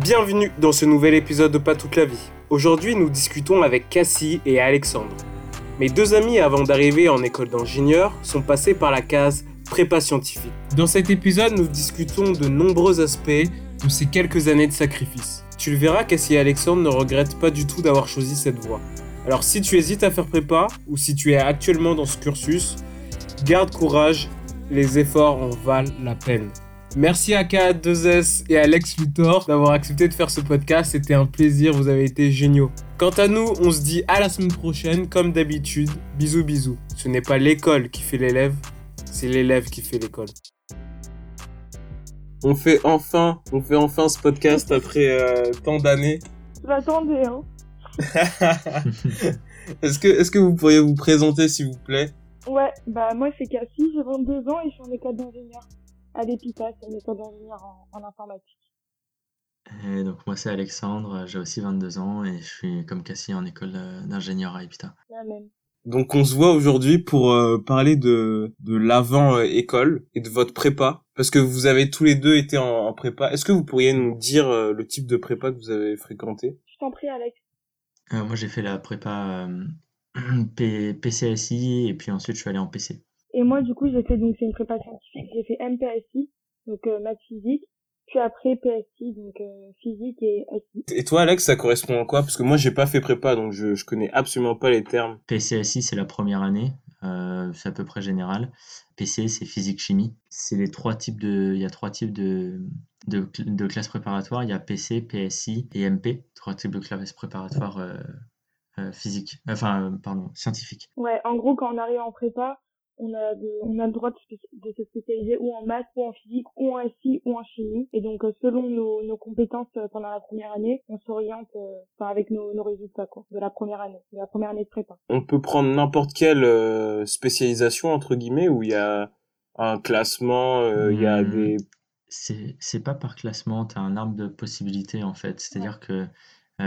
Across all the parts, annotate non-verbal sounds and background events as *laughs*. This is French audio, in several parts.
Bienvenue dans ce nouvel épisode de Pas toute la vie. Aujourd'hui, nous discutons avec Cassie et Alexandre. Mes deux amis, avant d'arriver en école d'ingénieur, sont passés par la case prépa scientifique. Dans cet épisode, nous discutons de nombreux aspects de ces quelques années de sacrifice. Tu le verras, Cassie et Alexandre ne regrettent pas du tout d'avoir choisi cette voie. Alors si tu hésites à faire prépa, ou si tu es actuellement dans ce cursus, garde courage, les efforts en valent la peine. Merci à K2S et Alex Luthor d'avoir accepté de faire ce podcast. C'était un plaisir, vous avez été géniaux. Quant à nous, on se dit à la semaine prochaine, comme d'habitude. Bisous, bisous. Ce n'est pas l'école qui fait l'élève, c'est l'élève qui fait l'école. On fait enfin, on fait enfin ce podcast après euh, tant d'années. Je m'attendais, hein. *laughs* est-ce que, est-ce que vous pourriez vous présenter, s'il vous plaît? Ouais, bah moi c'est Cassie, j'ai 22 ans et je suis en école d'ingénieur à l'EPITA, c'est une école d'ingénieur en, informatique. Et donc moi c'est Alexandre, j'ai aussi 22 ans et je suis comme Cassie en école d'ingénieur à EPITA. La même. Donc on se voit aujourd'hui pour euh, parler de, de l'avant euh, école et de votre prépa parce que vous avez tous les deux été en, prépa. Est-ce que vous pourriez nous dire euh, le type de prépa que vous avez fréquenté? Je t'en prie Alex. moi j'ai fait la prépa *clears throat* PCSI et puis ensuite je suis allé en PC. Et moi, du coup, j'ai fait donc c'est une prépa scientifique. J'ai fait MPSI, donc euh, maths physique. Puis après PSI, donc euh, physique et SI. Et toi, Alex, ça correspond à quoi? Parce que moi, j'ai pas fait prépa, donc je, je connais absolument pas les termes. PCSI, c'est la première année. Euh, c'est à peu près général. PC, c'est physique-chimie. C'est les trois types de, il y a trois types de, de, de, classes préparatoires. Il y a PC, PSI et MP. Trois types de classes préparatoires euh, euh, physiques, enfin, pardon, scientifiques. Ouais, en gros, quand on arrive en prépa, on a, on a le droit de, se spécialiser ou en maths, ou en physique, ou en SI, ou en chimie. Et donc, euh, selon nos, nos compétences euh, pendant la première année, on s'oriente euh, enfin, avec nos, nos résultats quoi, de la première année, de la première année de prépa. On peut prendre n'importe quelle spécialisation, entre guillemets, où il y a un classement, il y a hmm. des... C'est pas par classement, tu as un arbre de possibilités en fait. C'est-à-dire que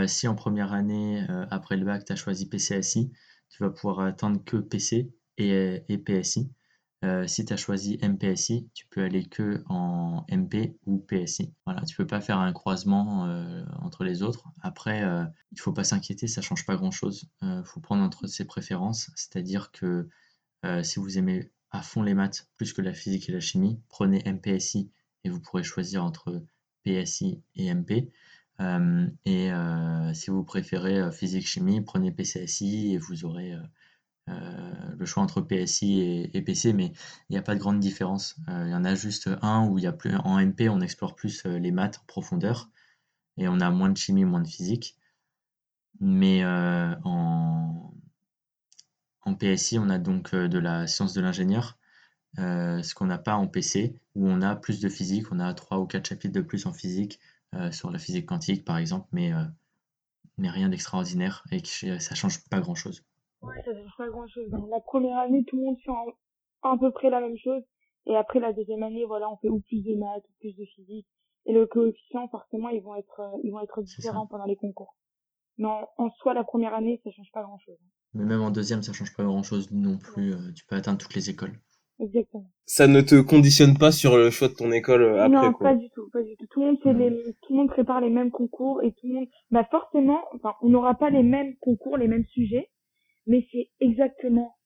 si en première année, après le bac, tu as choisi PCSI, tu vas pouvoir attendre que PC et, PSI. Euh, si tu as choisi MPSI, tu peux aller que en MP ou PSI. Voilà, tu peux pas faire un croisement euh, entre les autres. Après, euh, il faut pas s'inquiéter, ça change pas grand-chose. Il faut prendre entre ses préférences, c'est-à-dire que si vous aimez à fond les maths plus que la physique et la chimie, prenez MPSI et vous pourrez choisir entre PSI et MP. et si vous préférez physique-chimie, prenez PCSI et vous aurez euh, le choix entre PSI et, PC, mais il n'y a pas de grande différence. Euh, il y en a juste un où il y a plus, en MP, on explore plus euh, les maths en profondeur et on a moins de chimie, moins de physique. Mais en, en PSI, on a donc de la science de l'ingénieur, ce qu'on n'a pas en PC, où on a plus de physique, on a trois ou quatre chapitres de plus en physique, sur la physique quantique par exemple, mais, mais rien d'extraordinaire et ça change pas grand-chose. Ouais, ça change pas grand chose. La première année, tout le monde fait à peu près la même chose. Et après la deuxième année, voilà, on fait ou plus de maths, ou plus de physique. Et le coefficient, forcément, ils vont être, euh, ils vont être différents pendant les concours. Mais en, soi, la première année, ça change pas grand chose. Mais même en deuxième, ça change pas grand chose non plus. Euh, tu peux atteindre toutes les écoles. Exactement. Ça ne te conditionne pas sur le choix de ton école euh, après, non, pas du tout, pas du tout. Tout le monde fait les, tout le monde prépare les mêmes concours et tout le monde, bah forcément, enfin, on n'aura pas les mêmes concours, les mêmes sujets, mais c'est exactement,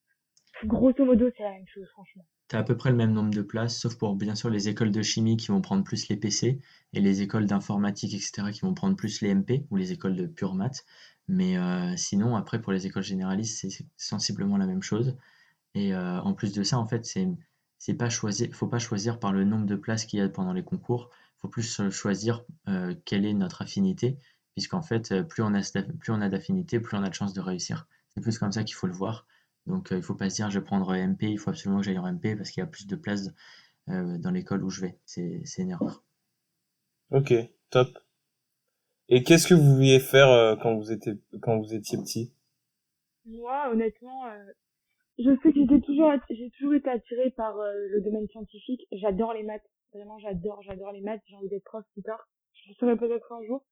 grosso modo, c'est la même chose, franchement. Tu as à peu près le même nombre de places, sauf pour bien sûr les écoles de chimie qui vont prendre plus les PC et les écoles d'informatique, etc., qui vont prendre plus les MP ou les écoles de pure maths. Mais euh, sinon, après, pour les écoles généralistes, c'est sensiblement la même chose. Et euh, en plus de ça, en fait, c'est c'est pas choisir, faut pas choisir par le nombre de places qu'il y a pendant les concours. Faut plus choisir euh, quelle est notre affinité, puisqu'en fait, plus on a, plus on a d'affinité, plus on a de chances de réussir. C'est plus comme ça qu'il faut le voir. Donc euh, il ne faut pas se dire je vais prendre MP, il faut absolument que j'aille en MP parce qu'il y a plus de place euh, dans l'école où je vais. C'est une erreur. Ok, top. Et qu'est-ce que vous vouliez faire euh, quand vous étiez quand vous étiez petit? Moi, honnêtement, je sais que j'ai toujours j'ai toujours été attirée par le domaine scientifique. J'adore les maths. Vraiment, j'adore, j'adore les maths. J'ai envie d'être prof plus tard. Je le serai peut-être un jour.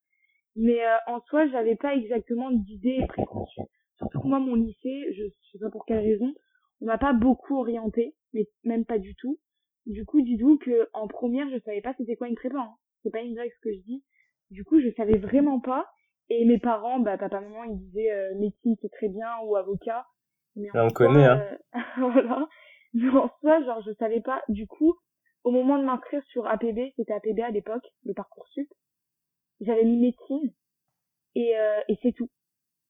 Mais en soi, j'avais pas exactement d'idée préconçue surtout moi mon lycée, je sais pas pour quelle raison, on m'a pas beaucoup orienté, mais même pas du tout. Du coup, dites-vous que en première, je savais pas c'était quoi une prépa. Hein. C'est pas une blague ce que je dis, Du coup, je savais vraiment pas. Et mes parents, bah, papa, maman, ils disaient euh, médecine, c'est très bien, ou avocat. Mais on connaît, hein. Euh, *laughs* voilà. Mais en soi, genre, je savais pas. Du coup, au moment de m'inscrire sur APB, c'était APB à l'époque, le parcours sup, j'avais mis médecine et, euh, et c'est tout.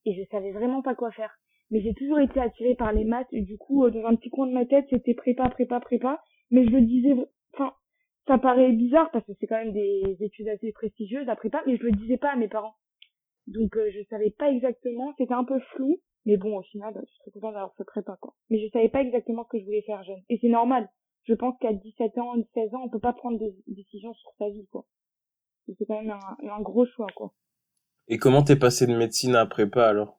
Et je savais vraiment pas quoi faire. Mais j'ai toujours été attirée par les maths et du coup, euh, dans un petit coin de ma tête, c'était prépa, prépa, prépa. Mais je le disais, enfin, ça paraît bizarre parce que c'est quand même des études assez prestigieuses la prépa, mais je le disais pas à mes parents. Donc euh, je savais pas exactement, c'était un peu flou, mais bon au final, je suis contente d'avoir fait prépa quoi. Mais je savais pas exactement ce que je voulais faire jeune. Et c'est normal. Je pense qu'à 17 ans, 16 ans, on peut pas prendre des décisions sur sa vie quoi. C'est quand même un, un gros choix quoi. Et comment t'es passé de médecine à prépa alors?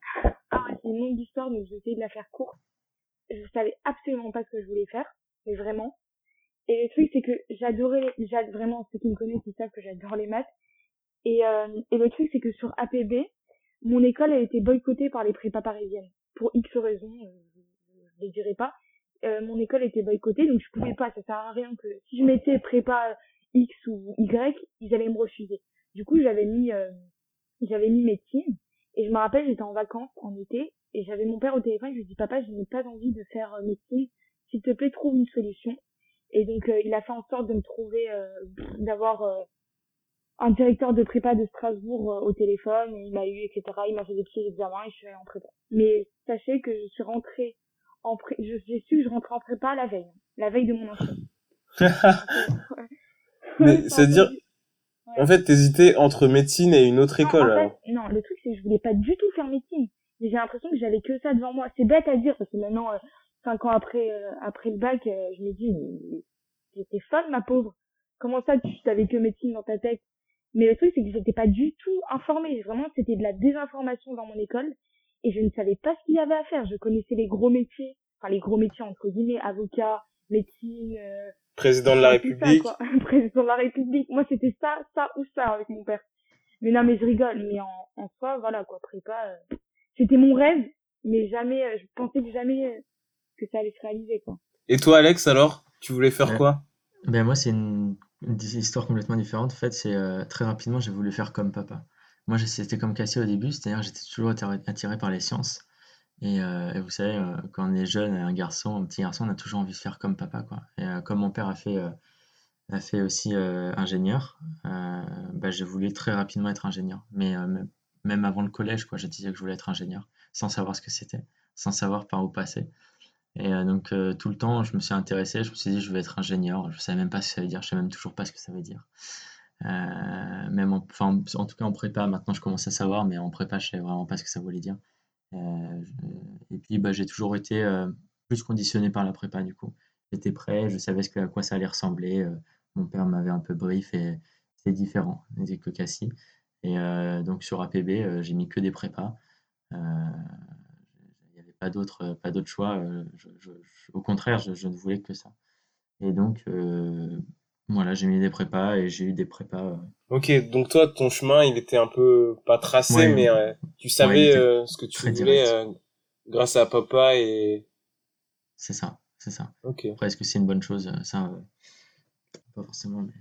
Ah, c'est une longue histoire, donc j'ai essayé de la faire courte. Je savais absolument pas ce que je voulais faire, mais vraiment. Et le truc, c'est que j'adorais, vraiment, ceux qui me connaissent, ils savent que j'adore les maths. Et, euh, et le truc, c'est que sur APB, mon école a été boycottée par les prépas parisiennes. Pour X raisons, euh, je ne les dirai pas. Euh, mon école était boycottée, donc je pouvais pas, ça sert à rien que, si je mettais prépa X ou Y, ils allaient me refuser. Du coup, j'avais mis, j'avais mis médecine et je me rappelle j'étais en vacances en été et j'avais mon père au téléphone je lui dis papa je n'ai pas envie de faire euh, médecine. S'il te plaît trouve une solution. Et donc euh, il a fait en sorte de me trouver euh, d'avoir un directeur de prépa de Strasbourg au téléphone. Il m'a eu etc il m'a fait des petits examens et je suis allée en prépa. Mais sachez que je suis rentrée en pré j'ai su que je rentrais en prépa la veille la veille de mon entrée. *laughs* Mais *laughs* c'est à dire en fait, t'hésitais entre médecine et une autre école. alors. non, le truc c'est que je voulais pas du tout faire médecine. Mais j'ai l'impression que j'avais que ça devant moi. C'est bête à dire parce que maintenant, euh, cinq ans après, euh, après le bac, euh, je me dis, j'étais folle, ma pauvre. Comment ça, tu t'avais que médecine dans ta tête? Mais le truc c'est que j'étais pas du tout informée. Vraiment, c'était de la désinformation dans mon école et je ne savais pas ce qu'il y avait à faire. Je connaissais les gros métiers, enfin les gros métiers entre guillemets, avocat, médecine, Président de la République. *laughs* Président de la République. Moi, c'était ça, ça ou ça avec mon père. Mais non, mais je rigole. Mais en, en soi, voilà, quoi. Prépa, euh, c'était mon rêve, mais jamais, euh, je pensais que jamais euh, que ça allait se réaliser, quoi. Et toi, Alex, alors? Tu voulais faire quoi? Ben, moi, c'est une, une, histoire complètement différente. En fait, c'est très rapidement, j'ai voulu faire comme papa. Moi, c'était comme Cassie au début, c'est-à-dire j'étais toujours attiré par les sciences. Euh, et, vous savez, euh, quand on est jeune, un garçon, un petit garçon, on a toujours envie de faire comme papa, quoi. Et euh, comme mon père a fait, a fait aussi ingénieur, bah, j'ai voulu très rapidement être ingénieur. Mais même avant le collège, quoi, je disais que je voulais être ingénieur, sans savoir ce que c'était, sans savoir par où passer. Et donc tout le temps, je me suis intéressé, je me suis dit, je vais être ingénieur. Je ne savais même pas ce que ça veut dire, je ne sais même toujours pas ce que ça veut dire. même en, en tout cas en prépa, maintenant je commence à savoir, mais en prépa, je ne savais vraiment pas ce que ça voulait dire. Euh, et puis, bah, j'ai toujours été euh, plus conditionné par la prépa, du coup. J'étais prêt, je savais à quoi ça allait ressembler. Euh, mon père m'avait un peu brief et c'est différent que Cassie. Et donc sur APB, j'ai mis que des prépas. Il n'y avait pas d'autre pas d'autre choix. au contraire, je, ne voulais que ça. Et donc, voilà, j'ai mis des prépas et j'ai eu des prépas. Euh. Ok, donc toi, ton chemin, il était un peu pas tracé, mais euh, tu savais euh, ce que tu voulais grâce à papa et. C'est ça, c'est ça. Ok. Après, est-ce que c'est une bonne chose Ça, pas forcément, mais.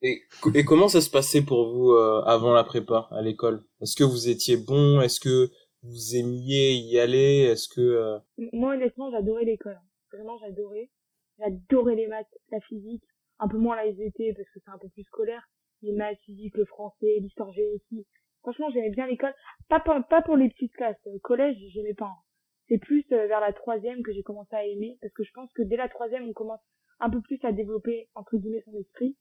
Et, et comment ça se passait pour vous avant la prépa à l'école? Est-ce que vous étiez bon? Est-ce que vous aimiez y aller? Est-ce que moi honnêtement j'adorais l'école. Vraiment j'adorais. J'adorais les maths, la physique un peu moins la SVT parce que c'est un peu plus scolaire, les maths, physique, le français, l'histoire géo aussi. Franchement, j'aimais bien l'école. Pas pour, pas pour les petites classes. Euh, collège, j'aimais pas. Hein. C'est plus euh, vers la troisième que j'ai commencé à aimer parce que je pense que dès la troisième, on commence un peu plus à développer entre guillemets son esprit.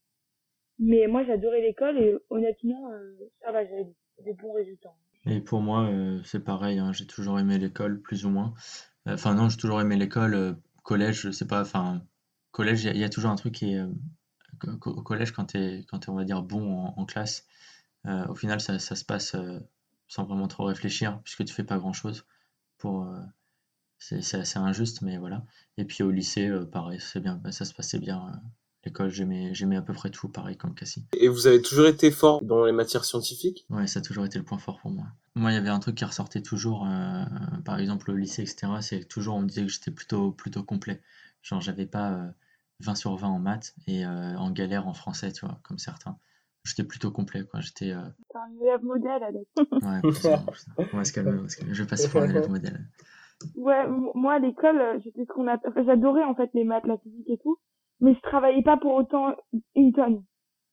Mais moi, j'adorais l'école et honnêtement, euh, ça va, j'avais des bons résultats. Et pour moi, c'est pareil. Hein, j'ai toujours aimé l'école, plus ou moins. Enfin non, j'ai toujours aimé l'école. collège, je sais pas. Enfin, collège, il y, a toujours un truc qui est. Euh, au collège, quand tu es, quand on va dire, bon en, classe, euh, au final, ça, ça se passe euh, sans vraiment trop réfléchir, puisque tu fais pas grand-chose. Pour, c'est assez injuste, mais voilà. Et puis au lycée, pareil, bien, ça se passait bien. L'école, j'aimais, j'aimais à peu près tout, pareil comme Cassie. Et vous avez toujours été fort dans les matières scientifiques? Ouais, ça a toujours été le point fort pour moi. Moi, il y avait un truc qui ressortait toujours, par exemple au lycée, etc. C'est toujours, on me disait que j'étais plutôt, plutôt complet. Genre, j'avais pas 20 sur 20 en maths et euh, en galère en français, tu vois, comme certains. j'étais plutôt complet, quoi. J'étais. Euh... un élève modèle, Alex. ouais, on va se calmer, Je vais passer pour un élève modèle. Ouais, moi à l'école, euh, j'étais ce qu'on enfin, j'adorais en fait les maths, la physique et tout, mais je travaillais pas pour autant une tonne.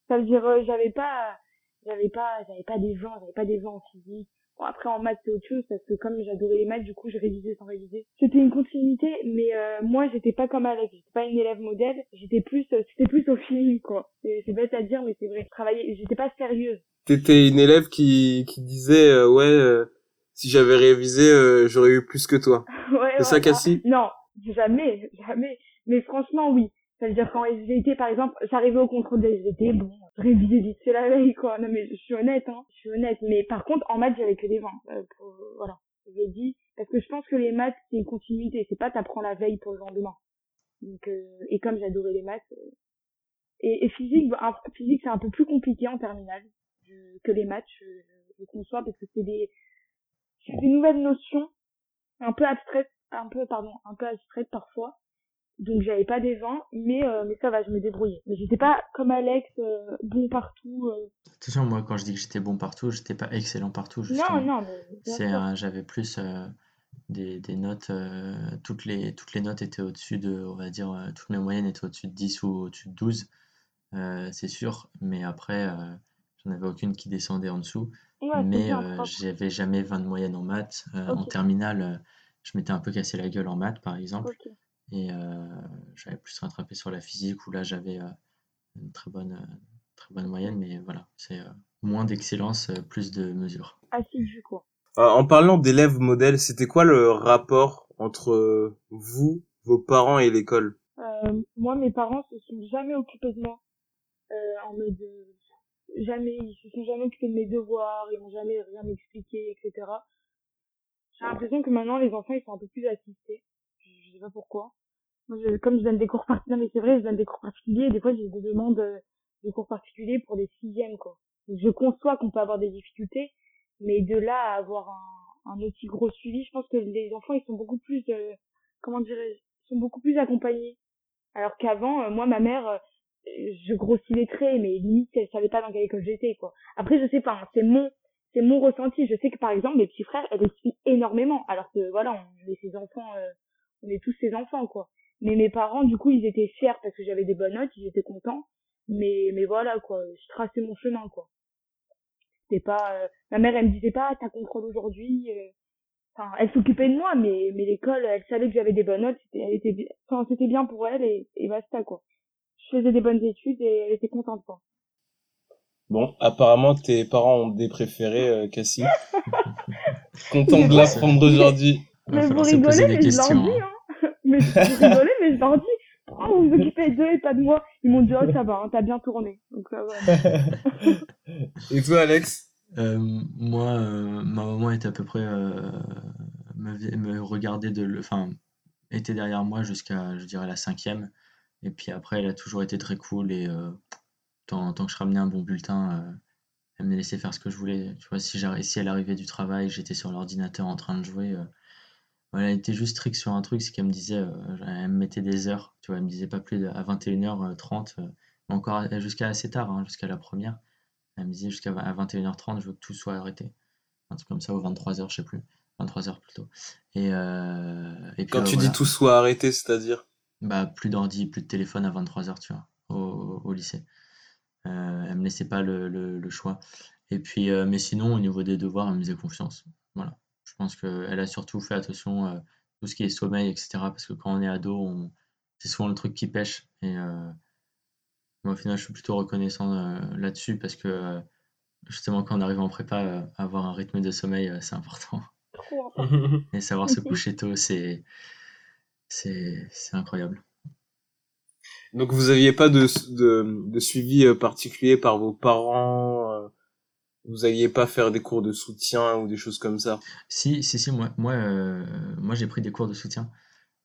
Ça veut dire, j'avais pas, j'avais pas, j'avais pas des gens, j'avais pas des gens en physique, Bon, après, en maths, c'est autre chose, parce que comme j'adorais les maths, du coup, je révisais sans réviser. C'était une continuité, mais euh, moi, j'étais pas comme Alex. J'étais pas une élève modèle. J'étais plus, euh, c'était plus au feeling, quoi. C'est bête à dire, mais c'est vrai. Je travaillais, j'étais pas sérieuse. T'étais une élève qui, qui disait, euh, ouais, si j'avais révisé, j'aurais eu plus que toi. *laughs* ouais, c'est ça, Cassie? Non, jamais, jamais. Mais franchement, oui. Ça veut dire quand SVT, par exemple, j'arrivais au contrôle de SVT, bon, réviser vite c'est la veille, quoi. Non, mais je suis honnête, hein. Je suis honnête. Mais par contre, en maths, j'avais que des 20. Euh, pour, voilà. J'ai dit, parce que je pense que les maths, c'est une continuité. C'est pas t'apprends la veille pour le lendemain. Donc, euh, et comme j'adorais les maths, euh, et, et, physique, bah, physique, c'est un peu plus compliqué en terminale que les maths, je, je, conçois, parce que c'est des, c'est des nouvelles notions, un peu abstraites, un peu, pardon, un peu abstraites parfois donc j'avais pas des vents mais euh, mais ça va je me débrouillais. Mais j'étais pas comme Alex euh, bon partout euh. attention moi quand je dis que j'étais bon partout j'étais pas excellent partout justement. non non c'est j'avais plus des, des notes toutes les toutes les notes étaient au-dessus de on va dire toutes mes moyennes étaient au-dessus de 10 ou au-dessus de 12 c'est sûr. Mais après j'en avais aucune qui descendait en dessous. Mais j'avais jamais 20 de moyenne en maths en terminale je m'étais un peu cassé la gueule en maths par exemple et euh, j'avais plus rattrapé sur la physique où là j'avais euh, une très bonne, euh, très bonne moyenne, mais voilà, c'est moins d'excellence, plus de mesures. Assidu quoi. en parlant d'élèves modèles, c'était quoi le rapport entre vous, vos parents et l'école? Euh, Moi, mes parents se sont jamais occupés de moi. Euh, en mode, jamais, ils se sont jamais occupés de mes devoirs, ils m'ont jamais rien expliqué, etc. J'ai l'impression que maintenant les enfants ils sont un peu plus assistés sais pas pourquoi. Moi, je, comme je donne des cours particuliers, mais c'est vrai, je donne des cours particuliers, des fois, j'ai des demandes euh, de cours particuliers pour des sixièmes, quoi. je conçois qu'on peut avoir des difficultés, mais de là à avoir un, un aussi gros suivi, je pense que les enfants, ils sont beaucoup plus, euh, comment dirais-je, sont beaucoup plus accompagnés. Alors qu'avant, euh, moi, ma mère, euh, je grossis les traits, mais limite, elle savait pas dans quelle école j'étais, quoi. Après, je sais pas, hein, c'est mon, c'est mon ressenti. Je sais que, par exemple, mes petits frères, elles suivent énormément, alors que, voilà, on est ses enfants, on est tous ses enfants, quoi. Mais mes parents, du coup, ils étaient fiers parce que j'avais des bonnes notes, ils étaient contents. Mais, mais voilà, quoi. Je traçais mon chemin, quoi. C'était pas, euh, ma mère, elle me disait pas, t'as contrôle aujourd'hui, euh. Enfin, elle s'occupait de moi, mais, mais l'école, elle savait que j'avais des bonnes notes, c'était, elle était, enfin, c'était bien pour elle et, et basta, quoi. Je faisais des bonnes études et elle était contente, quoi. Bon, apparemment, tes parents ont des préférés, euh, Cassie. *laughs* Content de l'apprendre aujourd'hui. Mais vous rigolez, mais je leur dis, hein. hein. mais vous rigolez, mais je leur dis, oh, vous vous occupez d'eux et pas de moi. Ils m'ont dit, oh, ça va, hein, t'as bien tourné. Donc ça va. *laughs* et toi, Alex? Euh, Moi, euh, ma maman était à peu près, euh, me, me regardait de, enfin, était derrière moi jusqu'à, je dirais, la cinquième. Et puis après, elle a toujours été très cool et euh, tant, tant, que je ramenais un bon bulletin, euh, elle me laissait faire ce que je voulais. Tu vois, si, si elle arrivait du travail, j'étais sur l'ordinateur en train de jouer, euh, elle était juste stricte sur un truc, c'est qu'elle me disait, euh, elle me mettait des heures, tu vois, elle me disait pas plus de, à 21h30, euh, encore jusqu'à assez tard, hein, jusqu'à la première. Elle me disait jusqu'à 21h30, je veux que tout soit arrêté. Un truc comme ça, ou 23h, je sais plus. 23h plutôt. Et, euh, et Quand tu dis tout soit arrêté, c'est-à-dire? Bah, plus d'ordi, plus de téléphone à 23h, tu vois, au, au lycée. elle me laissait pas le, le, choix. Et puis, mais sinon, au niveau des devoirs, elle me faisait confiance. Voilà. Je pense qu'elle a surtout fait attention à tout ce qui est sommeil, etc. Parce que quand on est ado, c'est souvent le truc qui pêche. Et euh, moi, au final, je suis plutôt reconnaissant euh, là-dessus parce que euh, justement, quand on arrive en prépa, avoir un rythme de sommeil, c'est important. *laughs* et savoir se *laughs* coucher tôt, c'est incroyable. Donc vous n'aviez pas de, de, suivi particulier par vos parents vous alliez pas faire des cours de soutien ou des choses comme ça? Si, si, si, moi, moi, euh, moi j'ai pris des cours de soutien.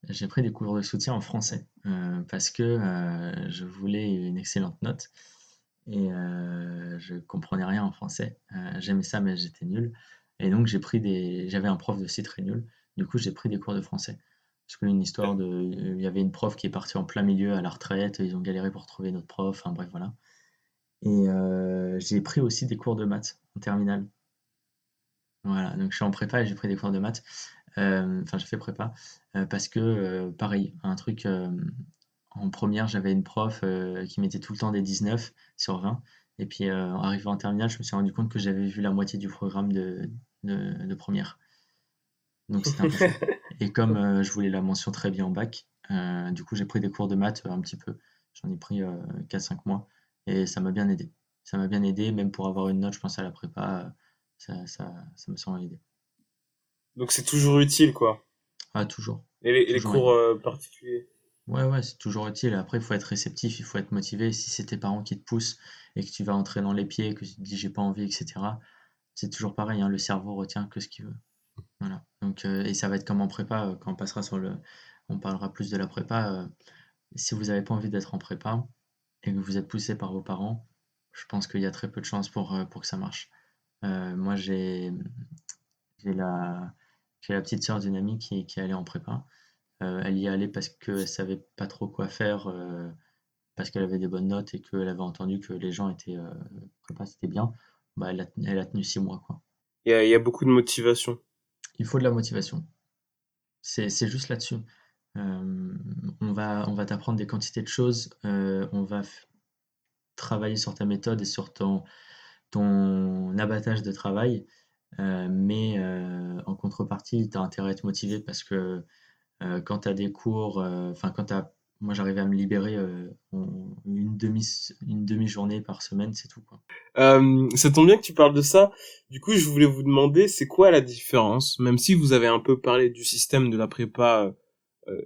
J'ai pris des cours de soutien en français euh, parce que euh, je voulais une excellente note et je comprenais rien en français. J'aimais ça, mais j'étais nul. Et donc j'ai des, j'avais un prof de C très nul. Du coup, j'ai pris des cours de français. Parce qu'une histoire de, il y avait une prof qui est partie en plein milieu à la retraite. Ils ont galéré pour trouver notre prof. Enfin bref, voilà. Et j'ai pris aussi des cours de maths en terminale. Voilà, donc je suis en prépa et j'ai pris des cours de maths. Enfin, j'ai fait prépa parce que, pareil, un truc en première, j'avais une prof qui mettait tout le temps des 19 sur 20. Et puis, en arrivant en terminale, je me suis rendu compte que j'avais vu la moitié du programme de, de, première. Donc, c'était un peu *laughs* Et comme je voulais la mention très bien en bac, du coup, j'ai pris des cours de maths un petit peu. J'en ai pris 4-5 mois et ça m'a bien aidé. Ça m'a bien aidé, même pour avoir une note, je pense à la prépa, ça, ça, ça me semble aider. Donc c'est toujours utile, quoi. Ah, toujours. Et les, cours euh, particuliers? Ouais, ouais, c'est toujours utile. Après, il faut être réceptif, il faut être motivé. Si c'est tes parents qui te poussent et que tu vas entrer dans les pieds, que tu te dis j'ai pas envie, etc., c'est toujours pareil, hein, le cerveau retient que ce qu'il veut. Voilà. Donc, euh, et ça va être comme en prépa, euh, quand on passera sur le. On parlera plus de la prépa. si vous n'avez pas envie d'être en prépa et que vous êtes poussé par vos parents, je pense qu'il y a très peu de chances pour, pour que ça marche. moi, j'ai la, j'ai la petite sœur d'une amie qui, qui est allée en prépa. Euh, elle y est allée parce qu'elle savait pas trop quoi faire, euh, parce qu'elle avait des bonnes notes et qu'elle avait entendu que les gens étaient euh, prépa, c'était bien. Bah, elle, a, elle a tenu six mois. Quoi. Il, y a, il y a beaucoup de motivation. Il faut de la motivation. C'est, c'est juste là-dessus. On va, on va t'apprendre des quantités de choses. on va travailler sur ta méthode et sur ton, abattage de travail. Euh, mais euh, en contrepartie, tu as intérêt à être motivé parce que euh, quand tu as des cours, enfin quand tu moi j'arrivais à me libérer une demi une demi-journée par semaine, c'est tout quoi. ça tombe bien que tu parles de ça. Du coup, je voulais vous demander, c'est quoi la différence, même si vous avez un peu parlé du système de la prépa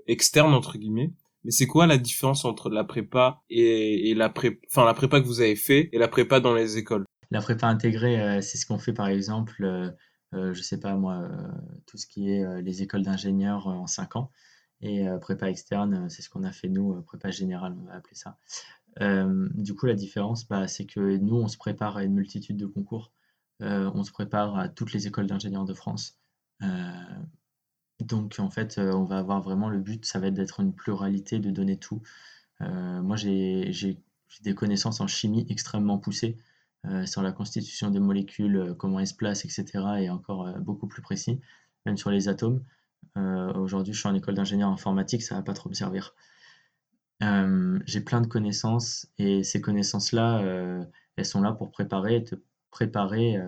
externe entre guillemets, mais c'est quoi la différence entre la prépa et, la prépa, enfin la prépa que vous avez fait et la prépa dans les écoles? La prépa intégrée, euh, c'est ce qu'on fait par exemple, euh, euh, je sais pas moi, tout ce qui est les écoles d'ingénieurs en 5 ans. Et prépa externe, c'est ce qu'on a fait nous, prépa générale, on va appeler ça. du coup, la différence, bah, c'est que nous, on se prépare à une multitude de concours. on se prépare à toutes les écoles d'ingénieurs de France. Donc, en fait, on va avoir vraiment le but, ça va être d'être une pluralité, de donner tout. moi, j'ai des connaissances en chimie extrêmement poussées. Euh, sur la constitution des molécules, euh, comment elles se placent, etc. et encore euh, beaucoup plus précis, même sur les atomes. Aujourd'hui, je suis en école d'ingénieur informatique, ça va pas trop me servir. j'ai plein de connaissances et ces connaissances-là, elles sont là pour préparer, te préparer,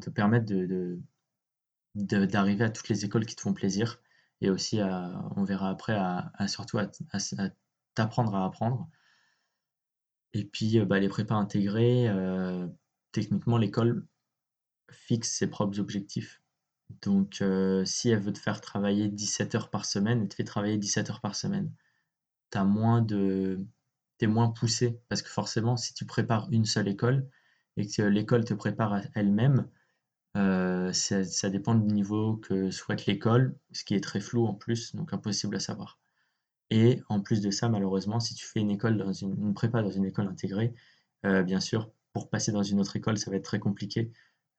te permettre de, d'arriver à toutes les écoles qui te font plaisir et aussi on verra après, à, surtout à t'apprendre à apprendre et puis, euh, bah, les prépas intégrés, euh, techniquement, l'école fixe ses propres objectifs. Donc, euh, si elle veut te faire travailler 17 heures par semaine, elle te fait travailler 17 heures par semaine. Tu moins de es moins poussé parce que forcément, si tu prépares une seule école et que l'école te prépare à ça ça dépend du niveau que souhaite l'école, ce qui est très flou en plus, donc impossible à savoir. Et en plus de ça, malheureusement, si tu fais une école dans une, prépa dans une école intégrée, euh, bien sûr, pour passer dans une autre école, ça va être très compliqué.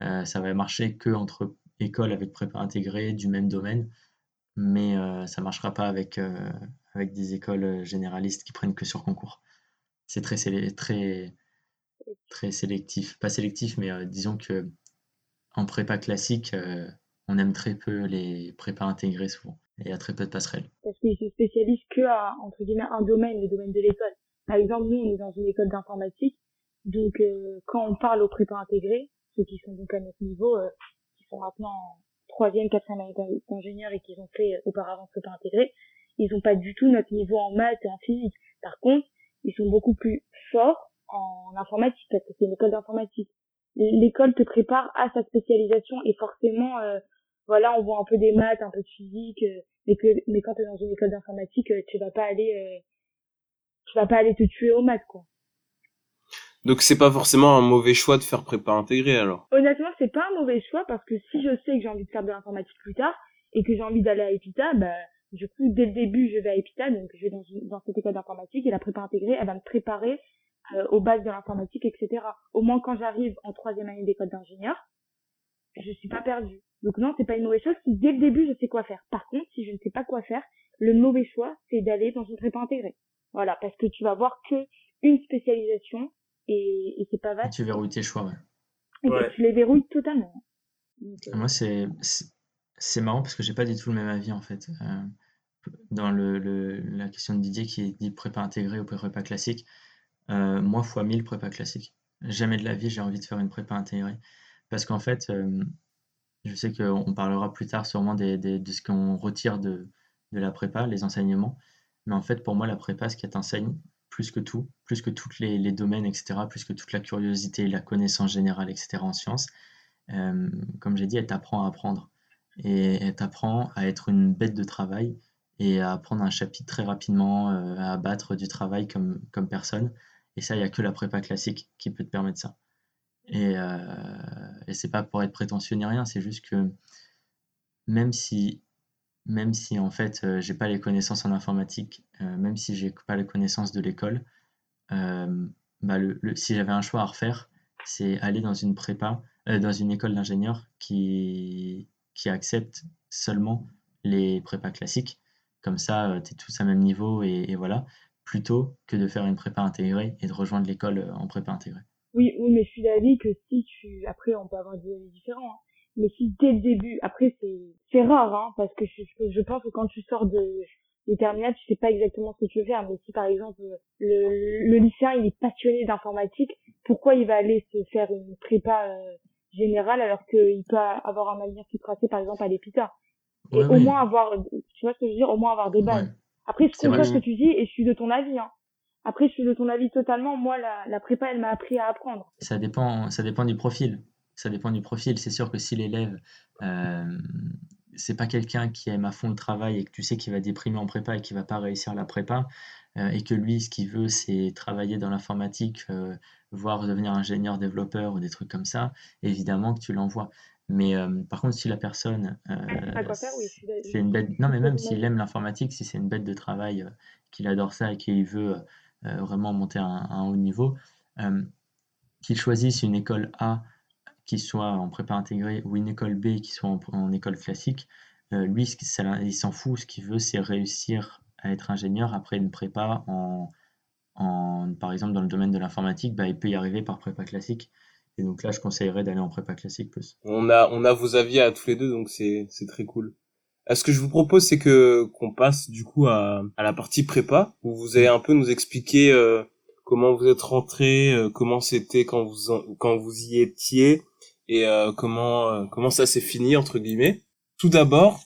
Euh, ça va marcher que entre écoles avec prépa intégrée du même domaine, mais euh, ça ne marchera pas avec, avec des écoles généralistes qui prennent que sur concours. C'est très, très, très sélectif. Pas sélectif, mais disons que en prépa classique, on aime très peu les prépas intégrés souvent il y a très peu de passerelles. Parce qu'ils se spécialisent que à, entre guillemets, un domaine, le domaine de l'école. Par exemple, nous, on est dans une école d'informatique, donc euh, quand on parle aux prépa intégrés, ceux qui sont donc à notre niveau, euh, qui sont maintenant en troisième, quatrième année d'ingénieur et qui ont fait euh, auparavant prépa intégrés, ils n'ont pas du tout notre niveau en maths et en physique. Par contre, ils sont beaucoup plus forts en informatique parce que c'est une école d'informatique. L'école te prépare à sa spécialisation et forcément, voilà, on voit un peu des maths, un peu de physique, mais que mais quand tu es dans une école d'informatique euh, tu vas pas aller euh, tu vas pas aller te tuer aux maths quoi. Donc c'est pas forcément un mauvais choix de faire prépa intégrée alors? Honnêtement c'est pas un mauvais choix parce que si je sais que j'ai envie de faire de l'informatique plus tard et que j'ai envie d'aller à Epita bah du coup dès le début je vais à Epita donc je vais dans, dans cette école d'informatique et la prépa intégrée elle va me préparer euh, aux bases de l'informatique etc au moins quand j'arrive en troisième année d'école d'ingénieur je suis pas perdue donc non, c'est pas une mauvaise chose si dès le début je sais quoi faire. Par contre, si je ne sais pas quoi faire, le mauvais choix, c'est d'aller dans une prépa intégrée. Voilà, parce que tu vas voir que une spécialisation et, et c'est pas vaste. tu verrouilles tes choix, ouais. Et tu les verrouilles totalement. Euh, Moi, c'est c'est marrant parce que j'ai pas du tout le même avis en fait. Euh, dans le, le, la question de Didier qui dit prépa intégrée ou prépa classique, euh, fois 1000 prépa classique. Jamais de la vie j'ai envie de faire une prépa intégrée. Parce qu'en fait, euh, je sais qu'on parlera plus tard sûrement des, de ce qu'on retire de, de la prépa, les enseignements. Mais en fait, pour moi, la prépa, ce qu'elle t'enseigne, plus que tout, plus que tous les, les, domaines, etc., plus que toute la curiosité, la connaissance générale, etc., en sciences, euh, comme j'ai dit, elle t'apprend à apprendre. Et elle t'apprend à être une bête de travail et à prendre un chapitre très rapidement, euh, à abattre du travail comme, comme personne. Et ça, il n'y a que la prépa classique qui peut te permettre ça. Et, euh, et c'est pas pour être prétentieux ni rien, c'est juste que même si, même si en fait euh, j'ai pas les connaissances en informatique, euh, même si j'ai pas les connaissances de l'école, euh, bah le, si j'avais un choix à refaire, c'est aller dans une prépa, euh, dans une école d'ingénieur qui, qui accepte seulement les prépas classiques. Comme ça, tu es tous à même niveau et voilà, plutôt que de faire une prépa intégrée et de rejoindre l'école en prépa intégrée. Oui, oui, mais je suis d'avis que si tu, après, on peut avoir des avis différents, hein. mais si dès le début, après, c'est, c'est rare, hein, parce que je, je pense que quand tu sors de, des terminales, tu sais pas exactement ce que tu veux faire, mais si par exemple, le, le lycéen, il est passionné d'informatique, pourquoi il va aller se faire une prépa euh, générale alors qu'il peut avoir un avenir qui tracé, par exemple, à l'EPITA? Et ouais, au moins avoir, tu vois ce que je veux dire, au moins avoir des bases. Ouais. Après, je comprends ce que tu dis et je suis de ton avis, hein. Après, je suis de ton avis totalement. Moi, la, la prépa, elle m'a appris à apprendre. Ça dépend, ça dépend du profil. Ça dépend du profil. C'est sûr que si l'élève, euh, c'est pas quelqu'un qui aime à fond le travail et que tu sais qu'il va déprimer en prépa et qu'il va pas réussir la prépa, euh, et que lui, ce qu'il veut, c'est travailler dans l'informatique, euh, voire devenir ingénieur développeur ou des trucs comme ça, évidemment que tu l'envoies. Mais euh, par contre, si la personne, euh, oui, c'est une bête, non mais même s'il aime l'informatique, si c'est une bête de travail, euh, qu'il adore ça et qu'il veut vraiment monter à un, haut niveau, qu'il choisisse une école A qui soit en prépa intégrée ou une école B qui soit en, en école classique, lui, ça, il s'en fout. Ce qu'il veut, c'est réussir à être ingénieur après une prépa en, en par exemple, dans le domaine de l'informatique, bah, il peut y arriver par prépa classique. Et donc là, je conseillerais d'aller en prépa classique plus. On a, on a vos avis à tous les deux, donc c'est, c'est très cool. Ce que je vous propose, c'est que qu'on passe du coup à, à la partie prépa, où vous allez un peu nous expliquer euh, comment vous êtes rentré, euh, comment c'était quand vous en, quand vous y étiez, et euh, comment euh, comment ça s'est fini entre guillemets. Tout d'abord,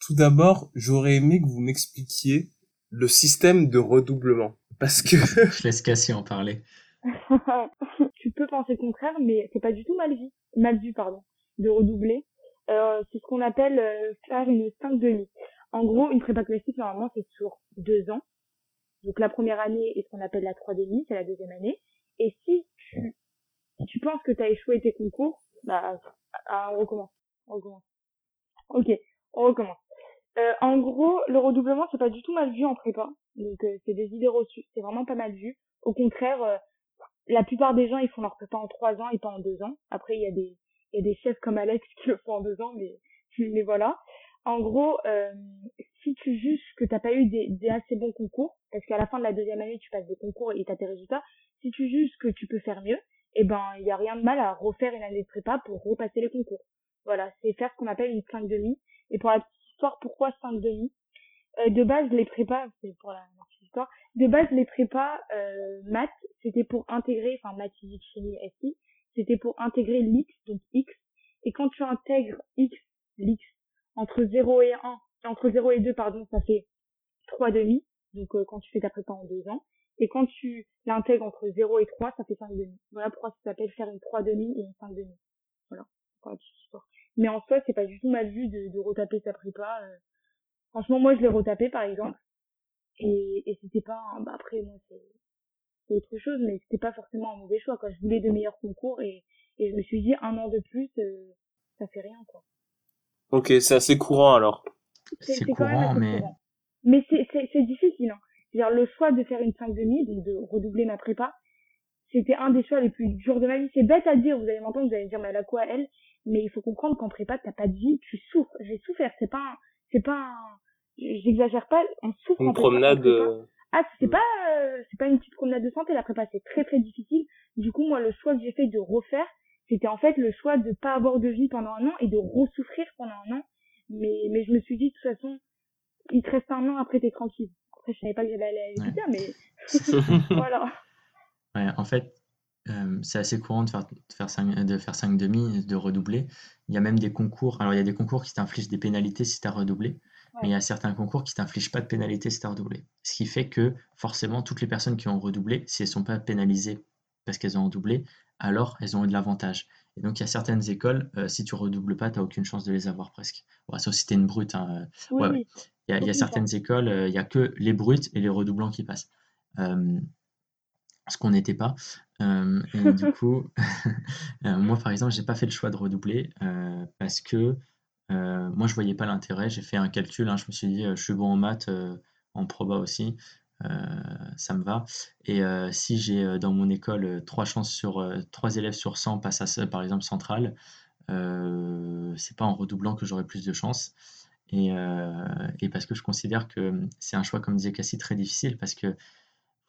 tout d'abord, j'aurais aimé que vous m'expliquiez le système de redoublement, parce que *laughs* je laisse Cassie en parler. *laughs* tu peux penser le contraire, mais c'est pas du tout mal vu, mal vu pardon, de redoubler euh, c'est ce qu'on appelle euh, faire une 5 demi. En gros, une prépa classique, normalement, c'est sur deux ans. Donc la première année est ce qu'on appelle la 3 demi, c'est la deuxième année. Et si tu, si tu penses que tu as échoué tes concours, bah, ah, on recommence. Ok, on recommence. Euh, en gros, le redoublement, c'est pas du tout mal vu en prépa. Donc c'est des idées reçues. C'est vraiment pas mal vu. Au contraire, la plupart des gens, ils font leur prépa en trois ans et pas en deux ans. Après, il y a des, il y a des chefs comme Alex *laughs* qui le font en deux ans, mais, mais voilà. En gros, euh, si tu juges que t'as pas eu des, des, assez bons concours, parce qu'à la fin de la deuxième année, tu passes des concours et t'as tes résultats, si tu juges que tu peux faire mieux, eh ben, il y a rien de mal à refaire une année de prépa pour repasser les concours. Voilà, c'est faire ce qu'on appelle une 5 demi. Et pour la petite histoire, pourquoi 5 demi? Euh, De base, les prépas, c'est pour la de base, les prépas euh, maths, c'était pour intégrer, enfin maths, physique, chimie, SI, c'était pour intégrer l'X, donc X. Et quand tu intègres X, l'X, entre 0 et 1, entre 0 et 2, pardon, ça fait 3 demi. Donc, euh, quand tu fais ta prépa en 2 ans. Et quand tu l'intègres entre 0 et 3, ça fait 5 demi. Voilà pourquoi ça s'appelle faire une 3 demi et une 5 demi. Voilà. Mais en soi, c'est pas du tout mal vu de, de retaper sa prépa. Euh. Franchement, moi, je l'ai retapé, par exemple. Et, et c'était pas, un... bah, après, moi, c'est, c'est autre chose, mais c'était pas forcément un mauvais choix, quoi. Je voulais de meilleurs concours et, et je me suis dit un an de plus, euh, ça fait rien, quoi. Ok, c'est assez courant alors. C'est courant, mais. Courant. Mais c'est difficile, hein. Dire le choix de faire une 5 demi, donc de redoubler ma prépa, c'était un des choix les plus durs de ma vie. C'est bête à dire, vous allez m'entendre, vous allez dire, mais elle a quoi elle? Mais il faut comprendre qu'en prépa, t'as pas de vie, tu souffres. J'ai souffert, c'est pas, c'est pas, j'exagère pas, on souffre une en promenade. Prépa, Ah, c'est pas, euh, c'est pas une petite promenade de santé, la prépa, c'est très très difficile. Du coup, moi, le choix que j'ai fait de refaire, c'était en fait le choix de pas avoir de vie pendant un an et de ressouffrir pendant un an. Mais, mais je me suis dit, de toute façon, il te reste un an, après t'es tranquille. Après, je savais pas que j'allais aller à l'UQTR, mais *laughs* voilà. Ouais, en fait, euh, c'est assez courant de faire, de faire 5, de faire 5 demi, de redoubler. Il y a même des concours. Alors, il y a des concours qui t'infligent des pénalités si tu as redoublé. Mais il y a certains concours qui t'infligent pas de pénalité si tu as redoublé. Ce qui fait que forcément, toutes les personnes qui ont redoublé, si elles sont pas pénalisées parce qu'elles ont redoublé, alors elles ont eu de l'avantage. Et donc, il y a certaines écoles, euh, si tu redoubles pas, tu n'as aucune chance de les avoir presque. Ouais, sauf si tu une brute. Hein, euh, ouais, Il y a, il y a certaines écoles, il y a que les brutes et les redoublants qui passent. ce qu'on n'était pas. et du *laughs* coup, *laughs* moi, par exemple, j'ai pas fait le choix de redoubler parce que euh, moi, je voyais pas l'intérêt. J'ai fait un calcul, hein, je me suis dit, euh, je suis bon en maths, euh, en proba aussi, ça me va. Et si j'ai dans mon école trois chances sur trois élèves sur 100 passent à par exemple centrale, c'est pas en redoublant que j'aurai plus de chances. Et, parce que je considère que c'est un choix, comme disait Cassie, très difficile parce que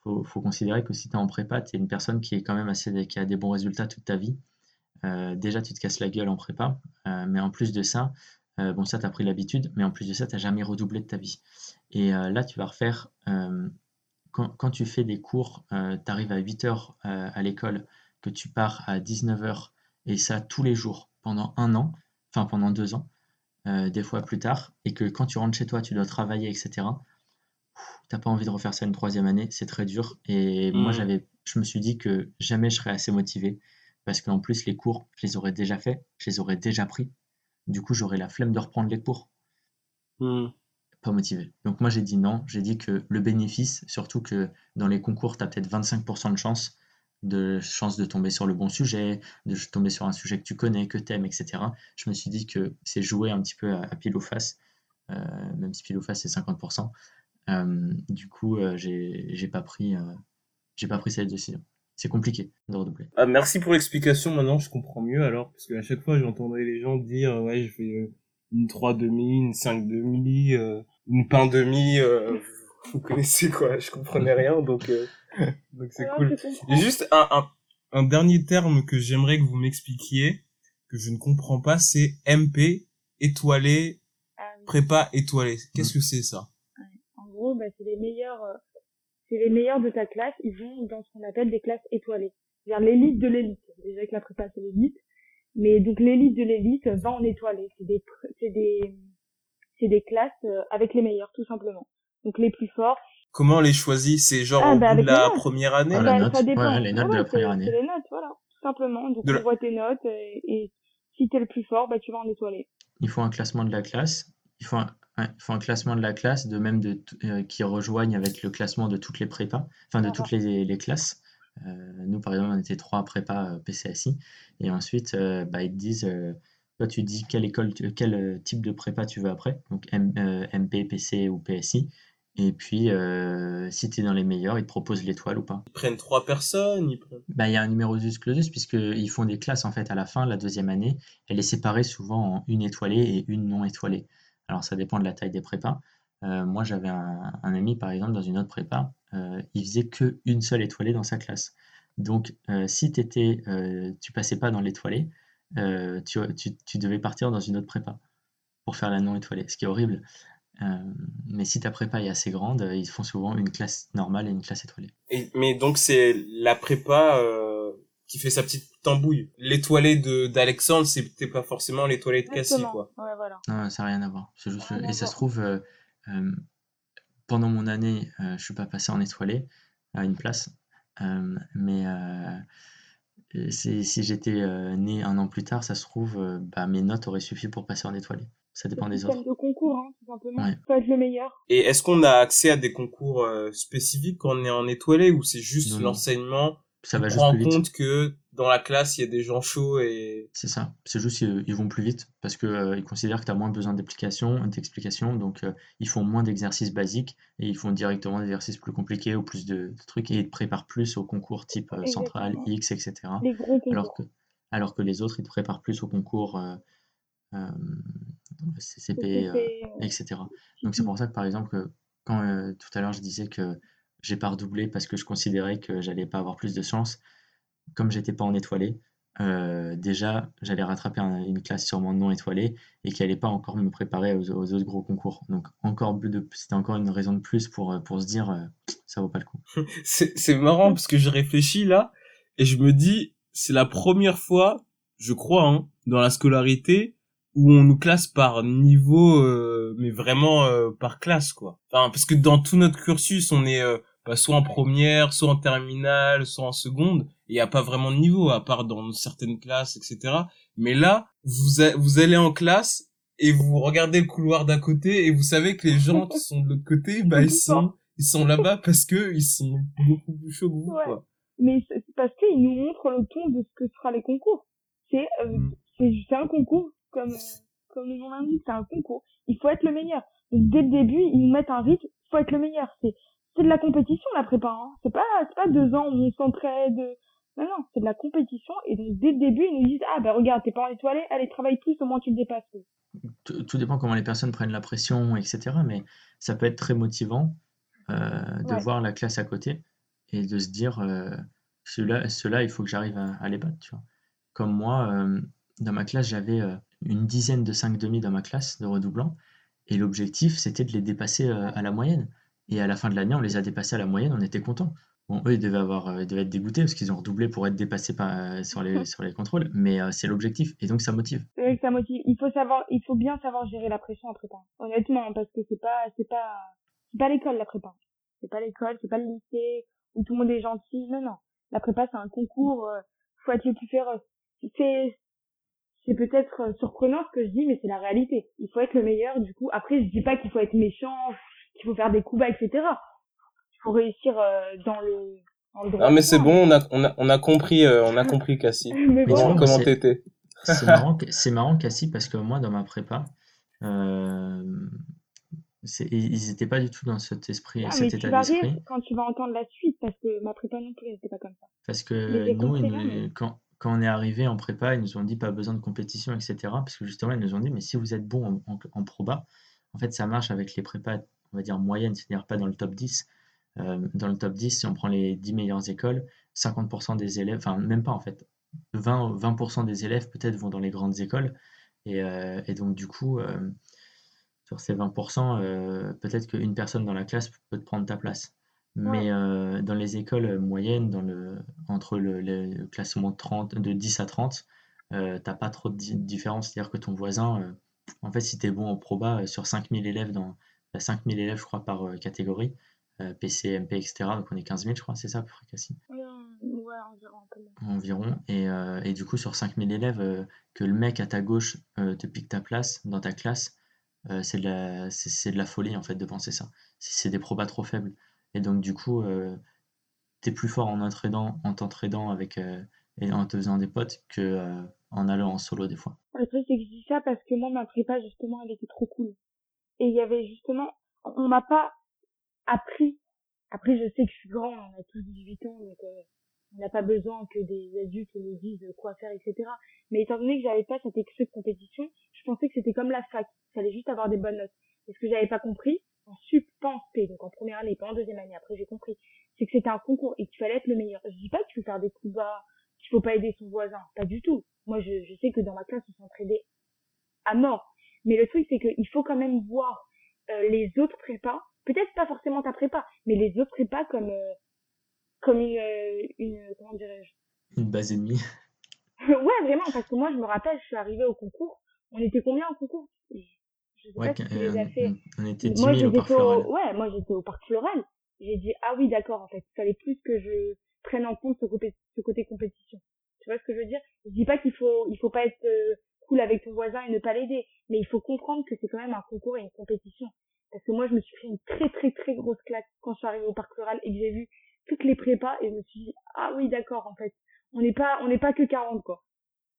faut, faut considérer que si tu es en prépa, tu es une personne qui est quand même assez, qui a des bons résultats toute ta vie. Euh, déjà, tu te casses la gueule en prépa, euh, mais en plus de ça, euh, bon, ça, tu as pris l'habitude, mais en plus de ça, tu n'as jamais redoublé de ta vie. Et là, tu vas refaire, quand, tu fais des cours, tu arrives à 8 heures à l'école, que tu pars à 19 heures, et ça tous les jours, pendant un an, enfin pendant deux ans, des fois plus tard, et que quand tu rentres chez toi, tu dois travailler, etc. T'as pas envie de refaire ça une troisième année, c'est très dur. Et moi, mmh. j'avais, je me suis dit que jamais je serais assez motivé parce qu'en plus, les cours, je les aurais déjà faits, je les aurais déjà pris. Du coup, j'aurais la flemme de reprendre les cours. Hmm. Pas motivé. Donc moi, j'ai dit non. J'ai dit que le bénéfice, surtout que dans les concours, tu as peut-être 25% de chance de chance de tomber sur le bon sujet, de tomber sur un sujet que tu connais, que tu aimes, etc. Je me suis dit que c'est jouer un petit peu à, pile ou face, euh, même si pile ou face c'est 50%. Euh, du coup, euh, j'ai pas pris, j'ai pas pris cette décision c'est compliqué de redoubler. Ah, merci pour l'explication. Maintenant, je comprends mieux alors, parce qu'à chaque fois, j'entendais les gens dire, ouais, je fais euh, une 3 demi, une 5 demi, euh, une pain demi. Euh, *laughs* vous connaissez quoi Je comprenais rien, donc *laughs* donc c'est cool. Et juste un, un, un dernier terme que j'aimerais que vous m'expliquiez, que je ne comprends pas, c'est MP étoilé, ah prépa étoilé. Qu'est-ce que c'est ça? En gros, bah, c'est les meilleurs c'est les meilleurs de ta classe, ils vont dans ce qu'on appelle des classes étoilées. C'est-à-dire l'élite de l'élite. Déjà que la prépa, c'est l'élite. Mais donc l'élite de l'élite va en étoilé. C'est des, c'est des, c'est des classes euh, avec les meilleurs, tout simplement. Donc les plus forts. Comment on les choisit? C'est genre ah, au bah, bout de la première année? Ah, la note. Ça dépend. Ouais, les notes de la première année. C'est les notes, voilà. Tout simplement. Donc on voit tes notes et, et si t'es le plus fort, bah tu vas en étoilé. Il faut un classement de la classe. Il faut un, il faut un classement de la classe, de même de, euh, qui rejoignent avec le classement de toutes les prépas, enfin de toutes les, les classes. Euh, nous, par exemple, on était trois prépas euh, PCSI. Et ensuite, bah, ils te disent, toi, tu dis quelle école, quel type de prépa tu veux après, donc MP, PC ou PSI. Et puis, si tu es dans les meilleurs, ils te proposent l'étoile ou pas. Ils prennent trois personnes ils prennent... bah, Il y a un numerus clausus, puisqu'ils font des classes en fait à la fin, la deuxième année. Elle est séparée souvent en une étoilée et une non étoilée. Alors ça dépend de la taille des prépas. Euh, moi j'avais un, ami par exemple dans une autre prépa, euh, il faisait que une seule étoilée dans sa classe. Donc euh, si t'étais, tu passais pas dans l'étoilée, tu, devais partir dans une autre prépa pour faire la non étoilée, ce qui est horrible. mais si ta prépa est assez grande, ils font souvent une classe normale et une classe étoilée. Mais donc c'est la prépa qui fait sa petite tambouille. L'étoilé de d'Alexandre, c'était pas forcément l'étoilé de Cassie, quoi. Ouais, voilà. Non, ça n'a rien à voir. Juste... Et ça se trouve, euh, euh, pendant mon année, euh, je suis pas passé en étoilé à une place, mais si, si j'étais né un an plus tard, ça se trouve, bah, mes notes auraient suffi pour passer en étoilé. Ça dépend des autres. de concours, hein, tout simplement. Ouais. Faut être le meilleur. Et est-ce qu'on a accès à des concours spécifiques quand on est en étoilé ou c'est juste l'enseignement ça va juste plus vite. compte que dans la classe, il y a des gens chauds et... C'est ça. C'est juste qu'ils vont plus vite parce qu'ils euh, considèrent que tu as moins besoin d'explications, d'explications. Donc, euh, ils font moins d'exercices basiques et ils font directement des exercices plus compliqués ou plus de, trucs et ils te préparent plus au concours type euh, central, X, etc. Alors, que, alors que les autres, ils te préparent plus au concours CCP, etc. Donc, c'est pour ça que, par exemple, quand tout à l'heure, je disais que j'ai pas redoublé parce que je considérais que j'allais pas avoir plus de chance. Comme j'étais pas en étoilé, euh, déjà, j'allais rattraper une classe sûrement non étoilée et qui allait pas encore me préparer aux, autres gros concours. Donc, encore c'était encore une raison de plus pour, euh, pour se dire, euh, ça vaut pas le coup. *laughs* c'est marrant parce que je réfléchis là et je me dis, c'est la première fois, je crois, hein, dans la scolarité où on nous classe par niveau, mais vraiment par classe, quoi. Enfin, parce que dans tout notre cursus, on est bah, soit en première, soit en terminale, soit en seconde. Il n'y a pas vraiment de niveau, à part dans certaines classes, etc. Mais là, vous, vous allez en classe et vous regardez le couloir d'à côté et vous savez que les gens qui sont de l'autre côté, *laughs* bah, ils sont, ils sont là-bas parce que ils sont beaucoup plus chauds que vous, quoi. Mais c'est parce qu'ils nous montrent le ton de ce que sera les concours. C'est, euh, mm. c'est, un concours, comme, comme le nom l'indique, c'est un concours. Il faut être le meilleur. Donc, dès le début, ils nous mettent un rythme, il faut être le meilleur. C'est, c'est de la compétition la prépa. Hein. C'est pas c'est pas deux ans où on s'entraide. Non non, c'est de la compétition et donc dès le début ils nous disent ah ben regarde t'es pas en étoilé, allez travaille plus au moins tu le dépasses. Tout, dépend comment les personnes prennent la pression etc. Mais ça peut être très motivant euh, de voir la classe à côté et de se dire euh, ceux-là ceux il faut que j'arrive à, les battre. Tu vois. Comme moi euh, dans ma classe j'avais euh, une dizaine de 5 demi dans ma classe de redoublants et l'objectif c'était de les dépasser à la moyenne. Et à la fin de l'année, on les a dépassés à la moyenne, on était contents. Bon, eux, ils devaient, avoir, euh, devaient être dégoûtés parce qu'ils ont redoublé pour être dépassés par, euh, sur, les, sur les contrôles, mais euh, c'est l'objectif et donc ça motive. Oui, ça motive. Il faut savoir, il faut bien savoir gérer la pression en prépa. Honnêtement, parce que c'est pas, c'est pas, c'est pas l'école la prépa. C'est pas l'école, c'est pas le lycée où tout le monde est gentil. Non, non. La prépa, c'est un concours. faut être le plus féroce. C'est, c'est peut-être surprenant ce que je dis, mais c'est la réalité. Il faut être le meilleur. Du coup, après, je dis pas qu'il faut être méchant, qu'il faut faire des coups bas, etc. Il faut réussir euh, dans le ah mais c'est bon, on a, on a, on a compris, euh, on a *laughs* compris Cassie. mais bon, comment t'étais C'est marrant, c'est marrant Cassie parce que moi dans ma prépa, euh, ils n'étaient pas du tout dans cet esprit, ah, cet état d'esprit. Quand tu vas entendre la suite, parce que ma prépa non plus n'était pas comme ça. Parce que nous, quand, quand on est arrivé en prépa, ils nous ont dit pas besoin de compétition, etc. Parce que justement, ils nous ont dit, mais si vous êtes bon en, en, en proba, en fait, ça marche avec les prépas, on va dire moyennes, c'est-à-dire pas dans le top 10. Euh, dans le top 10, si on prend les 10 meilleures écoles, 50% des élèves, enfin même pas en fait, 20, 20% des élèves peut-être vont dans les grandes écoles. Et, euh, donc du coup, euh, sur ces 20%, peut-être qu'une personne dans la classe peut te prendre ta place. Mais dans les écoles moyennes, dans le, entre le, classement 30, de 10 à 30, euh, t'as pas trop de différence. C'est-à-dire que ton voisin, en fait, si tu es bon en proba, euh, sur 5000 élèves, dans, 5000 élèves, je crois, par euh, catégorie, PC, MP, etc. Donc on est 15 000, je crois, c'est ça, près, Cassie Ouais, environ. Environ. Et, et, du coup, sur 5000 élèves, que le mec à ta gauche te pique ta place dans ta classe, c'est de, la, c'est, de la folie, en fait, de penser ça. C'est des probas trop faibles. Et donc, du coup, tu es plus fort en entraînant, en t'entraînant avec, et en te faisant des potes que en allant en solo des fois. Le truc, c'est que je dis ça parce que moi, ma prépa, justement, elle était trop cool. Et il y avait justement, on m'a pas appris. Après, je sais que je suis grand, on a tous 18 ans, donc euh, on n'a pas besoin que des adultes nous disent quoi faire, etc. Mais étant donné que j'avais pas cet excès de compétition, je pensais que c'était comme la fac. Fallait juste avoir des bonnes notes. Et ce que j'avais pas compris, en sup, en donc en première année, pas en deuxième année, après j'ai compris, c'est que c'était un concours et qu'il fallait être le meilleur. Je dis pas qu'il faut faire des coups bas, qu'il faut pas aider son voisin, pas du tout. Moi, je, je sais que dans ma classe, on s'entraidait à mort. Mais le truc, c'est qu'il faut quand même voir euh, les autres prépas, peut-être pas forcément ta prépa, mais les autres prépas comme euh, comme une, euh, une comment dirais-je Une base ennemie. *laughs* ouais, vraiment, parce que moi, je me rappelle, je suis arrivée au concours. On était combien au concours? Je sais ouais, pas si tu les as fait. On était 10 000 au parc floral. Ouais, moi j'étais au parc floral. J'ai dit ah oui d'accord en fait, il fallait plus que je prenne en compte ce côté, ce côté compétition. Tu vois ce que je veux dire? Je dis pas qu'il faut il faut pas être cool avec ton voisin et ne pas l'aider, mais il faut comprendre que c'est quand même un concours et une compétition. Parce que moi je me suis fait une très très très grosse claque quand je suis arrivée au parc rural et que j'ai vu toutes les prépas et je me suis dit ah oui d'accord en fait on n'est pas on n'est pas que 40 quoi.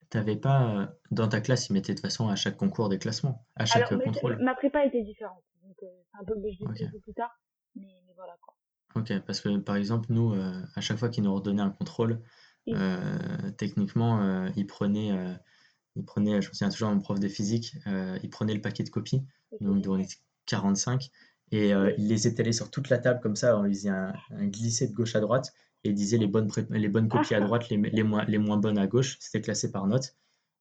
T'avais pas euh, dans ta classe ils mettaient de toute façon à chaque concours des classements, à chaque contrôle. Ma prépa était différente, donc euh, c'est un peu je dis un peu plus tard, mais, mais, voilà quoi. Ok, parce que par exemple nous à chaque fois qu'ils nous redonnaient un contrôle, euh, techniquement, euh, il prenait, euh, il prenait, je me souviens toujours mon prof de physique, il prenait le paquet de copies, donc on était 45, Et euh, il les étalait sur toute la table comme ça, on faisait un, un glissé de gauche à droite et il disait les bonnes, les bonnes copies à droite, les, les, moins, les moins bonnes à gauche, c'était classé par notes.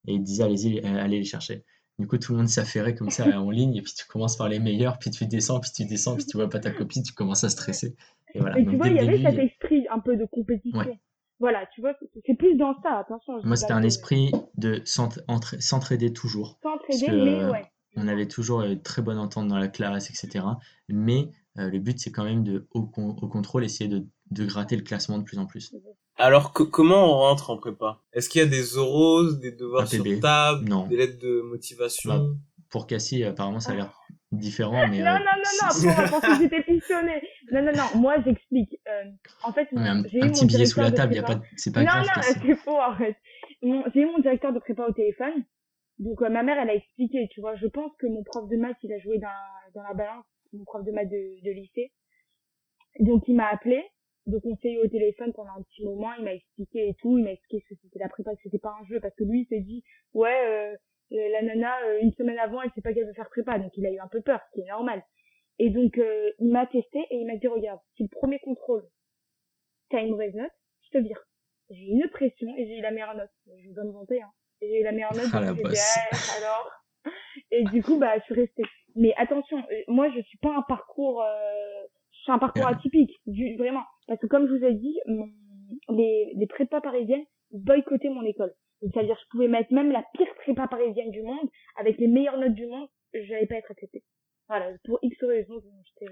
Et il disait allez-y, euh, allez les chercher. Du coup, tout le monde s'affairait comme ça *laughs* en ligne, et puis tu commences par les meilleurs, puis tu descends, puis tu descends, puis tu vois pas ta copie, tu commences à stresser. Et, voilà. tu vois, il y avait cet esprit un peu de compétition. Voilà, tu vois, c'est plus dans ça, attention. Moi, c'était un esprit de s'entraider toujours. S'entraider, mais ouais on avait toujours une très bonne entente dans la classe, etc. Mais euh, le but, c'est quand même de, au, contrôle, essayer de, gratter le classement de plus en plus. Alors, comment on rentre en prépa? Est-ce qu'il y a des oraux, des devoirs sur table, des lettres de motivation? Bah, Pour Cassie, apparemment, ça a l'air différent. Mais, non, euh, non, non, non, pour que j'étais pistonné. Non, non, non, moi, j'explique. Euh, en fait, un, petit billet sous la table, c'est pas grave. Non, non, *laughs* c'est faux, en fait. J'ai eu mon directeur de prépa au téléphone. Donc euh, ma mère, elle a expliqué, tu vois. Je pense que mon prof de maths, il a joué dans, dans la balance, mon prof de maths de, de lycée. Donc il m'a appelé. Donc on s'est eu au téléphone pendant un petit moment. Il m'a expliqué et tout. Il m'a expliqué que c'était la prépa, que c'était pas un jeu, parce que lui, il s'est dit, ouais, euh, euh la nana, euh, une semaine avant, elle sait pas qu'elle veut faire prépa, donc il a eu un peu peur, ce qui est normal. Et donc il m'a testé et il m'a dit, regarde, si le premier contrôle, t'as une mauvaise note, je te vire. J'ai eu une pression et j'ai eu la meilleure note. Je vous donne vanter, hein. J'ai eu la meilleure note *laughs* ah, donc alors. Et du coup bah je suis restée. Mais attention euh, moi je suis pas un parcours euh, je suis un parcours atypique du, vraiment. Parce que comme je vous ai dit les les prépas parisiennes boycottaient mon école. C'est-à-dire je pouvais mettre même la pire prépa parisienne du monde avec les meilleures notes du monde j'allais pas être acceptée voilà pour X raisons euh,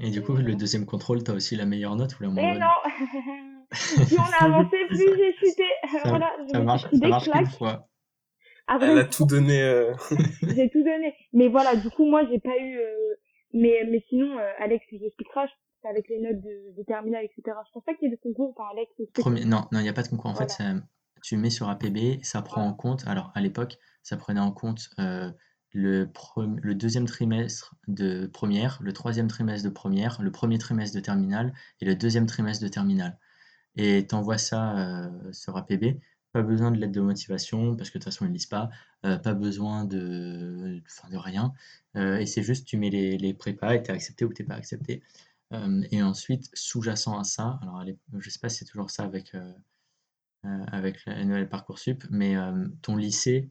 et du coup, le deuxième contrôle, t'as aussi la meilleure note ou la moins bonne non *laughs* Plus on a avancé, plus j'ai chuté. *laughs* voilà, ça marche, ça marche une fois. Ah, Elle a tout donné. Euh... *laughs* j'ai tout donné. Mais voilà, du coup, moi, j'ai pas eu. Euh... Mais, mais sinon, euh, Alex, il expliquera. C'est avec les notes de, de terminale, etc. Je pense pas qu'il y ait de concours. Enfin, Alex. Premier... Non, non, il n'y a pas de concours. En fait, tu mets sur APB, ça prend en compte. Alors, à l'époque, ça prenait en compte le, deuxième trimestre de première, le troisième trimestre de première, le premier trimestre de terminale et le deuxième trimestre de terminale et t'envoies ça euh, sur APB. Pas besoin de lettre de motivation parce que de toute façon ils lisent pas. Euh, pas besoin de, enfin, de rien. Euh, et c'est juste tu mets les, les prépas et t'es accepté ou t'es pas accepté. et ensuite sous-jacent à ça, alors allez, je sais pas si c'est toujours ça avec avec la parcoursup, mais ton lycée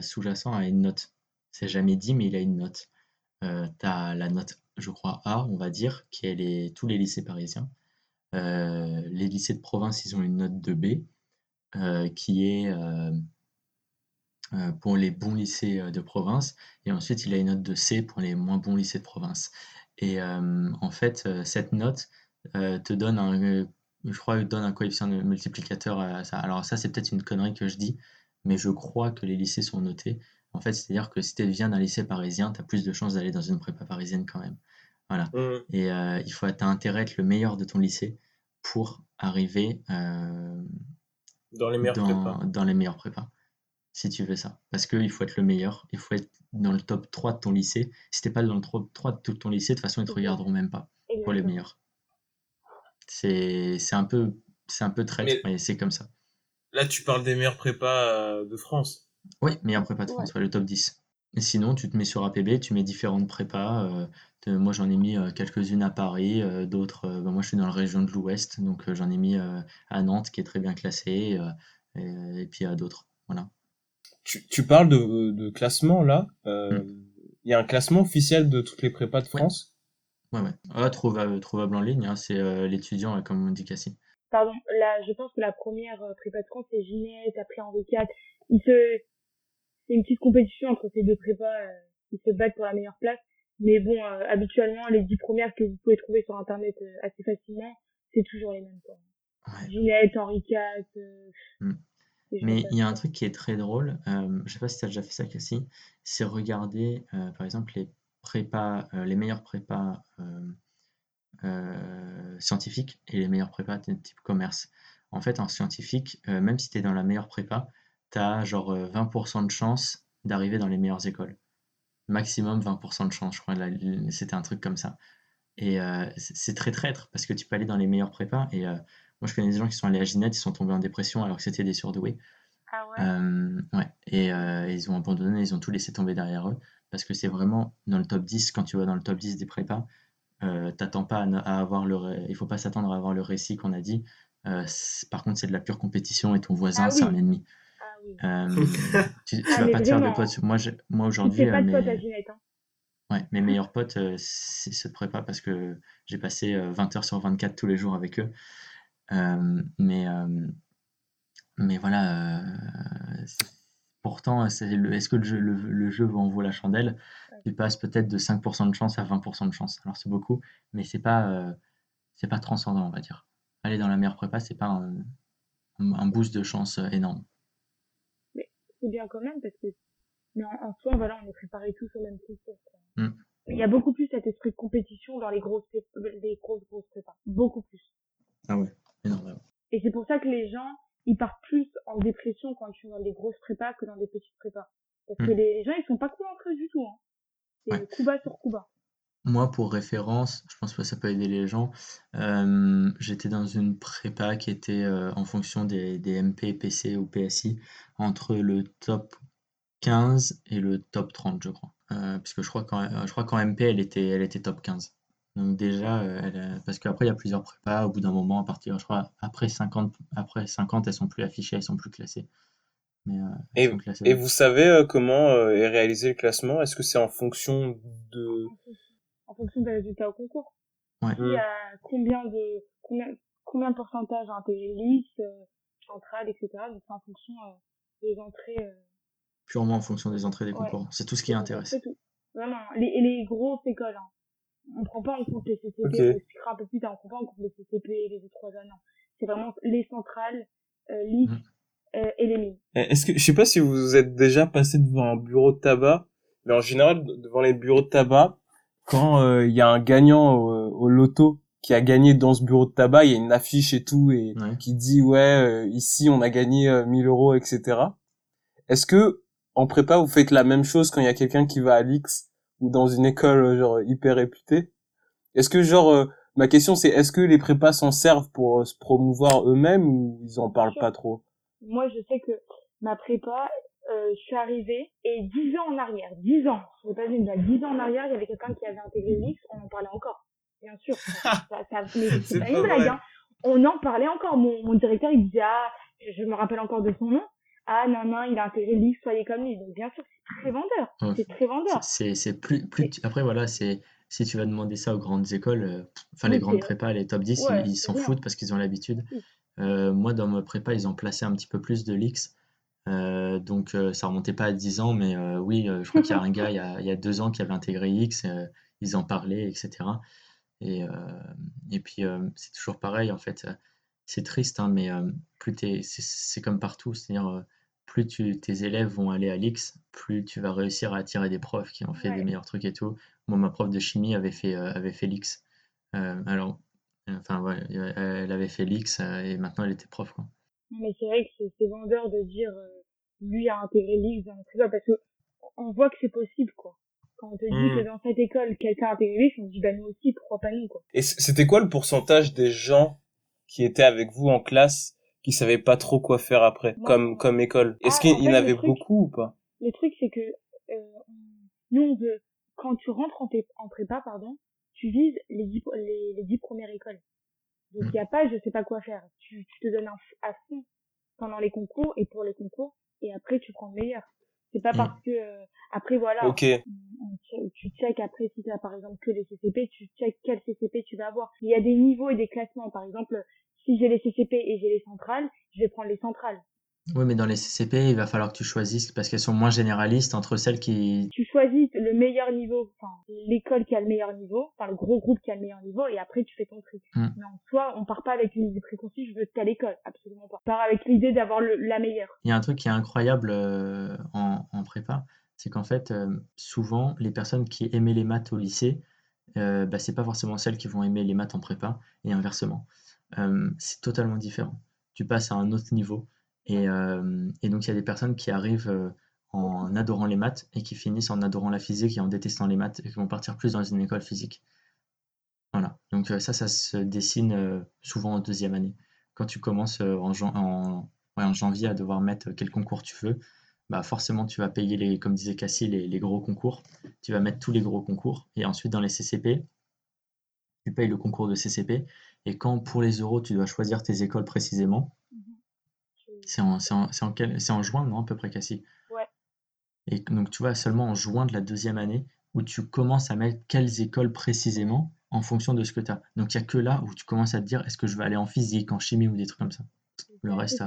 sous-jacent a une note. C'est jamais dit, mais il a une note. tu as la note, je crois, A, on va dire, qui est tous les lycées parisiens. Euh, les lycées de province, ils ont une note de B, euh, qui est euh, pour les bons lycées de province, et ensuite il a une note de C pour les moins bons lycées de province. Et en fait, cette note te donne un, donne un coefficient multiplicateur à ça. Alors ça, c'est peut-être une connerie que je dis, mais je crois que les lycées sont notés. En fait, c'est-à-dire que si tu viens d'un lycée parisien, tu as plus de chances d'aller dans une prépa parisienne quand même. Voilà. Mmh. Et il faut, as intérêt à être le meilleur de ton lycée pour arriver dans les meilleurs prépas. Dans les meilleurs prépas, si tu veux ça. Parce qu'il faut être le meilleur, il faut être dans le top 3 de ton lycée. Si t'es pas dans le top 3 de tout ton lycée, de toute façon, ils te regarderont même pas pour les meilleurs. C'est un peu c'est un peu très mais, c'est comme ça. Là, tu parles des meilleurs prépas de France. Oui, meilleurs prépas de France, le top 10. Et sinon, tu te mets sur APB, tu mets différentes prépas. Euh, moi, j'en ai mis euh, quelques-unes à Paris, euh, d'autres. Bah, moi, je suis dans la région de l'Ouest, donc j'en ai mis à Nantes, qui est très bien classé, et, puis à d'autres. Voilà. Tu, tu parles de, de classement là. Mmh. Il y a un classement officiel de toutes les prépas de France? Ouais, ouais. Ah, trouvable, trouvable en ligne, hein, c'est l'étudiant, comme on dit Cassie. Pardon, là, je pense que la première prépa de France, c'est Ginette, après Henri IV. Il. C'est une petite compétition entre ces deux prépas. ils se battent pour la meilleure place. Mais bon, euh, habituellement, les dix premières que vous pouvez trouver sur Internet euh, assez facilement, c'est toujours les mêmes. Quoi. Ouais. Ginette, Henri IV. Euh, mm. Mais il y a un truc qui est très drôle, euh, je sais pas si tu as déjà fait ça, Cassie, c'est regarder, par exemple, les prépas, les meilleurs prépas scientifiques et les meilleurs prépas type commerce. En fait, en scientifique, même si tu es dans la meilleure prépa, tu as genre 20% de chance d'arriver dans les meilleures écoles maximum 20% de chance, je crois. C'était un truc comme ça. Et euh, c'est très traître parce que tu peux aller dans les meilleurs prépas. Et euh, moi, je connais des gens qui sont allés à Ginette, ils sont tombés en dépression alors que c'était des surdoués. Ah ouais? Euh, ouais. Et euh, ils ont abandonné, ils ont tout laissé tomber derrière eux. Parce que c'est vraiment dans le top 10, quand tu vas dans le top 10 des prépas, euh, t'attends pas à, avoir le. Il faut pas s'attendre à avoir le récit qu'on a dit. Euh, par contre, c'est de la pure compétition et ton voisin, Ah c'est un ennemi. Euh, *laughs* tu, tu Ah, vas pas te faire de vraiment. potes. Moi, je- moi Tu aujourd'hui, fais pas euh, de potes à mes, Ginette, hein. ouais, mes meilleurs potes, euh, c'est ceux de prépa parce que j'ai passé euh, 20 heures sur 24 tous les jours avec eux. Euh, mais, euh, mais voilà, euh, pourtant, c'est le- est-ce que le jeu, le, le jeu en vaut la chandelle? Tu passes peut-être de 5% de chance à 20% de chance. Alors c'est beaucoup, mais c'est pas, euh, c'est pas transcendant, on va dire. Aller dans la meilleure prépa, c'est pas un, boost de chance euh, énorme. C'est bien quand même parce que, mais en, en soi, voilà, on est préparés tous au même système. quoi. Mm. Il y a beaucoup plus cet esprit de compétition dans les grosses, les grosses, grosses prépas. Beaucoup plus. Ah ouais, énormément. Et c'est pour ça que les gens, ils partent plus en dépression quand ils sont dans des grosses prépas que dans des petites prépas. Parce que Mm. les gens, ils sont pas eux du tout, hein. C'est Ouais. coup bas sur coup bas. Moi, pour référence, je pense que ça peut aider les gens. euh, j'étais dans une prépa qui était euh, en fonction des, des MP, PC ou PSI, entre le top 15 et le top 30, je crois. Euh, puisque je crois qu'en je crois qu'en MP, elle était, elle était top 15. Donc déjà, elle, parce qu'après, il y a plusieurs prépas. Au bout d'un moment, à partir, je crois, après 50, après 50, elles sont plus affichées, elles sont plus classées. Mais euh, elles Et, sont classées. et vous savez comment est réalisé le classement? Est-ce que c'est en fonction de... En fonction des résultats au concours. Ouais. Qui a combien de, combien, combien de pourcentage intégré liste, euh, centrale, etc. Donc c'est en fonction euh, des entrées. Euh, Purement en fonction des entrées des Ouais. concours. C'est tout ce qui intéresse. C'est tout. Vraiment. Les, et les grosses écoles, hein. On prend pas en compte les CCP, Ok. on expliquera un peu plus tard, on prend pas en compte les CCP et les E3A, non. C'est vraiment les centrales, euh, euh, et les mines. Eh, Est-ce que je sais pas si vous êtes déjà passé devant un bureau de tabac, mais en général de- devant les bureaux de tabac, quand euh, il y a un gagnant au, au loto qui a gagné dans ce bureau de tabac, il y a une affiche et tout et Ouais. qui dit ouais euh, ici on a gagné euh, 1000 euros etc. Est-ce que en prépa vous faites la même chose quand il y a quelqu'un qui va à l'X ou dans une école euh, genre hyper réputée? Est-ce que genre euh, ma question c'est est-ce que les prépas s'en servent pour euh, se promouvoir eux-mêmes ou ils en parlent pas trop? Moi, je sais que ma prépa, euh, je suis arrivée et dix ans en arrière, dix ans, je sais pas une blague, dix ans en arrière, il y avait quelqu'un qui avait intégré l'X, on en parlait encore. Bien sûr. *laughs* Ça, ça, C'est c'est pas pas une blague, hein. On en parlait encore. Mon, mon directeur, il disait, ah, je me rappelle encore de son nom. Ah, non, non, il a intégré l'X, soyez comme lui. Donc, bien sûr, c'est très vendeur. C'est très vendeur. C'est c'est plus, plus tu- après voilà, c'est si tu vas demander ça aux grandes écoles, euh, enfin Oui, les grandes prépas, les top 10, Ouais, ils- s'en bien. foutent parce qu'ils ont l'habitude. Euh, moi dans ma prépa, ils ont placé un petit peu plus de leaks. Euh, donc euh, ça remontait pas à 10 ans, mais euh, oui, euh, je crois qu'il y a un gars il y a, il y a deux ans qui avait intégré X, ils en parlaient, etc. Et, et puis c'est toujours pareil en fait. C'est triste, hein, mais plus t'es, c'est comme partout, c'est-à-dire plus tu, tes élèves vont aller à l'X, plus tu vas réussir à attirer des profs qui ont fait des Ouais. meilleurs trucs et tout. Moi, ma prof de chimie avait fait, avait fait l'X. Alors, enfin, ouais, elle avait fait l'X et maintenant elle était prof, quoi. Non, Mais c'est vrai que c'est- c'est vendeur de dire, euh, lui a intégré l'X dans notre école parce que on voit que c'est possible, quoi. Quand on te dit Mm. que dans cette école, quelqu'un a intégré l'X, on se dit, bah, nous aussi, pourquoi pas nous, quoi. Et c'était quoi le pourcentage des gens qui étaient avec vous en classe qui savaient pas trop quoi faire après, comme comme école? Est-ce Ah, qu'il en y en avait truc- beaucoup ou pas? Le truc, c'est que, euh, nous, on veut, quand tu rentres en, en prépa, pardon, tu vises les dix, les, les dix premières écoles. Donc, il Mm. n'y a pas, je sais pas quoi faire. Tu, tu te donnes à fond pendant les concours et pour les concours, et après, tu prends le meilleur. C'est pas Mm. parce que, euh, après, voilà. Ok. on- on che- tu check après si tu as par exemple que les CCP, tu check quel CCP tu vas avoir. Il y a des niveaux et des classements. Par exemple, si j'ai les CCP et j'ai les centrales, je vais prendre les centrales. Oui, mais dans les CCP, il va falloir que tu choisisses parce qu'elles sont moins généralistes entre celles qui. Tu choisis le meilleur niveau, enfin l'école qui a le meilleur niveau, enfin le gros groupe qui a le meilleur niveau, et après tu fais ton tri. Mm. Mais en soi, on part pas avec une idée préconçue, je veux telle école, absolument pas. On part avec l'idée d'avoir la meilleure. Il y a un truc qui est incroyable euh, en, en prépa, c'est qu'en fait, euh, souvent, les personnes qui aimaient les maths au lycée, euh, bah, c'est pas forcément celles qui vont aimer les maths en prépa, et inversement. Euh, c'est totalement différent. Tu passes à un autre niveau, et, euh, et donc il y a des personnes qui arrivent euh, en adorant les maths et qui finissent en adorant la physique et en détestant les maths et qui vont partir plus dans une école physique. Voilà. Donc euh, ça, ça se dessine souvent en deuxième année. Quand tu commences en, jan- en, en janvier à devoir mettre quel concours tu veux, bah forcément tu vas payer les, comme disait Cassie, les gros concours. Tu vas mettre tous les gros concours. Et ensuite dans les CCP, tu payes le concours de CCP. Et quand pour les euros, tu dois choisir tes écoles précisément, c'est en, en, en, juin, non, à peu près, Cassie? Ouais. Et donc, tu vois, seulement en juin de la deuxième année, où tu commences à mettre quelles écoles précisément en fonction de ce que tu as. Donc, il n'y a que là où tu commences à te dire est-ce que je vais aller en physique, en chimie ou des trucs comme ça? Le reste,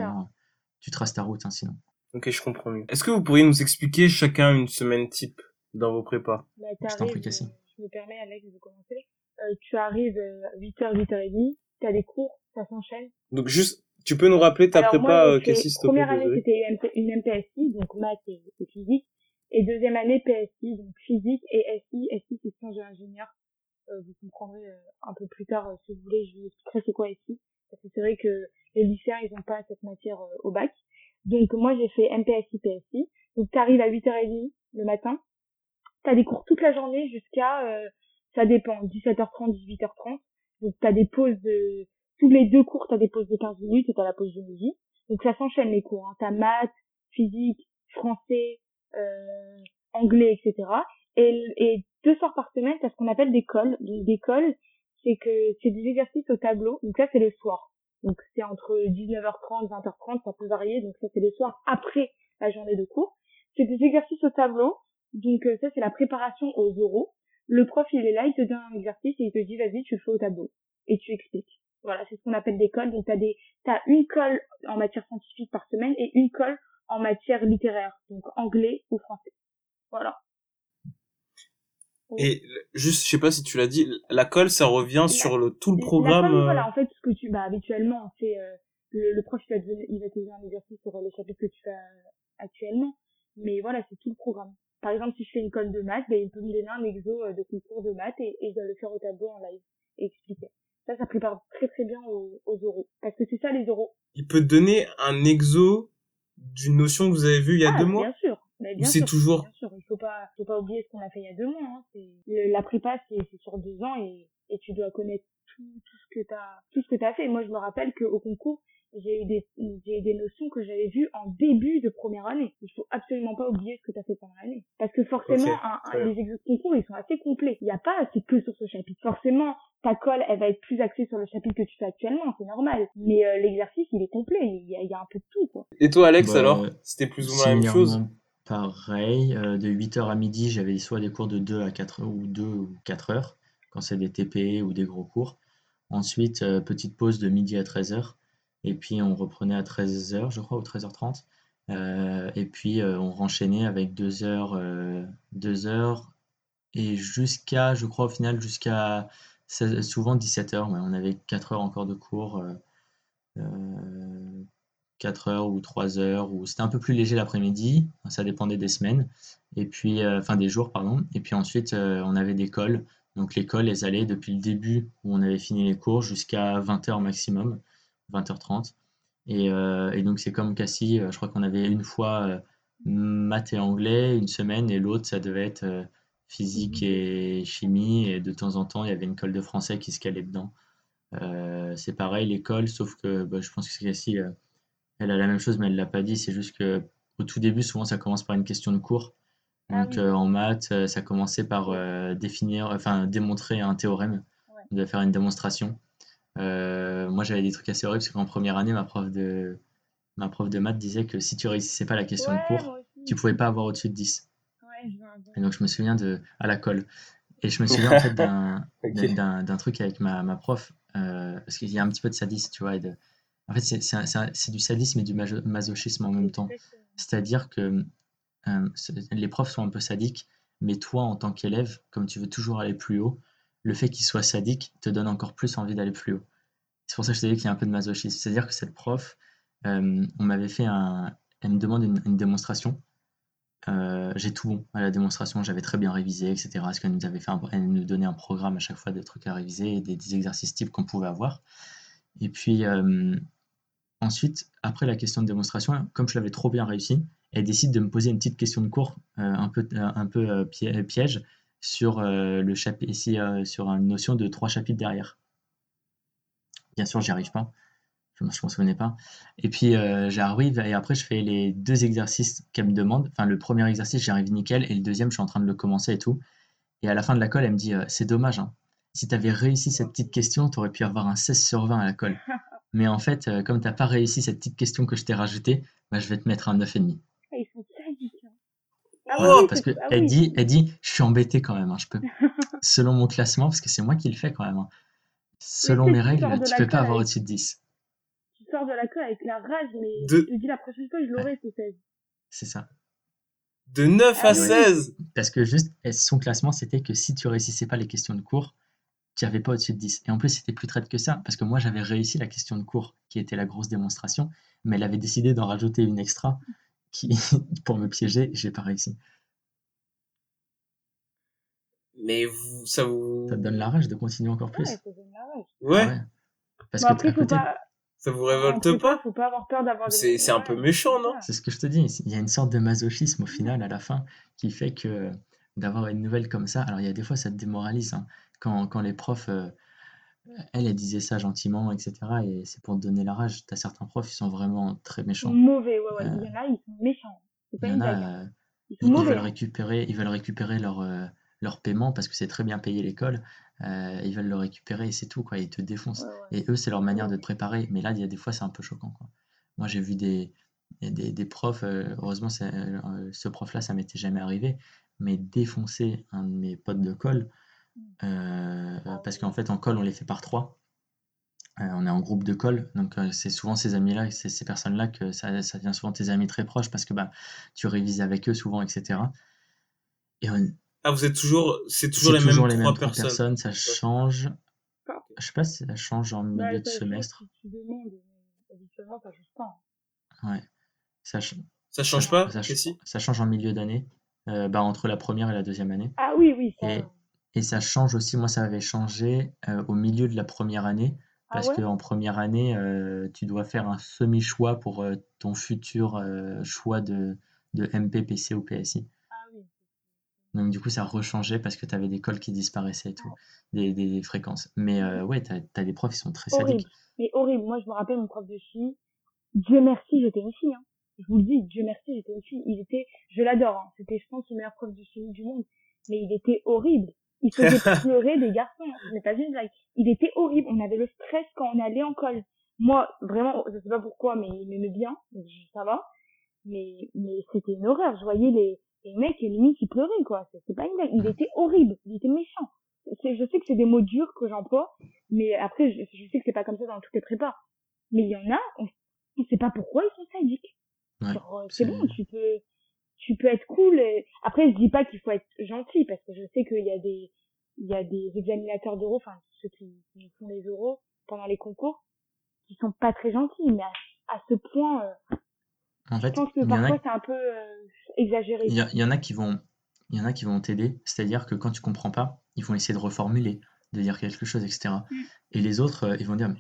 tu traces ta route, hein, sinon. Ok, je comprends mieux. Est-ce que vous pourriez nous expliquer chacun une semaine type dans vos prépas? Bah, Je t'en prie, Cassie. Je me permets, Alex, de commencer. Euh, tu arrives à 8h, 8h30, tu as des cours, ça s'enchaîne. Donc juste, tu peux nous rappeler ta prépa, euh, Cassie, s'il te Première année, c'était une MPSI, donc maths et, physique. Et deuxième année, PSI, donc physique et SI. SI, c'est sciences de l'ingénieur. Euh, vous comprendrez euh, un peu plus tard, si vous voulez, je vous expliquerai c'est quoi SI. Parce que c'est vrai que les lycéens, ils n'ont pas cette matière au bac. Donc moi, j'ai fait MPSI, PSI. Donc tu arrives à 8h30 le matin. Tu as des cours toute la journée jusqu'à ça dépend, 17h30, 18h30. Donc tu as des pauses de tous les deux cours, tu as des pauses de 15 minutes et tu as la pause de midi. Donc ça s'enchaîne les cours, hein. tu as maths, physique, français, euh, anglais, etc. Et, et deux soirs par semaine, tu as ce qu'on appelle des cols. Donc des cols, c'est que c'est des exercices au tableau. Donc ça c'est le soir. Donc c'est entre 19h30, 20h30, ça peut varier. Donc ça c'est le soir après la journée de cours. C'est des exercices au tableau. Donc euh, ça c'est la préparation aux oraux le prof il est là, il te donne un exercice et il te dit vas-y tu le fais au tableau et tu expliques. Voilà, c'est ce qu'on appelle des cols. Donc t'as des t'as une colle en matière scientifique par semaine et une colle en matière littéraire, donc anglais ou français. Voilà. Et juste, je sais pas si tu l'as dit, la colle, ça revient sur le tout le programme. Euh, voilà, en fait, ce que tu, bah, habituellement, c'est euh, le, le, prof il va, te, il va te donner un exercice sur le chapitre que tu fais euh, actuellement, mais voilà, c'est tout le programme. Par exemple, si je fais une colle de maths, ben, il peut me donner un exo euh, de concours de maths et, et je dois le faire au tableau en live et expliquer. Ça, ça prépare très très bien aux, aux oraux. Parce que c'est ça les oraux. Il peut donner un exo d'une notion que vous avez vue il y a ah, deux mois Bien sûr. C'est toujours. Bien sûr. Il faut pas, faut pas oublier ce qu'on a fait il y a deux mois. Hein. Le, la prépa, c'est sur deux ans et, et tu dois connaître tout, tout ce que t'as, tout ce que t'as fait. Moi, je me rappelle qu'au concours, j'ai eu des, j'ai des notions que j'avais vues en début de première année. Il faut absolument pas oublier ce que tu as fait pendant l'année. Parce que forcément, un, les exercices concours, ils sont assez complets. Il n'y a pas assez que sur ce chapitre. Forcément, ta colle, elle va être plus axée sur le chapitre que tu fais actuellement, c'est normal. Mais euh, l'exercice, il est complet. Il y, a, il y, a, un peu de tout, quoi. Et toi, Alex, bah, alors? C'était plus ou moins la même chose? Pareil. Euh, de 8h à midi, j'avais soit des cours de 2 à 4 heures ou 2 ou 4 heures, quand c'est des TP ou des gros cours. Ensuite, euh, petite pause de midi à 13h. Et puis on reprenait à 13h, je crois, ou 13h30. Euh, et puis euh, on renchaînait avec 2 heures, 2 heures et jusqu'à, je crois au final, jusqu'à souvent 17h. on avait 4 heures encore de cours, 4 heures ou 3 heures, ou c'était un peu plus léger l'après-midi, ça dépendait des semaines, et puis, enfin des jours, pardon. Et puis ensuite, on avait des cols. Donc les cols, elles allaient depuis le début où on avait fini les cours jusqu'à 20h maximum. 20h30. Euh, et, donc c'est comme Cassie, euh, je crois qu'on avait une fois euh, maths et anglais une semaine et l'autre ça devait être physique mhm. et chimie et de temps en temps il y avait une colle de français qui se calait dedans. c'est pareil l'école sauf que bah, je pense que Cassie elle a la même chose mais elle l'a pas dit c'est juste que au tout début souvent ça commence par une question de cours. Ah donc en maths ça commençait par définir enfin démontrer un théorème. On devait faire une démonstration. Euh, moi, j'avais des trucs assez horribles parce qu'en première année, ma prof de, ma prof de maths disait que si tu réussissais pas la question de cours, tu pouvais pas avoir au-dessus de 10. Et donc, je me souviens de, à la colle. Et je me *laughs* souviens en fait d'un d'un truc avec ma, ma prof, euh, parce qu'il y a un petit peu de sadisme, tu vois. Et de, en fait, c'est du sadisme et du masochisme en même temps. C'est-à-dire que euh, les profs sont un peu sadiques, mais toi, en tant qu'élève, comme tu veux toujours aller plus haut, le fait qu'il soit sadique te donne encore plus envie d'aller plus haut. C'est pour ça que je te dis qu'il y a un peu de masochisme. C'est-à-dire que cette prof, euh, on m'avait fait un. Elle me demande une, démonstration. Euh, j'ai tout bon à la démonstration, j'avais très bien révisé, etc. Parce qu'elle nous avait fait elle nous donnait un programme à chaque fois de trucs à réviser, des, des exercices types qu'on pouvait avoir. Et puis euh, ensuite, après la question de démonstration, comme je l'avais trop bien réussi, elle décide de me poser une petite question de cours, un peu, un peu piège, sur euh, le chapitre ici euh, sur une notion de trois chapitres derrière. Bien sûr, j'y arrive pas. je ne m'en souvenais pas. Et puis euh, j'arrive et après je fais les deux exercices qu'elle me demande. Enfin le premier exercice j'arrive nickel et le deuxième je suis en train de le commencer et tout. Et à la fin de la colle elle me dit c'est dommage, hein. si tu avais réussi cette petite question tu aurais pu avoir un 16 sur 20 à la colle. *laughs* Mais en fait comme tu n'as pas réussi cette petite question que je t'ai rajoutée, bah, je vais te mettre un 9,5. Ah, ils sont sadiques. hein. Ah Ah oui, parce c'est- que ah elle oui. dit, elle dit, je suis embêté quand même, hein, je peux, *laughs* selon mon classement, parce que c'est moi qui le fais quand même. hein. Selon tu mes règles, tu la peux pas avoir au-dessus de 10. Tu sors de la queue avec la rage, mais De- je te dis la prochaine fois, je l'aurai, c'est 16. C'est ça. De 9 Ah à oui. 16 Parce que juste, son classement, c'était que si tu réussissais pas les questions de cours, tu avais pas au-dessus de 10. Et en plus, c'était plus traite que ça, parce que moi, j'avais réussi la question de cours, qui était la grosse démonstration, mais elle avait décidé d'en rajouter une extra qui, *laughs* pour me piéger, j'ai pas réussi. Mais vous, ça vous... Ça te donne la rage de continuer encore plus. Ouais, ça donne la rage. Ouais, Ah ouais. Parce Bon, que après, à faut côté, pas. ça vous révolte pas? Faut pas avoir peur d'avoir des. C'est- c'est un peu méchant, non? C'est ce que je te dis, il y a une sorte de masochisme au final à la fin qui fait que d'avoir une nouvelle comme ça, alors il y a des fois ça te démoralise hein, quand, quand les profs, euh, elle, elle disait ça gentiment, etc. Et c'est pour te donner la rage. T'as certains profs, ils sont vraiment très méchants. mauvais, ouais, ouais. Euh, Il y en a, ils sont méchants. C'est pas Il y en a, euh, Ils veulent récupérer, ils veulent récupérer leur, euh, leur paiement parce que c'est très bien payé l'école. euh, ils veulent le récupérer et c'est tout, quoi. Ils te défoncent. Ouais, ouais. Et eux, c'est leur manière de te préparer. Mais là, il y a des fois, c'est un peu choquant, quoi. Moi, j'ai vu des, des, des profs, heureusement, ce prof-là, ça m'était jamais arrivé, mais défoncer un de mes potes de colle, parce oui. qu'en fait, en colle, on les fait par trois. Euh, on est en groupe de colle, donc euh, c'est souvent ces amis-là, c'est ces personnes-là que ça, ça devient souvent tes amis très proches parce que bah, tu révises avec eux souvent, etc. Et on- Ah, vous êtes toujours... C'est toujours les toujours mêmes les trois mêmes trois personnes. personnes, ça change. Ah. Je sais pas si ça change en milieu Ouais, de semestre. si tu demandes, mais habituellement, ça change pas. Ouais. Ça, ch- Ça change pas, ça, change en milieu d'année, euh, bah, entre la première et la deuxième année. Ah oui, oui, ça. Et, et ça change aussi, moi ça avait changé euh, au milieu de la première année, Ah parce ouais? qu'en première année, euh, tu dois faire un semi-choix pour euh, ton futur euh, choix de, de MP, PC ou PSI. Ah oui. Donc du coup, ça rechangeait parce que tu avais des cols qui disparaissaient et tout, des, des- des fréquences. Mais euh, ouais, tu as, des profs, ils sont très Horrible. sadiques. Mais horrible. Moi, je me rappelle mon prof de chimie. Dieu merci, j'étais une fille. Hein. Je vous le dis, Dieu merci, j'étais une fille. Il était, je l'adore. Hein. C'était, je pense, le meilleur prof de chimie du monde. Mais il était horrible. Il faisait *laughs* pleurer des garçons. Ce n'est pas une blague. Il était horrible. On avait le stress quand on allait en colle. Moi, vraiment, je sais pas pourquoi, mais il m'aimait bien. donc Ça va. Mais, mais c'était une horreur. Je voyais les, les mecs, limite, ils pleuraient, quoi. C'est c'est pas une blague. Il était horrible. Il était méchant. C'est- Je sais que c'est des mots durs que j'emploie. Mais après, je, je sais que c'est pas comme ça dans toutes les prépas. Mais il y en a, on on sait pas pourquoi ils sont sadiques. Ouais, Genre, euh, c'est c'est- bon, tu peux, tu peux être cool. et- Après, je dis pas qu'il faut être gentil parce que je sais qu'il y a des, il y a des examinateurs d'euros, enfin ceux qui, qui font les euros pendant les concours, qui sont pas très gentils. Mais à, à ce point, euh, En je pense que a parfois c'est un peu euh, exagéré. Il y, en a qui vont, il y en a qui vont t'aider, c'est-à-dire que quand tu comprends pas, ils vont essayer de reformuler, de dire quelque chose, etc. Mm. Et les autres, euh, ils vont dire,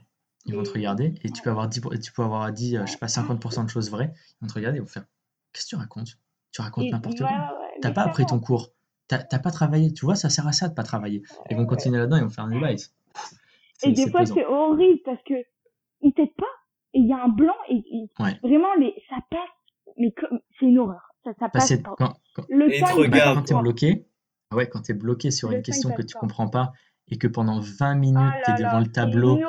ils vont te Mais- regarder et tu peux avoir dit, tu peux avoir dit, je sais pas, 50% de choses vraies. Ils vont te regarder et vont faire, qu'est-ce que tu racontes? Tu racontes n'importe quoi. ouais, T'as pas appris ton cours. T'as t'as pas travaillé. Tu vois, ça sert à ça de pas travailler. Ils vont Ouais. continuer là-dedans, ils vont faire un débat. Et des fois, c'est horrible parce que ils t'aident pas. Et il y a un blanc et, et Ouais. vraiment, les, ça passe. Mais c'est une horreur. Ça, ça passe pas. quand, quand- Le Et temps, quand t'es bloqué, ouais, quand t'es bloqué sur Le une question que tu pas. comprends pas et que pendant 20 minutes, Ah t'es là devant là, le tableau,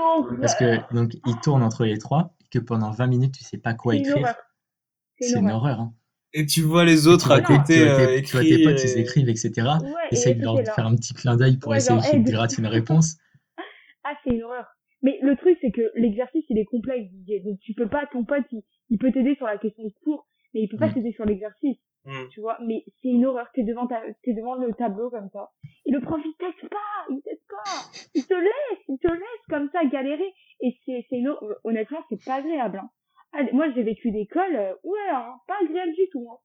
parce que donc il tourne entre les trois et que pendant 20 minutes, tu sais pas quoi C'est une écrire, horreur. C'est une une horreur. horreur. hein. Et tu vois les autres à côté tu vois euh, tes, tu vois tes écrire potes, ils et- écrivent, etc. Ouais, et Essaye de leur faire un petit clin d'œil pour Ouais, essayer genre, aide. grattent une réponse. Ah, c'est une horreur. Mais le truc, c'est que l'exercice, il est complexe, Didier. Donc, tu peux pas, ton pote, il, il peut t'aider sur la question de cours, mais il peut pas Mm. t'aider sur l'exercice. Hmm. Tu vois, mais c'est une horreur. T'es devant ta, t'es devant le tableau comme ça. Et le prof, il t'aide pas, il t'aide pas. Il te laisse, il te laisse comme ça galérer. Et c'est, c'est une, honnêtement, c'est pas agréable, hein. Ah, moi, j'ai vécu d'école, euh, ouais, hein, pas agréable du tout, hein.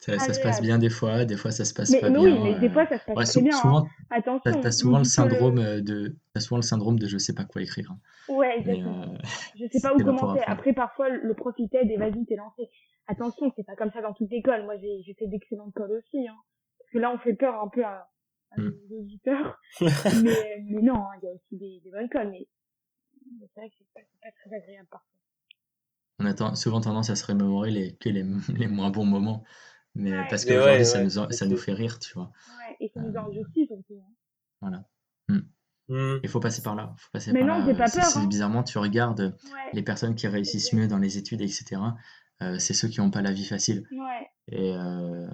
Ça, ça se passe bien des fois, des fois ça se passe Mais, pas mais bien. oui, mais des euh, fois, ça se passe ouais, très bien, hein. souvent, Attention. t'as, souvent le que syndrome euh, de, t'as souvent le syndrome de je sais pas quoi écrire. Ouais, exactement. euh, Je *laughs* sais pas où commencer. Après, parfois, le prof, il t'aide et vas-y, t'es lancé. Attention, c'est pas comme ça dans toute l'école. Moi, j'ai, fait d'excellentes codes aussi, hein. Parce que là, on fait peur un peu à, à Mm. nos auditeurs. *laughs* mais, mais non, hein, il y a aussi des, des bonnes codes. Mais c'est vrai que c'est pas, pas très agréable parfois. On a souvent tendance à se remémorer les, que les, *laughs* les moins bons moments. Mais parce qu'aujourd'hui, ouais, ça ouais, nous, ça fait rire, tu vois. Ouais, et ça nous Euh, surtout. hein. voilà. Hmm. Il faut passer par là. Faut passer Mais par non, j'ai pas C'est- peur, hein. bizarrement, tu regardes Ouais, les personnes qui réussissent mieux dans les études, etc. euh, c'est ceux qui n'ont pas la vie facile. ouais. Et, euh,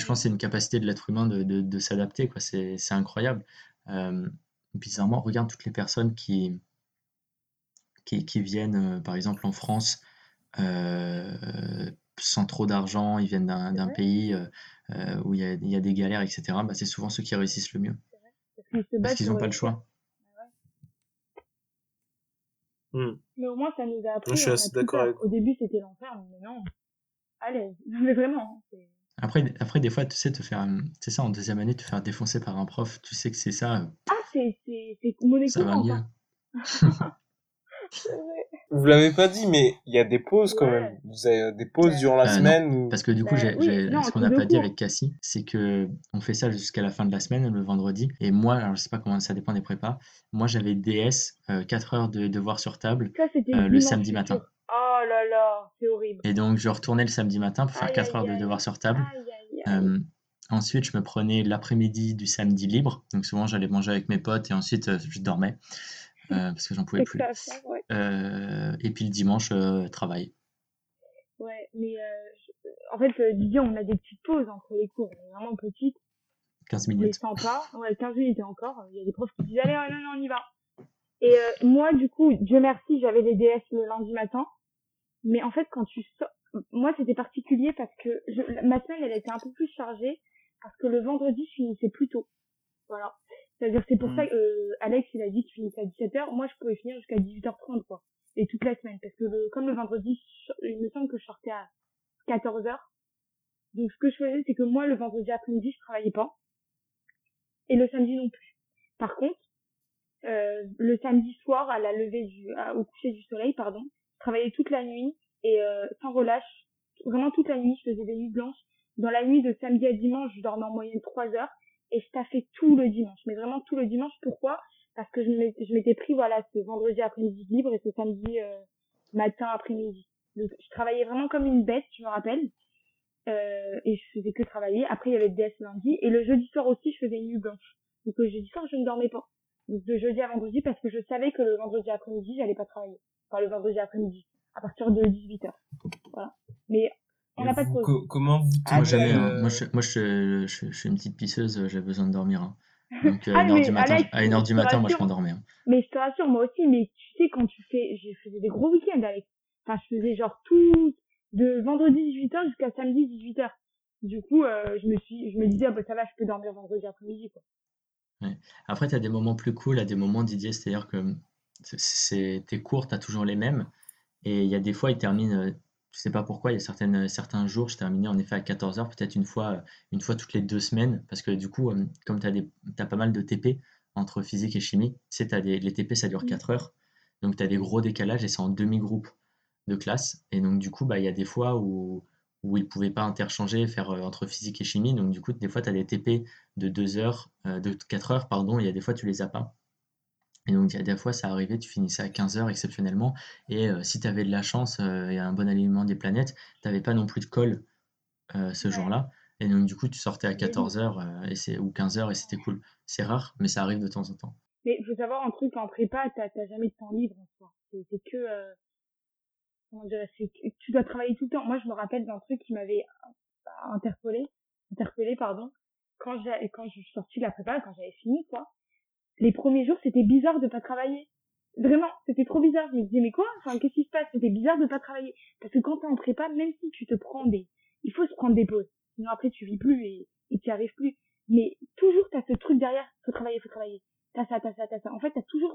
je pense que c'est une capacité de l'être humain de, de, de s'adapter. C'est, incroyable. Euh, bizarrement, regarde toutes les personnes qui, qui, qui viennent, euh, par exemple, en France, euh, sans trop d'argent, ils viennent d'un, pays euh, où il y a, il y a des galères, etc. Bah, c'est souvent ceux qui réussissent le mieux, Parce qu'ils parce n'ont pas le choix. Hmm. Mais au moins, ça nous a appris. Je suis assez d'accord avec Au début, c'était l'enfer, mais maintenant, allez, non, *laughs* mais vraiment. hein, c'est- Après, après, des fois, tu sais, te faire, c'est ça, en deuxième année, te faire défoncer par un prof, tu sais que c'est ça, Ah, c'est c'est- c'est monnaie ça va mieux. *laughs* Vous l'avez pas dit, mais il y a des pauses quand Ouais. même. Vous avez des pauses durant la Euh, non, semaine ou... Parce que du coup, Bah j'ai, oui, j'ai- non, ce qu'on n'a pas dit avec Cassie, c'est que on fait ça jusqu'à la fin de la semaine, le vendredi. Et moi, alors je sais pas comment ça dépend des prépas, moi j'avais DS, 4 heures de devoirs sur table, Ça, euh, le samedi matin. Oh là là, c'est horrible. Et donc je retournais le samedi matin pour faire Aïe, 4 heures aïe, de aïe. devoirs sur table. Aïe, aïe, aïe. Euh, ensuite, je me prenais l'après-midi du samedi libre. Donc souvent, j'allais manger avec mes potes et ensuite, euh, je dormais euh, parce que j'en pouvais plus. faire, ouais. Euh, et puis le dimanche, euh, travail. Ouais, mais en fait, Didier, on a des petites pauses entre les cours. On est vraiment petites, 15 mais minutes. sympa. Ouais, 15 minutes encore. Il y a des profs qui disent, allez, non, non, on y va. Et moi, du coup, Dieu merci, j'avais les DS le lundi matin. Mais en fait, quand tu sors... Moi, c'était particulier parce que je... ma semaine, elle était un peu plus chargée parce que le vendredi, je finissais plus tôt. Voilà. C'est-à-dire, c'est pour Mm. ça que euh, Alex, il a dit qu'il finissait à 17h. Moi, je pouvais finir jusqu'à 18h30, quoi. Et toute la semaine. Parce que le- comme le vendredi, il me semble que je sortais à 14h. Donc, ce que je faisais, c'est que moi, le vendredi après-midi, je travaillais pas. Et le samedi non plus. Par contre, euh, le samedi soir, à la levée du, à- au coucher du soleil, pardon, je travaillais toute la nuit et euh, sans relâche, vraiment toute la nuit, je faisais des nuits blanches. Dans la nuit de samedi à dimanche, je dormais en moyenne 3 heures et je taffais tout le dimanche, mais vraiment tout le dimanche. Pourquoi? Parce que je m'étais pris voilà ce vendredi après-midi libre et ce samedi euh, matin après-midi. Donc je travaillais vraiment comme une bête, je me rappelle. Euh, et je faisais que travailler. Après, il y avait le DS lundi. Et le jeudi soir aussi, je faisais une nuit blanche. Donc le jeudi soir, je ne dormais pas. Donc de jeudi à vendredi, parce que je savais que le vendredi après-midi, j'allais pas travailler. Enfin, le vendredi après-midi, à partir de 18h. Voilà. Mais on n'a Et pas de vous, pause. co- comment vous Ah, Moi, jamais. hein. euh, Moi, je, moi je, je, je suis une petite pisseuse, j'ai besoin de dormir. hein. Donc, euh, Ah, 1h mais du matin, Alex, à 1h du matin, moi, je m'endormais. hein. Mais je te rassure, moi aussi, mais tu sais, quand tu fais, je faisais des gros week-ends, Alex. Enfin, je faisais genre tout, de vendredi 18h jusqu'à samedi 18h. Du coup, euh, je me suis, je me disais, ah bah ça va, je peux dormir vendredi après-midi, quoi. Après, tu as des moments plus cool, à des moments, Didier, c'est-à-dire que c'est- c'est tes cours, tu as toujours les mêmes. Et il y a des fois, ils terminent, euh, je sais pas pourquoi, il y a certaines, certains jours, je terminais en effet à 14h, peut-être une fois, une fois toutes les deux semaines, parce que du coup, euh, comme tu as, pas mal de TP entre physique et chimie, tu sais, t'as des, les TP, ça dure Mm. 4 heures, donc tu as des gros décalages et c'est en demi-groupe de classe. Et donc, du coup, bah, il y a des fois où, où ils pouvaient pas interchanger, faire euh, entre physique et chimie, donc du coup, des fois, tu as des TP de 2 heures, euh, de 4 heures, pardon, et il y a des fois, tu les as pas. Et donc, il y a des fois, ça arrivait, tu finissais à 15 heures exceptionnellement. Et euh, si tu avais de la chance euh, et un bon alignement des planètes, tu n'avais pas non plus de colle euh, ce Ouais. jour-là. Et donc, du coup, tu sortais à Oui. 14 heures euh, et c'est, ou 15 heures et c'était cool. C'est rare, mais ça arrive de temps en temps. Mais il faut savoir un truc, en prépa, t'as t'as jamais de temps libre en soi. C'est que, comment dire, c'est que tu dois travailler tout le temps. Moi, je me rappelle d'un truc qui m'avait euh, interpellé, interpellé, pardon, quand j'ai, quand je suis sortie de la prépa, quand j'avais fini, quoi. Les premiers jours, c'était bizarre de pas travailler. Vraiment, c'était trop bizarre. Je me disais, mais quoi? Enfin, qu'est-ce qui se passe? C'était bizarre de pas travailler. Parce que quand t'es en prépa, même si tu te prends des, il faut se prendre des pauses. Sinon après, tu vis plus et, et tu arrives plus. Mais toujours, t'as ce truc derrière, faut travailler, faut travailler. T'as ça, t'as ça, t'as ça. En fait, t'as toujours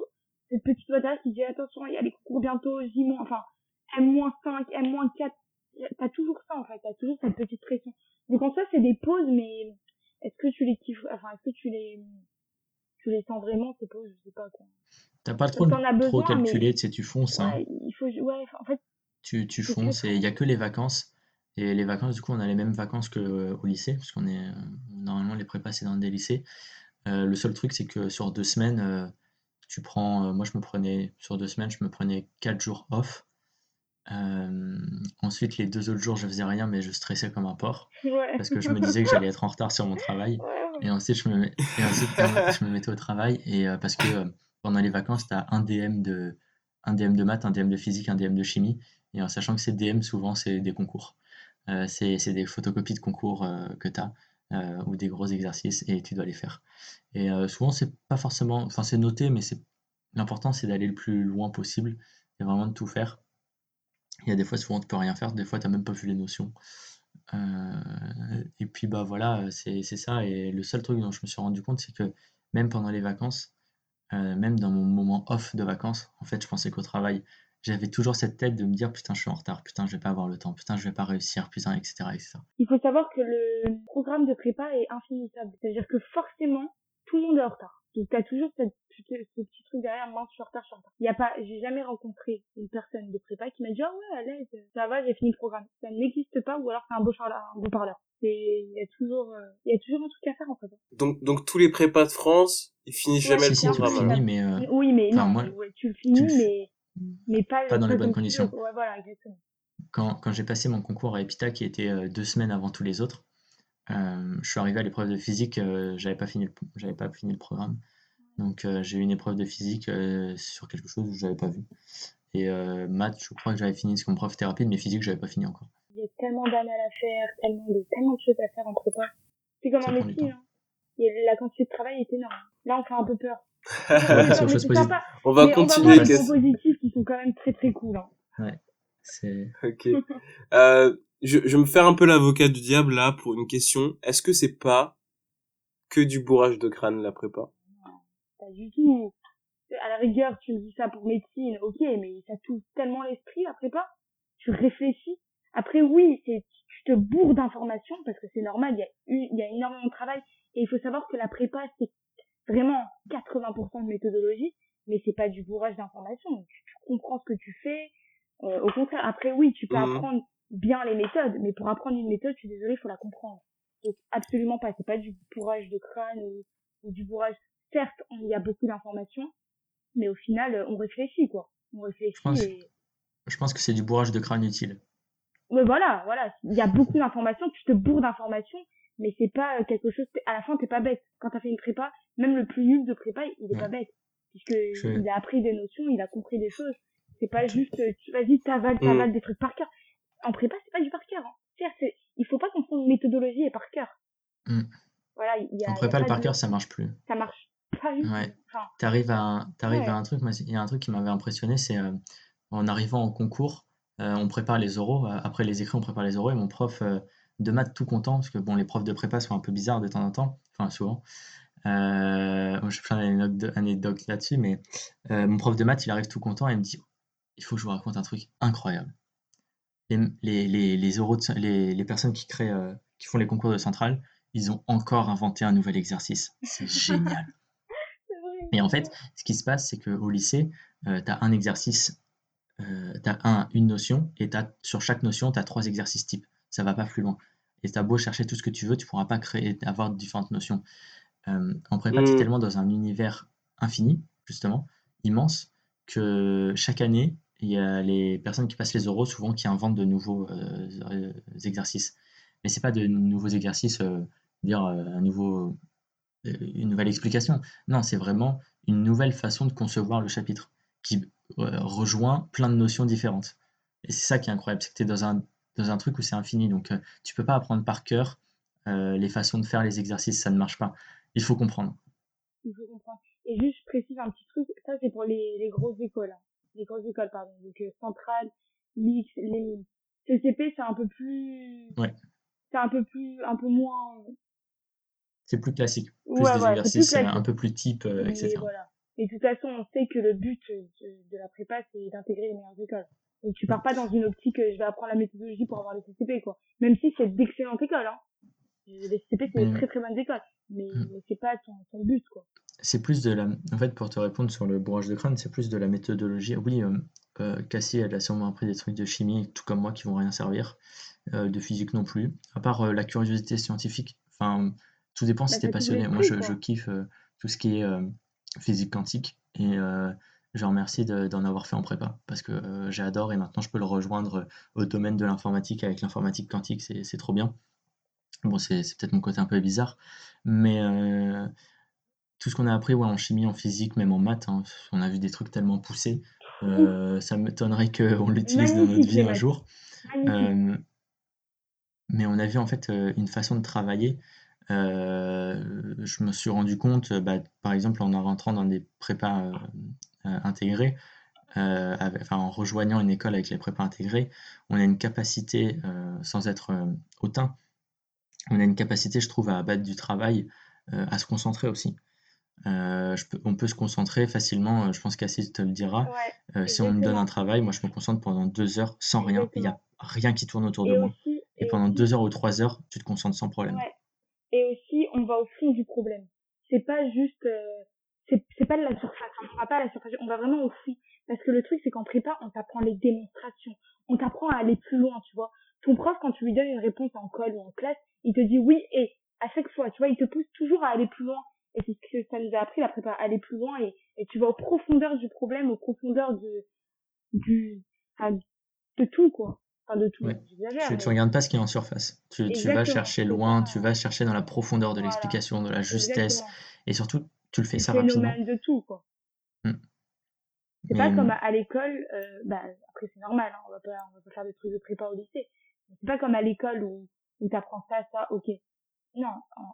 cette petite voix derrière qui dit, attention, il y a les concours bientôt, enfin, M-5, M-4. T'as toujours ça, en fait. T'as toujours cette petite pression. Donc, en soi, c'est des pauses, mais est-ce que tu les kiffes, enfin, est-ce que tu les, tu les sens vraiment, ces pauses? Je sais pas, quoi. T'as pas trop, trop mais- calculé, tu sais, tu fonces. hein. Ouais, il faut, ouais, en fait, Tu, tu fonces et il n'y a que les vacances. Et les vacances, du coup, on a les mêmes vacances qu'au lycée, parce qu'on est euh, normalement les prépas, c'est dans des lycées. Euh, le seul truc, c'est que sur deux semaines, euh, tu prends, moi je me prenais, sur deux semaines, je me prenais quatre jours off. ensuite, les deux autres jours, je faisais rien, mais je stressais comme un porc. *laughs* Parce que je me disais que j'allais être en retard sur mon travail. *laughs* Et ensuite, je me, *laughs* je me mettais au travail. Et parce que pendant les vacances, tu as un DM de, un DM de maths, un DM de physique, un DM de chimie. Et en sachant que ces DM, souvent, c'est des concours. Euh, c'est des photocopies de concours euh, que tu as euh, ou des gros exercices et tu dois les faire. Et souvent, c'est pas forcément. Enfin, c'est noté, mais l'important, c'est d'aller le plus loin possible et vraiment de tout faire. Il y a des fois, souvent, tu peux rien faire. Des fois, tu n'as même pas vu les notions. Et puis, bah voilà, c'est ça. Et le seul truc dont je me suis rendu compte, c'est que même pendant les vacances, même dans mon moment off de vacances, en fait, je pensais qu'au travail j'avais toujours cette tête de me dire putain je suis en retard, putain je vais pas avoir le temps, putain je vais pas réussir, putain etc. etc. Il faut savoir que le programme de prépa est infinissable, c'est-à-dire que forcément tout le monde est en retard. Donc t'as toujours cette, ce petit truc derrière, moi je suis en retard, je suis en retard. Il y a pas, j'ai jamais rencontré une personne de prépa qui m'a dit ah ouais à l'aise, ça va, j'ai fini le programme. Ça n'existe pas ou alors c'est un beau parleur, un beau parleur. il y a toujours, euh, il y a toujours un truc à faire en fait. Donc donc tous les prépas de France, ils finissent jamais le programme. Tu mais euh, Oui mais non, tu le finis mais mais pas, dans les bonnes conditions. voilà, exactement. Quand, quand j'ai passé mon concours à EPITA, qui était euh, deux semaines avant tous les autres, euh, je suis arrivé à l'épreuve de physique, euh, j'avais pas fini, j'avais pas fini le programme, donc j'ai eu une épreuve de physique sur quelque chose que j'avais pas vu. Et maths, je crois que j'avais fini parce que mon prof était rapide, mais physique, j'avais pas fini encore. Il y a tellement d'années à faire, tellement de, tellement de choses à faire entre temps. C'est comme un métier. Hein. La quantité de travail est énorme. Là, on fait un peu peur. *laughs* On va continuer. On va positifs qui sont quand même très très cool. Hein. Ouais. C'est. Ok. euh, je, je me faire un peu l'avocat du diable là pour une question. Est-ce que c'est pas que du bourrage de crâne la prépa? Non, pas du tout. À la rigueur, tu me dis ça pour médecine, ok, mais ça touche tellement l'esprit la prépa? Tu réfléchis. Après, oui, c'est tu te bourres d'informations parce que c'est normal. Il y a il y a énormément de travail et il faut savoir que la prépa c'est vraiment 80% de méthodologie, mais c'est pas du bourrage d'informations. Tu, comprends ce que tu fais. Euh, au contraire, après oui, tu peux mmh. apprendre bien les méthodes, mais pour apprendre une méthode, je suis désolée, il faut la comprendre. Donc absolument pas, c'est pas du bourrage de crâne ou, du bourrage. Certes, il y a beaucoup d'informations, mais au final, on réfléchit quoi. On réfléchit. Je pense, je pense que c'est du bourrage de crâne utile. Mais voilà, voilà, il y a beaucoup d'informations, tu te bourres d'informations, mais c'est pas euh, quelque chose à la fin t'es pas bête quand t'as fait une prépa même le plus nul de prépa il est pas bête puisque il a appris des notions il a compris des choses c'est pas juste euh, tu vas-y t'avales mm. t'avales des trucs par cœur en prépa c'est pas du par cœur hein. il faut pas confondre méthodologie et par cœur mm. voilà il y a, en prépa le par cœur ça marche plus ça marche pas du ouais. t'arrives à t'arrives à un truc il y a un truc qui m'avait impressionné c'est euh, en arrivant en concours on prépare les oraux après les écrits on prépare les oraux et mon prof de maths tout content, parce que bon, les profs de prépa sont un peu bizarres de temps en temps, enfin souvent. Euh, je fais plein d'anecdotes là-dessus, mais euh, mon prof de maths, il arrive tout content et il me dit il faut que je vous raconte un truc incroyable. Les, les, les, les, les personnes qui créent, euh, qui font les concours de centrale, ils ont encore inventé un nouvel exercice. C'est *laughs* génial. Et en fait, ce qui se passe, c'est qu'au lycée, tu as un exercice, tu as un, une notion, et as, sur chaque notion, tu as trois exercices types ça va pas plus loin. Et t'as beau chercher tout ce que tu veux, tu pourras pas créer, avoir différentes notions. Euh, en prépa, tu es mmh. tellement dans un univers infini, justement, immense, que chaque année, il y a les personnes qui passent les euros souvent qui inventent de nouveaux euh, exercices. Mais c'est pas de nouveaux exercices, euh, dire un nouveau, une nouvelle explication. Non, c'est vraiment une nouvelle façon de concevoir le chapitre qui rejoint plein de notions différentes. Et c'est ça qui est incroyable, c'est que tu es dans un dans un truc où c'est infini. Donc, euh, tu peux pas apprendre par cœur euh, les façons de faire les exercices, ça ne marche pas. Il faut comprendre. Il faut comprendre. Et juste, je précise un petit truc, ça c'est pour les, les grosses écoles. Hein. Les grosses écoles, pardon. Donc, euh, Centrale, Mix, les CCP, c'est un peu plus... Ouais. C'est un peu plus, un peu moins... C'est plus classique. Plus des exercices un peu plus type, etc. Voilà. Et de toute façon, on sait que le but de, de la prépa, c'est d'intégrer les meilleures écoles. Donc tu pars pas dans une optique je vais apprendre la méthodologie pour avoir les CCP quoi. Même si c'est d'excellentes écoles hein. Les CCP c'est mm. très très bonnes écoles, mais, mm. mais c'est pas ton, ton, but quoi. C'est plus de la en fait pour te répondre sur le bourrage de crâne, c'est plus de la méthodologie. Oui, euh, euh, Cassie elle a sûrement appris des trucs de chimie tout comme moi qui vont rien servir, euh, de physique non plus. À part euh, la curiosité scientifique, enfin tout dépend si bah, t'es passionné. Moi je, je, kiffe tout ce qui est physique quantique Et je remercie d'en avoir fait en prépa parce que j'adore et maintenant je peux le rejoindre au domaine de l'informatique avec l'informatique quantique, c'est trop bien. Bon, c'est peut-être mon côté un peu bizarre, mais tout ce qu'on a appris ouais, en chimie, en physique, même en maths, hein, on a vu des trucs tellement poussés. ça m'étonnerait qu'on l'utilise dans notre vie un jour. mais on a vu en fait une façon de travailler euh, je me suis rendu compte, euh, bah, par exemple, en rentrant dans des prépas euh, intégrés, enfin, en rejoignant une école avec les prépas intégrés, on a une capacité, sans être hautain, on a une capacité, je trouve, à abattre du travail, à se concentrer aussi. je peux, on peut se concentrer facilement, je pense qu'Assis te le dira. si on me donne un travail, moi je me concentre pendant deux heures sans rien, il n'y a rien qui tourne autour de moi. et, pendant deux heures ou trois heures, tu te concentres sans problème et aussi on va au fond du problème. C'est pas juste, euh, c'est pas de la surface, on va pas à la surface, on va vraiment au fond. Parce que le truc c'est qu'en prépa on t'apprend les démonstrations, on t'apprend à aller plus loin, tu vois. Ton prof quand tu lui donnes une réponse en colle ou en classe, il te dit oui et à chaque fois, tu vois, il te pousse toujours à aller plus loin. Et c'est ce que ça nous a appris la prépa, aller plus loin et, et tu vas aux profondeurs du problème, aux profondeurs de du, enfin, de tout quoi de tout. Tu, regardes pas ce qui est en surface. Tu, vas chercher loin, tu vas chercher dans la profondeur de l'explication, de la justesse, et surtout, tu le fais ça rapidement. de tout, quoi. Hmm. C'est pas comme à, l'école, euh, bah, après c'est normal, hein, on, va pas, on va pas faire des trucs de prépa au lycée. C'est pas comme à l'école où, où tu apprends ça, ça, ok. Non,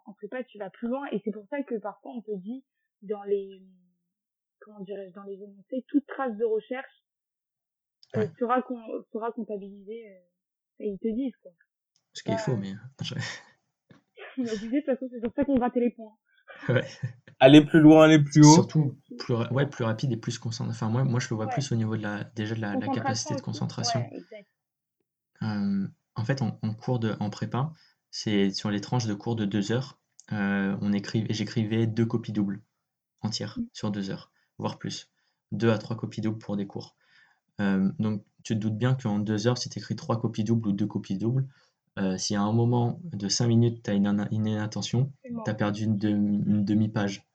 en, prépa, tu vas plus loin, et c'est pour ça que parfois on te dit, dans les, comment dirais-je, dans les énoncés, toute trace de recherche euh, sera, sera comptabilisé euh, et ils te disent quoi. Ce qui est faux, mais. *laughs* On a dit, de toute façon, c'est sur ça qu'on va les points. *laughs* Ouais. Aller plus loin, aller plus haut. Surtout plus, ouais, plus rapide et plus concentré. Enfin, moi, moi, je le vois plus au niveau de la, déjà de la, la capacité de concentration. Euh, en fait, en, en, cours de, en prépa, c'est sur les tranches de cours de deux heures, euh, on écrit, j'écrivais deux copies doubles entières mm. sur deux heures, voire plus. Deux à trois copies doubles pour des cours. Euh, donc, tu te doutes bien qu'en deux heures, si tu écris trois copies doubles ou deux copies doubles, euh, si à un moment de cinq minutes, tu as une, inattention, tu as perdu une, demi-page,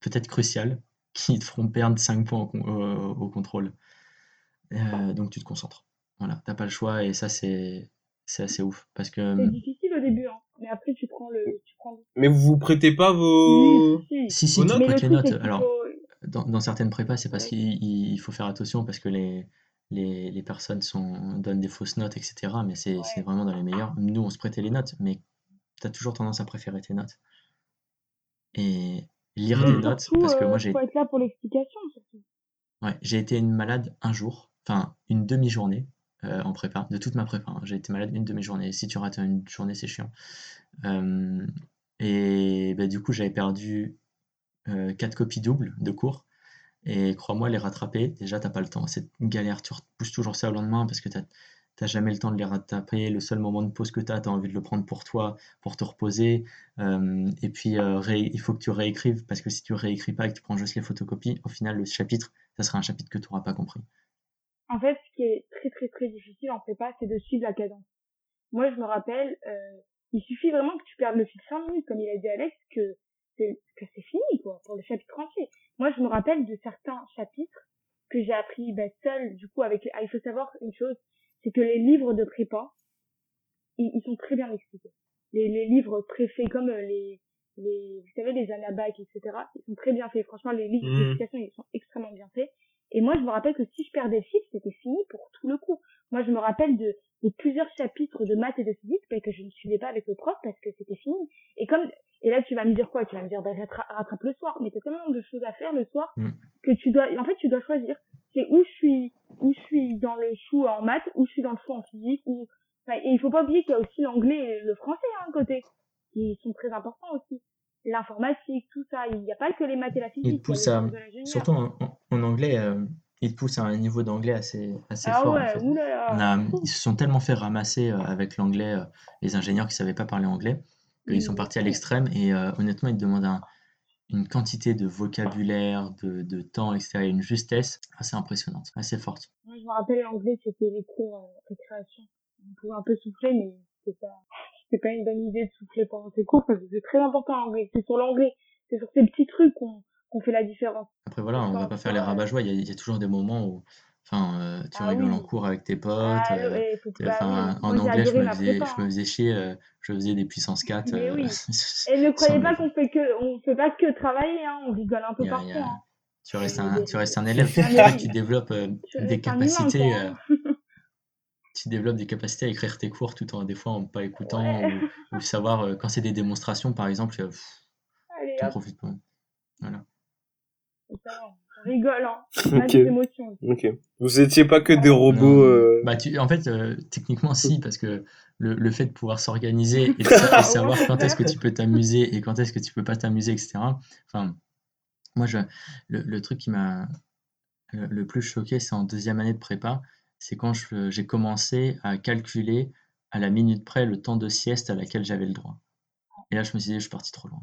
peut-être cruciale, qui te feront perdre 5 points au, contrôle. Euh, donc, tu te concentres. Voilà, t'as pas le choix et ça, c'est assez ouf. Parce que... C'est difficile au début, hein. mais après, tu prends le. Tu prends... Mais vous vous prêtez pas vos. Si, si, tu prêtes les notes. Alors, dans, certaines prépas, c'est parce qu'il faut faire attention parce que les, les, les, personnes sont, donnent des fausses notes, etc. Mais c'est vraiment dans les meilleurs. Nous, on se prêtait les notes, mais tu as toujours tendance à préférer tes notes. Et lire des notes, parce que moi euh, j'ai. faut être là pour l'explication surtout. Ouais, j'ai été une malade un jour, enfin une demi-journée euh, en prépa, de toute ma prépa. Hein. J'ai été malade une demi-journée. Si tu rates une journée, c'est chiant. Euh, et bah, du coup, j'avais perdu euh, quatre copies doubles de cours. Et crois-moi, les rattraper, déjà, t'as pas le temps. C'est une galère. Tu repousses toujours ça au lendemain parce que tu n'as jamais le temps de les rattraper. Le seul moment de pause que tu as, tu as envie de le prendre pour toi, pour te reposer. Euh, et puis, il faut que tu réécrives parce que si tu réécris pas et que tu prends juste les photocopies, au final, le chapitre, ça sera un chapitre que tu n'auras pas compris. En fait, ce qui est très, très, très difficile en prépa, c'est de suivre la cadence. Moi, je me rappelle, il suffit vraiment que tu perdes le fil 5 minutes, comme il a dit Alex, que que c'est fini quoi pour le chapitre entier. Moi je me rappelle de certains chapitres que j'ai appris bah, seul du coup avec ah, il faut savoir une chose c'est que les livres de prépa ils, sont très bien expliqués. Les, les livres préfaits comme euh, les les vous savez les anabacs etc ils sont très bien faits franchement les livres mmh. d'explication ils sont extrêmement bien faits et moi je me rappelle que si je perdais le fil c'était fini pour tout le coup moi je me rappelle de, de plusieurs chapitres de maths et de physique bah, que je ne suivais pas avec le prof parce que c'était fini et comme et là, tu vas me dire quoi? Tu vas me dire, bah, rattrape le soir. Mais t'as tellement de choses à faire le soir mm. que tu dois, en fait, tu dois choisir. C'est où je suis, où je suis dans le chou en maths, où je suis dans le fou en physique, ou, et il faut pas oublier qu'il y a aussi l'anglais et le français, à hein, un côté, qui sont très importants aussi. L'informatique, tout ça. Il n'y a pas que les maths et la physique. Il pousse à, surtout en, anglais, euh, il pousse à un niveau d'anglais assez, assez ah fort. Ouais, ils se sont tellement fait ramasser euh, avec l'anglais, euh, les ingénieurs qui savaient pas parler anglais ils sont partis à l'extrême et euh, honnêtement, ils demandent un, une quantité de vocabulaire, de, de temps, etc. et une justesse assez impressionnante, assez forte. Moi, je me rappelle l'anglais, c'était les cours euh, récréation. On pouvait un peu souffler, mais c'était pas, c'était pas une bonne idée de souffler pendant ces cours parce que c'est très important l'anglais. C'est sur l'anglais, c'est sur ces petits trucs qu'on qu'on fait la différence. Après, voilà, on va pas faire les rabat Il y, a toujours des moments où enfin, euh, tu ah rigoles en cours avec tes potes. Ah, euh, enfin, en anglais, je me, faisais, je me hein. faisais chier, euh, je faisais des puissances 4. Mais oui. *laughs* Et ne croyez pas qu'on fait que, on fait pas que travailler, hein, on rigole un peu partout. Hein. Tu restes un, tu restes un élève, *laughs* tu développes des capacités. *laughs* tu développes des capacités à écrire tes cours tout en des fois en pas écoutant ou, savoir quand c'est des démonstrations par exemple, tu en profites pas. Voilà rigole, hein. Des émotions. Ok. Vous étiez pas que des robots. Euh... Bah, tu, en fait, euh, techniquement, si, parce que le, le fait de pouvoir s'organiser *laughs* et, de savoir quand est-ce que tu peux t'amuser et quand est-ce que tu peux pas t'amuser, etc. Enfin, moi, je, le, le truc qui m'a le, plus choqué, c'est en deuxième année de prépa. C'est quand j'ai commencé à calculer à la minute près le temps de sieste à laquelle j'avais le droit. Et là, je me suis dit, je suis parti trop loin.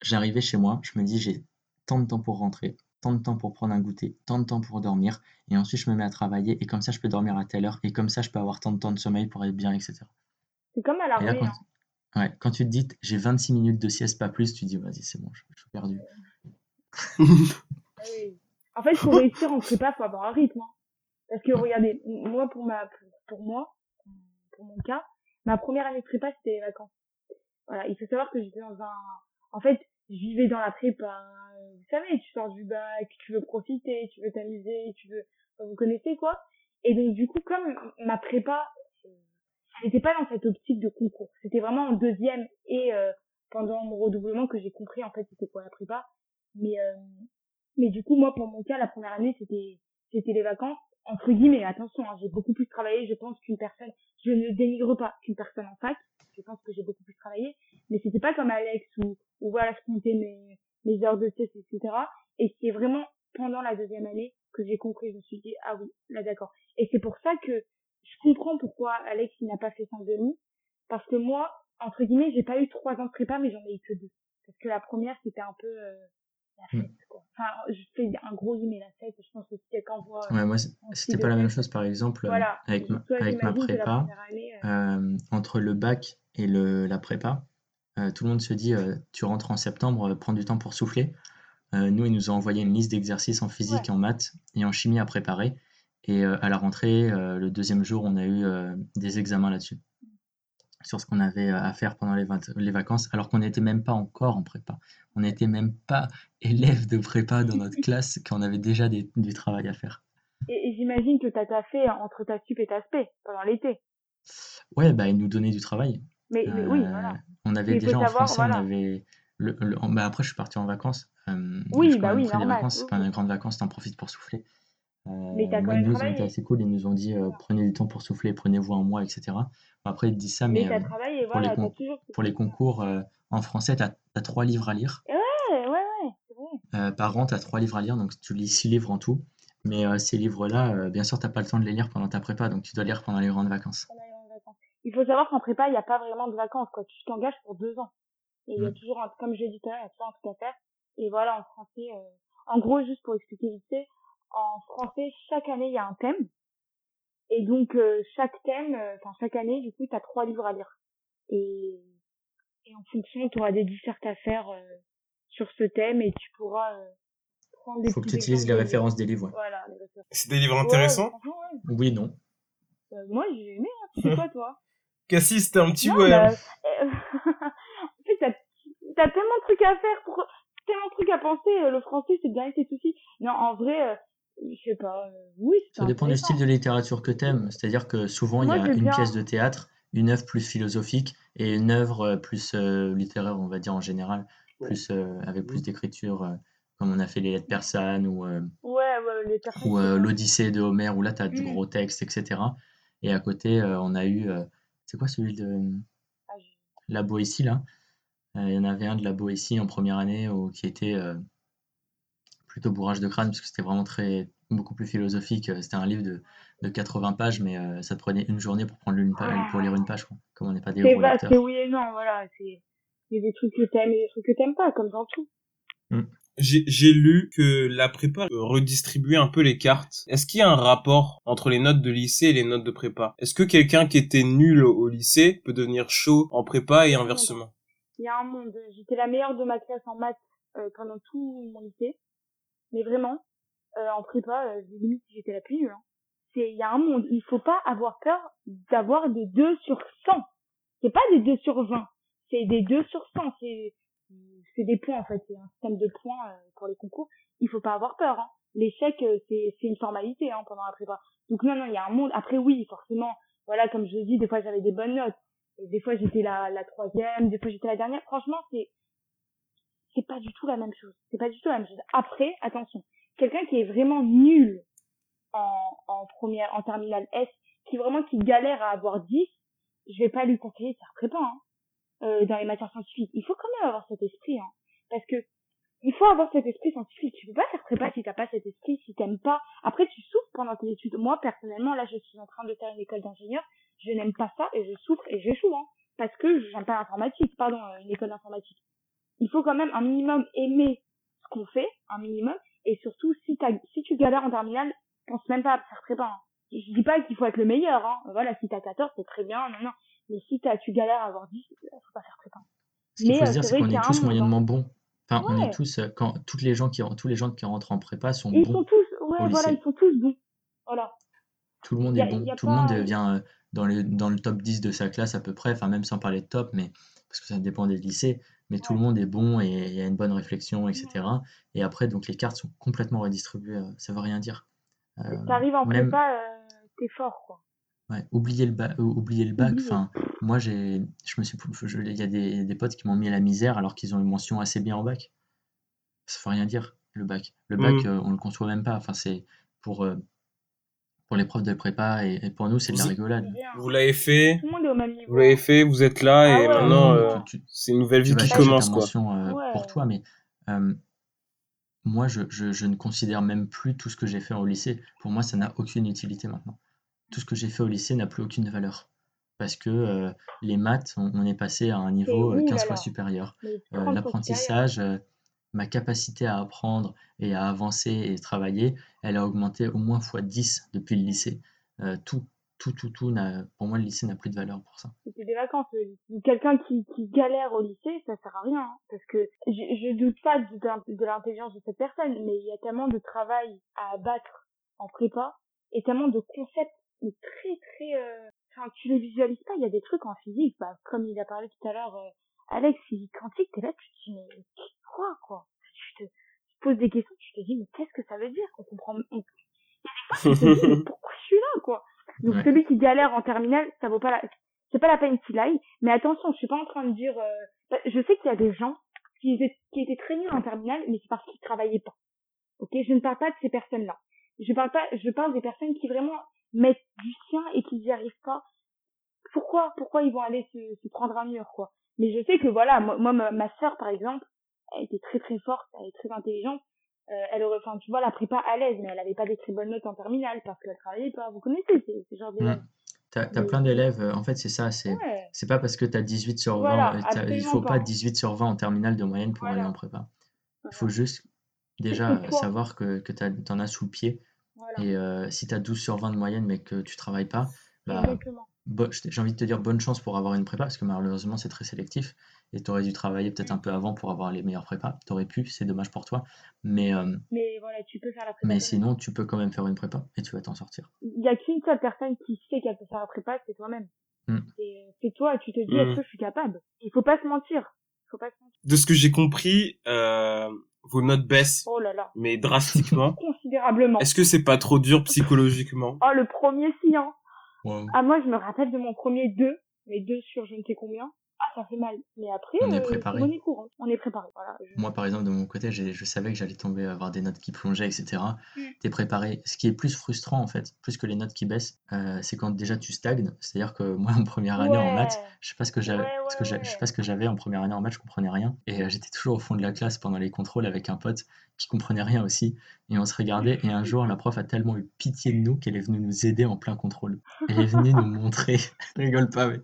J'arrivais chez moi, je me dis, j'ai tant de temps pour rentrer, tant de temps pour prendre un goûter, tant de temps pour dormir, et ensuite je me mets à travailler, et comme ça je peux dormir à telle heure, et comme ça je peux avoir tant de temps de sommeil pour être bien, etc. C'est comme à l'armée. Quand, hein. ouais, quand tu te dis j'ai 26 minutes de sieste, pas plus, tu dis vas-y, c'est bon, je, suis perdu. *laughs* En fait, pour *laughs* réussir en prépa, faut avoir un rythme. Hein. Parce que regardez, moi pour ma pour moi, pour mon cas, ma première année de prépa c'était les vacances. Voilà, il faut savoir que j'étais dans un en fait, je vivais dans la prépa. Vous savez, tu sors du bac, tu veux profiter, tu veux t'amuser, tu veux, vous connaissez quoi? Et donc du coup, comme ma prépa, n'était pas dans cette optique de concours. C'était vraiment en deuxième et euh, pendant mon redoublement que j'ai compris en fait c'était quoi la prépa. Mais euh, mais du coup moi pour mon cas la première année c'était c'était les vacances entre guillemets attention hein, j'ai beaucoup plus travaillé je pense qu'une personne je ne dénigre pas qu'une personne en fac je pense que j'ai beaucoup plus travaillé mais c'était pas comme Alex où où voilà, je comptais mes, mes heures de test, etc. Et c'est vraiment pendant la deuxième année que j'ai compris, je me suis dit, ah oui, là d'accord. Et c'est pour ça que je comprends pourquoi Alex il n'a pas fait son demi, parce que moi, entre guillemets, j'ai pas eu trois ans de prépa, mais j'en ai eu que deux. Parce que la première, c'était un peu euh, la fête, quoi. Enfin, je fais un gros mais la fête, je pense que si quelqu'un voit... Ouais, moi, c'était pas la même chose, par exemple, euh, avec, ma, avec ma prépa, euh, euh, entre le bac et le, la prépa, euh, tout le monde se dit, euh, tu rentres en septembre, euh, prends du temps pour souffler. nous, ils nous ont envoyé une liste d'exercices en physique, en maths et en chimie à préparer. Et à la rentrée, le deuxième jour, on a eu des examens là-dessus, sur ce qu'on avait à faire pendant les, les vacances, alors qu'on n'était même pas encore en prépa. On n'était même pas élève de prépa dans *laughs* notre classe, qu'on avait déjà du travail à faire. Et, j'imagine que tu as fait entre ta sup et ta spé pendant l'été. Ouais, bah, ils nous donnaient du travail. Mais, oui, voilà. On avait déjà en français, on avait. Le, bah après, je suis parti en vacances. Euh, oui, bah oui, normal. Des vacances, pas une grande vacances, t'en profites pour souffler. Euh, mais t'as quand même travaillé. Ils assez cool, ils nous ont dit euh, prenez du temps pour souffler, prenez-vous un mois, etc. Après, ils disent ça, mais, mais travaillé, pour, les toujours... pour, les concours en français, t'as as trois livres à lire. Ouais, ouais, ouais, c'est vrai. par an, t'as trois livres à lire, donc tu lis six livres en tout. Mais ces livres-là, bien sûr, t'as pas le temps de les lire pendant ta prépa, donc tu dois lire pendant les grandes vacances il faut savoir qu'en prépa, il n'y a pas vraiment de vacances, quoi. Tu t'engages pour deux ans. Et il y a mm. toujours, un, comme je l'ai dit tout à l'heure, il y a toujours un truc à faire. Et voilà, en français, euh, en gros, juste pour expliquer vite fait, en français, chaque année, il y a un thème. Et donc, euh, chaque thème, euh, enfin, chaque année, du coup, tu as trois livres à lire. Et, et en fonction, tu auras des dissertes à faire sur ce thème et tu pourras prendre des Faut que tu utilises les références des livres. Voilà, les références. C'est des livres intéressants? Oui, non. moi, j'ai aimé, hein. Tu sais quoi, toi? *laughs* Cassis, c'était un petit ouais. Bah, euh, *laughs* en fait, t'as, t'as tellement de trucs à faire, pour... tellement de trucs à penser. Euh, le français, c'est bien, c'est soucis. Non, en vrai, euh, je sais pas. oui, Ça dépend du style de littérature que t'aimes. C'est-à-dire que souvent, il y a une pièce de théâtre, une œuvre plus philosophique et une œuvre plus littéraire, on va dire en général, plus avec plus d'écriture comme on a fait les lettres persanes ou, ouais, ouais, ou l'Odyssée de Homère, où là tu as du mm. gros texte, etc. Et à côté, on a eu c'est quoi celui de ah, la Boétie là? Euh, Il y en avait un de la Boétie en première année qui était euh, plutôt bourrage de crâne parce que c'était vraiment très beaucoup plus philosophique. C'était un livre de, de 80 pages, mais euh, ça te prenait une journée pour prendre une page, pour lire une page, comme on n'est pas des gros lecteurs. C'est oui et non, voilà. Il y a des trucs que t'aimes et des trucs que t'aimes pas, comme dans tout. Mmh. J'ai lu que la prépa redistribuait un peu les cartes. Est-ce qu'il y a un rapport entre les notes de lycée et les notes de prépa? Est-ce que quelqu'un qui était nul au lycée peut devenir chaud en prépa et inversement? Il y a un monde. J'étais la meilleure de ma classe en maths euh, pendant tout mon lycée. Mais vraiment, euh, en prépa, euh, limite j'étais la plus nulle. Hein. C'est, il y a un monde. Il faut pas avoir peur d'avoir des 2 sur 100. C'est pas des 2 sur 20. C'est des 2 sur 100. C'est, c'est des points en fait. C'est un système de points euh, pour les concours. Il faut pas avoir peur. Hein. L'échec, euh, c'est, c'est une formalité hein, pendant la prépa. Donc non, non, il y a un monde. Après oui, forcément, voilà, comme je l'ai dit, des fois j'avais des bonnes notes. Des fois j'étais la, la troisième, des fois j'étais la dernière. Franchement, c'est c'est pas du tout la même chose. C'est pas du tout la même chose. Après, attention, quelqu'un qui est vraiment nul en, première, en terminale S, qui vraiment qui galère à avoir 10, je vais pas lui conseiller de faire prépa, hein, euh, dans les matières scientifiques. Il faut quand même avoir cet esprit, hein, parce que il faut avoir cet esprit scientifique. Tu peux pas faire prépa si t'as pas cet esprit, si t'aimes pas. Après, tu souffres pendant tes études. Moi, personnellement, là, je suis en train de faire une école d'ingénieur. Je n'aime pas ça et je souffre et j'échoue, hein, parce que j'aime pas l'informatique, pardon, euh, une école d'informatique. Il faut quand même un minimum aimer ce qu'on fait, un minimum, et surtout, si t'as, si tu galères en terminale, pense même pas à faire prépa. Hein. Je dis pas qu'il faut être le meilleur, hein. Voilà, si t'as 14, c'est très bien, non, non. Mais si t'as, tu galères à avoir 10, faut pas faire prépa. Ce qu'il faut Mais, se euh, dire, c'est qu'on est tous moyennement bons. Enfin, on est tous, euh, quand toutes les gens qui, tous les gens qui rentrent en prépa sont Ils bons. sont tous, ouais, voilà, ils sont tous bons. Voilà. Tout le monde Y est bon. y Tout le monde vient euh, dans le, dans le top 10 de sa classe à peu près, enfin même sans parler de top, mais parce que ça dépend des lycées, mais tout le monde est bon et il y a une bonne réflexion, etc. Et après, donc les cartes sont complètement redistribuées, euh, ça veut rien dire. Euh, T'arrives en même- prépa, euh, t'es fort, quoi. Ouais, oublier le bac, oublier le bac. Enfin, moi j'ai, je me suis, je- il y a des, des potes qui m'ont mis à la misère alors qu'ils ont une mention assez bien en bac. Ça veut rien dire le bac. Le bac, Mm. euh, on le conçoit même pas. Enfin, c'est pour euh, pour les profs de prépa et, et pour nous c'est de la rigolade. Vous l'avez fait, Tout le monde est au même niveau. vous l'avez fait, vous êtes là Ah et ouais, maintenant ouais, euh, c'est une nouvelle vie qui commence quoi. mention euh, Ouais. pour toi, mais euh, moi je, je, je ne considère même plus tout ce que j'ai fait au lycée. Pour moi, ça n'a aucune utilité maintenant. Tout ce que j'ai fait au lycée n'a plus aucune valeur. Parce que euh, les maths, on, on est passé à un niveau euh, nul, 15 fois supérieur. Mais Euh, 30 fois supérieur. l'apprentissage, euh, ma capacité à apprendre et à avancer et travailler, elle a augmenté au moins fois 10 depuis le lycée. Euh, tout, tout, tout, tout, pour moi, le lycée n'a plus de valeur pour ça. C'était des vacances. Donc, Quelqu'un qui, galère au lycée, ça sert à rien. hein, parce que je, je doute pas de, l'intelligence de cette personne, mais il y a tellement de travail à abattre en prépa et tellement de concepts mais très très euh... enfin tu les visualises pas il y a des trucs en physique bah comme il a parlé tout à l'heure euh, Alex physique quantique t'es là tu te dis mais quoi. Quoi tu te, tu poses des questions tu te dis mais qu'est-ce que ça veut dire on comprend on... il y a des fois tu te dis mais *laughs* pourquoi je suis là quoi? Donc Ouais. celui qui galère en terminale ça vaut pas la c'est pas la peine qu'il aille mais attention je suis pas en train de dire euh... bah, je sais qu'il y a des gens qui étaient, qui étaient très nuls en terminale mais c'est parce qu'ils travaillaient pas. Ok? Je ne parle pas de ces personnes là je parle pas je parle des personnes qui vraiment mettent du sien et qu'ils n'y arrivent pas. Pourquoi pourquoi ils vont aller se, se prendre un mur quoi? Mais je sais que voilà moi, moi ma, ma sœur par exemple elle était très très forte elle est très intelligente euh, elle aurait enfin tu vois la prépa à l'aise mais elle avait pas des très bonnes notes en terminale parce qu'elle travaillait pas vous connaissez ces, genres d'élèves. T'as, Mais- plein d'élèves, euh, en fait, c'est ça, c'est, ouais c'est pas parce que t'as 18 sur 20, Voilà, euh, il faut pas pas. 18 sur 20 en terminale de moyenne pour Voilà. aller en prépa. Il faut juste déjà savoir que, que t'en as sous le pied. voilà Et euh, si t'as 12 sur 20 de moyenne mais que tu travailles pas, bah, exactement j'ai envie de te dire bonne chance pour avoir une prépa parce que malheureusement c'est très sélectif et tu aurais dû travailler peut-être un peu avant pour avoir les meilleures prépas. Tu aurais pu, c'est dommage pour toi. Mais, euh, mais voilà tu peux faire la prépa mais sinon, tu peux quand même faire une prépa et tu vas t'en sortir. il y a qu'une seule personne qui sait qu'elle peut faire la prépa, c'est toi-même. Mm. C'est toi, tu te dis, Mm. est-ce que je suis capable? Il faut pas se mentir. Il faut pas se mentir. De ce que j'ai compris, euh, vos notes baissent, Oh là là, mais drastiquement. *laughs* considérablement. Est-ce que c'est pas trop dur psychologiquement? Oh, le premier si, hein. Wow. Ah, moi, je me rappelle de mon premier 2, mais 2 sur je ne sais combien. Ah, ça fait mal. Mais après, On est euh, préparé. c'est monnaie courante. On est préparé. Voilà. Je- Moi, par exemple, de mon côté, je savais que j'allais tomber, avoir des notes qui plongeaient, etc. Mm. T'es préparé. Ce qui est plus frustrant, en fait, plus que les notes qui baissent, euh, c'est quand déjà tu stagnes. C'est-à-dire que moi, en première année en maths, je sais pas ce que j'avais, Ouais, que je sais pas ce que j'avais en première année en maths, je comprenais rien. Et euh, j'étais toujours au fond de la classe pendant les contrôles avec un pote qui comprenait rien aussi. Et on se regardait. Et un jour, la prof a tellement eu pitié de nous qu'elle est venue nous aider en plein contrôle. Elle est venue nous montrer, *laughs* rigole pas, mais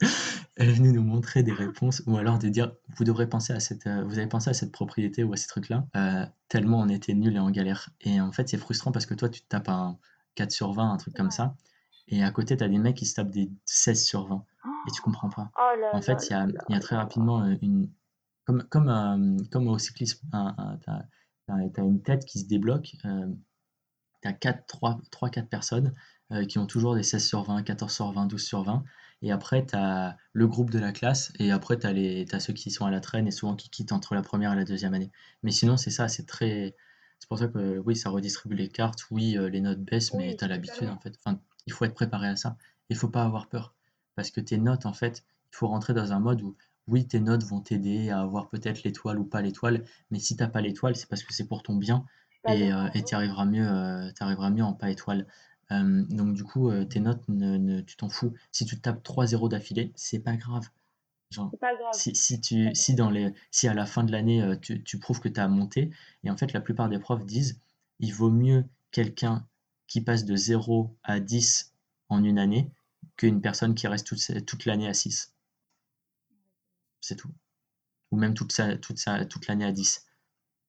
elle est venue nous montrer des réponses ou alors de dire vous devrez penser à cette, euh, vous avez pensé à cette propriété ou à ces trucs-là. Euh, tellement on était nuls et en galère. Et en fait, c'est frustrant parce que toi, tu te tapes un 4 sur 20, un truc comme ça. Et à côté, tu as des mecs qui se tapent des 16 sur 20. Et tu comprends pas. Oh là En fait, il y a, y très rapidement euh, une, comme, comme, comme au cyclisme, tu as, une tête qui se débloque, tu as 4, 3, 3, 4 personnes qui ont toujours des 16 sur 20, 14 sur 20, 12 sur 20. Et après, tu as le groupe de la classe, et après, tu as, as, ceux qui sont à la traîne et souvent qui quittent entre la première et la deuxième année. Mais sinon, c'est ça, c'est très. C'est pour ça que oui, ça redistribue les cartes, oui, les notes baissent, mais tu as l'habitude en fait. Enfin, il faut être préparé à ça. Il faut pas avoir peur. Parce que tes notes, en fait, il faut rentrer dans un mode où oui, tes notes vont t'aider à avoir peut-être l'étoile ou pas l'étoile, mais si t'as pas l'étoile, c'est parce que c'est pour ton bien et euh, tu arriveras mieux, euh, arriveras mieux en pas étoile. Euh, donc du coup, tes notes, ne, tu t'en fous. Si tu tapes 3 zéros d'affilée, c'est pas grave. Genre, pas grave. Si, si, tu, si, dans les, si à la fin de l'année, tu, tu prouves que tu as monté, et en fait, la plupart des profs disent, il vaut mieux quelqu'un qui passe de 0 à 10 en une année qu'une personne qui reste toute, toute l'année à 6. C'est tout. Ou même toute, sa, toute, sa, toute l'année à 10.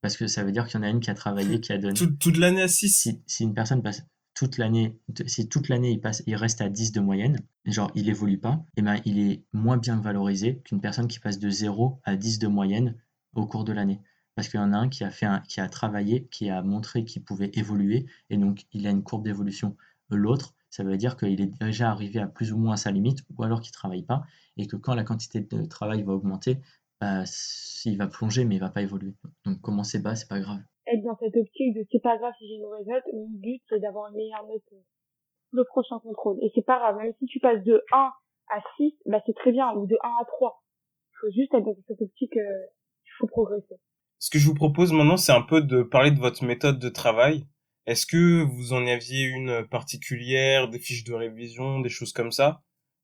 Parce que ça veut dire qu'il y en a une qui a travaillé, qui a donné. Toute, l'année à 6 si, si, une personne passe toute l'année, si toute l'année il, passe, il reste à 10 de moyenne, genre il évolue pas, et eh ben il est moins bien valorisé qu'une personne qui passe de 0 à 10 de moyenne au cours de l'année. Parce qu'il y en a un qui a, fait un, qui a travaillé, qui a montré qu'il pouvait évoluer, et donc il a une courbe d'évolution. L'autre, ça veut dire qu'il est déjà arrivé à plus ou moins à sa limite, ou alors qu'il ne travaille pas, et que quand la quantité de travail va augmenter, bah, il va plonger, mais il va pas évoluer. Donc commencer bas, c'est pas grave. Être dans cette optique de c'est pas grave si j'ai une mauvaise note, mon but c'est d'avoir une meilleure note le prochain contrôle. Et c'est pas grave, même si tu passes de 1 à 6, bah c'est très bien, ou de 1 à 3. Il faut juste être dans cette optique, euh, il faut progresser. Ce que je vous propose maintenant, c'est un peu de parler de votre méthode de travail. Est-ce que vous en aviez une particulière, des fiches de révision, des choses comme ça?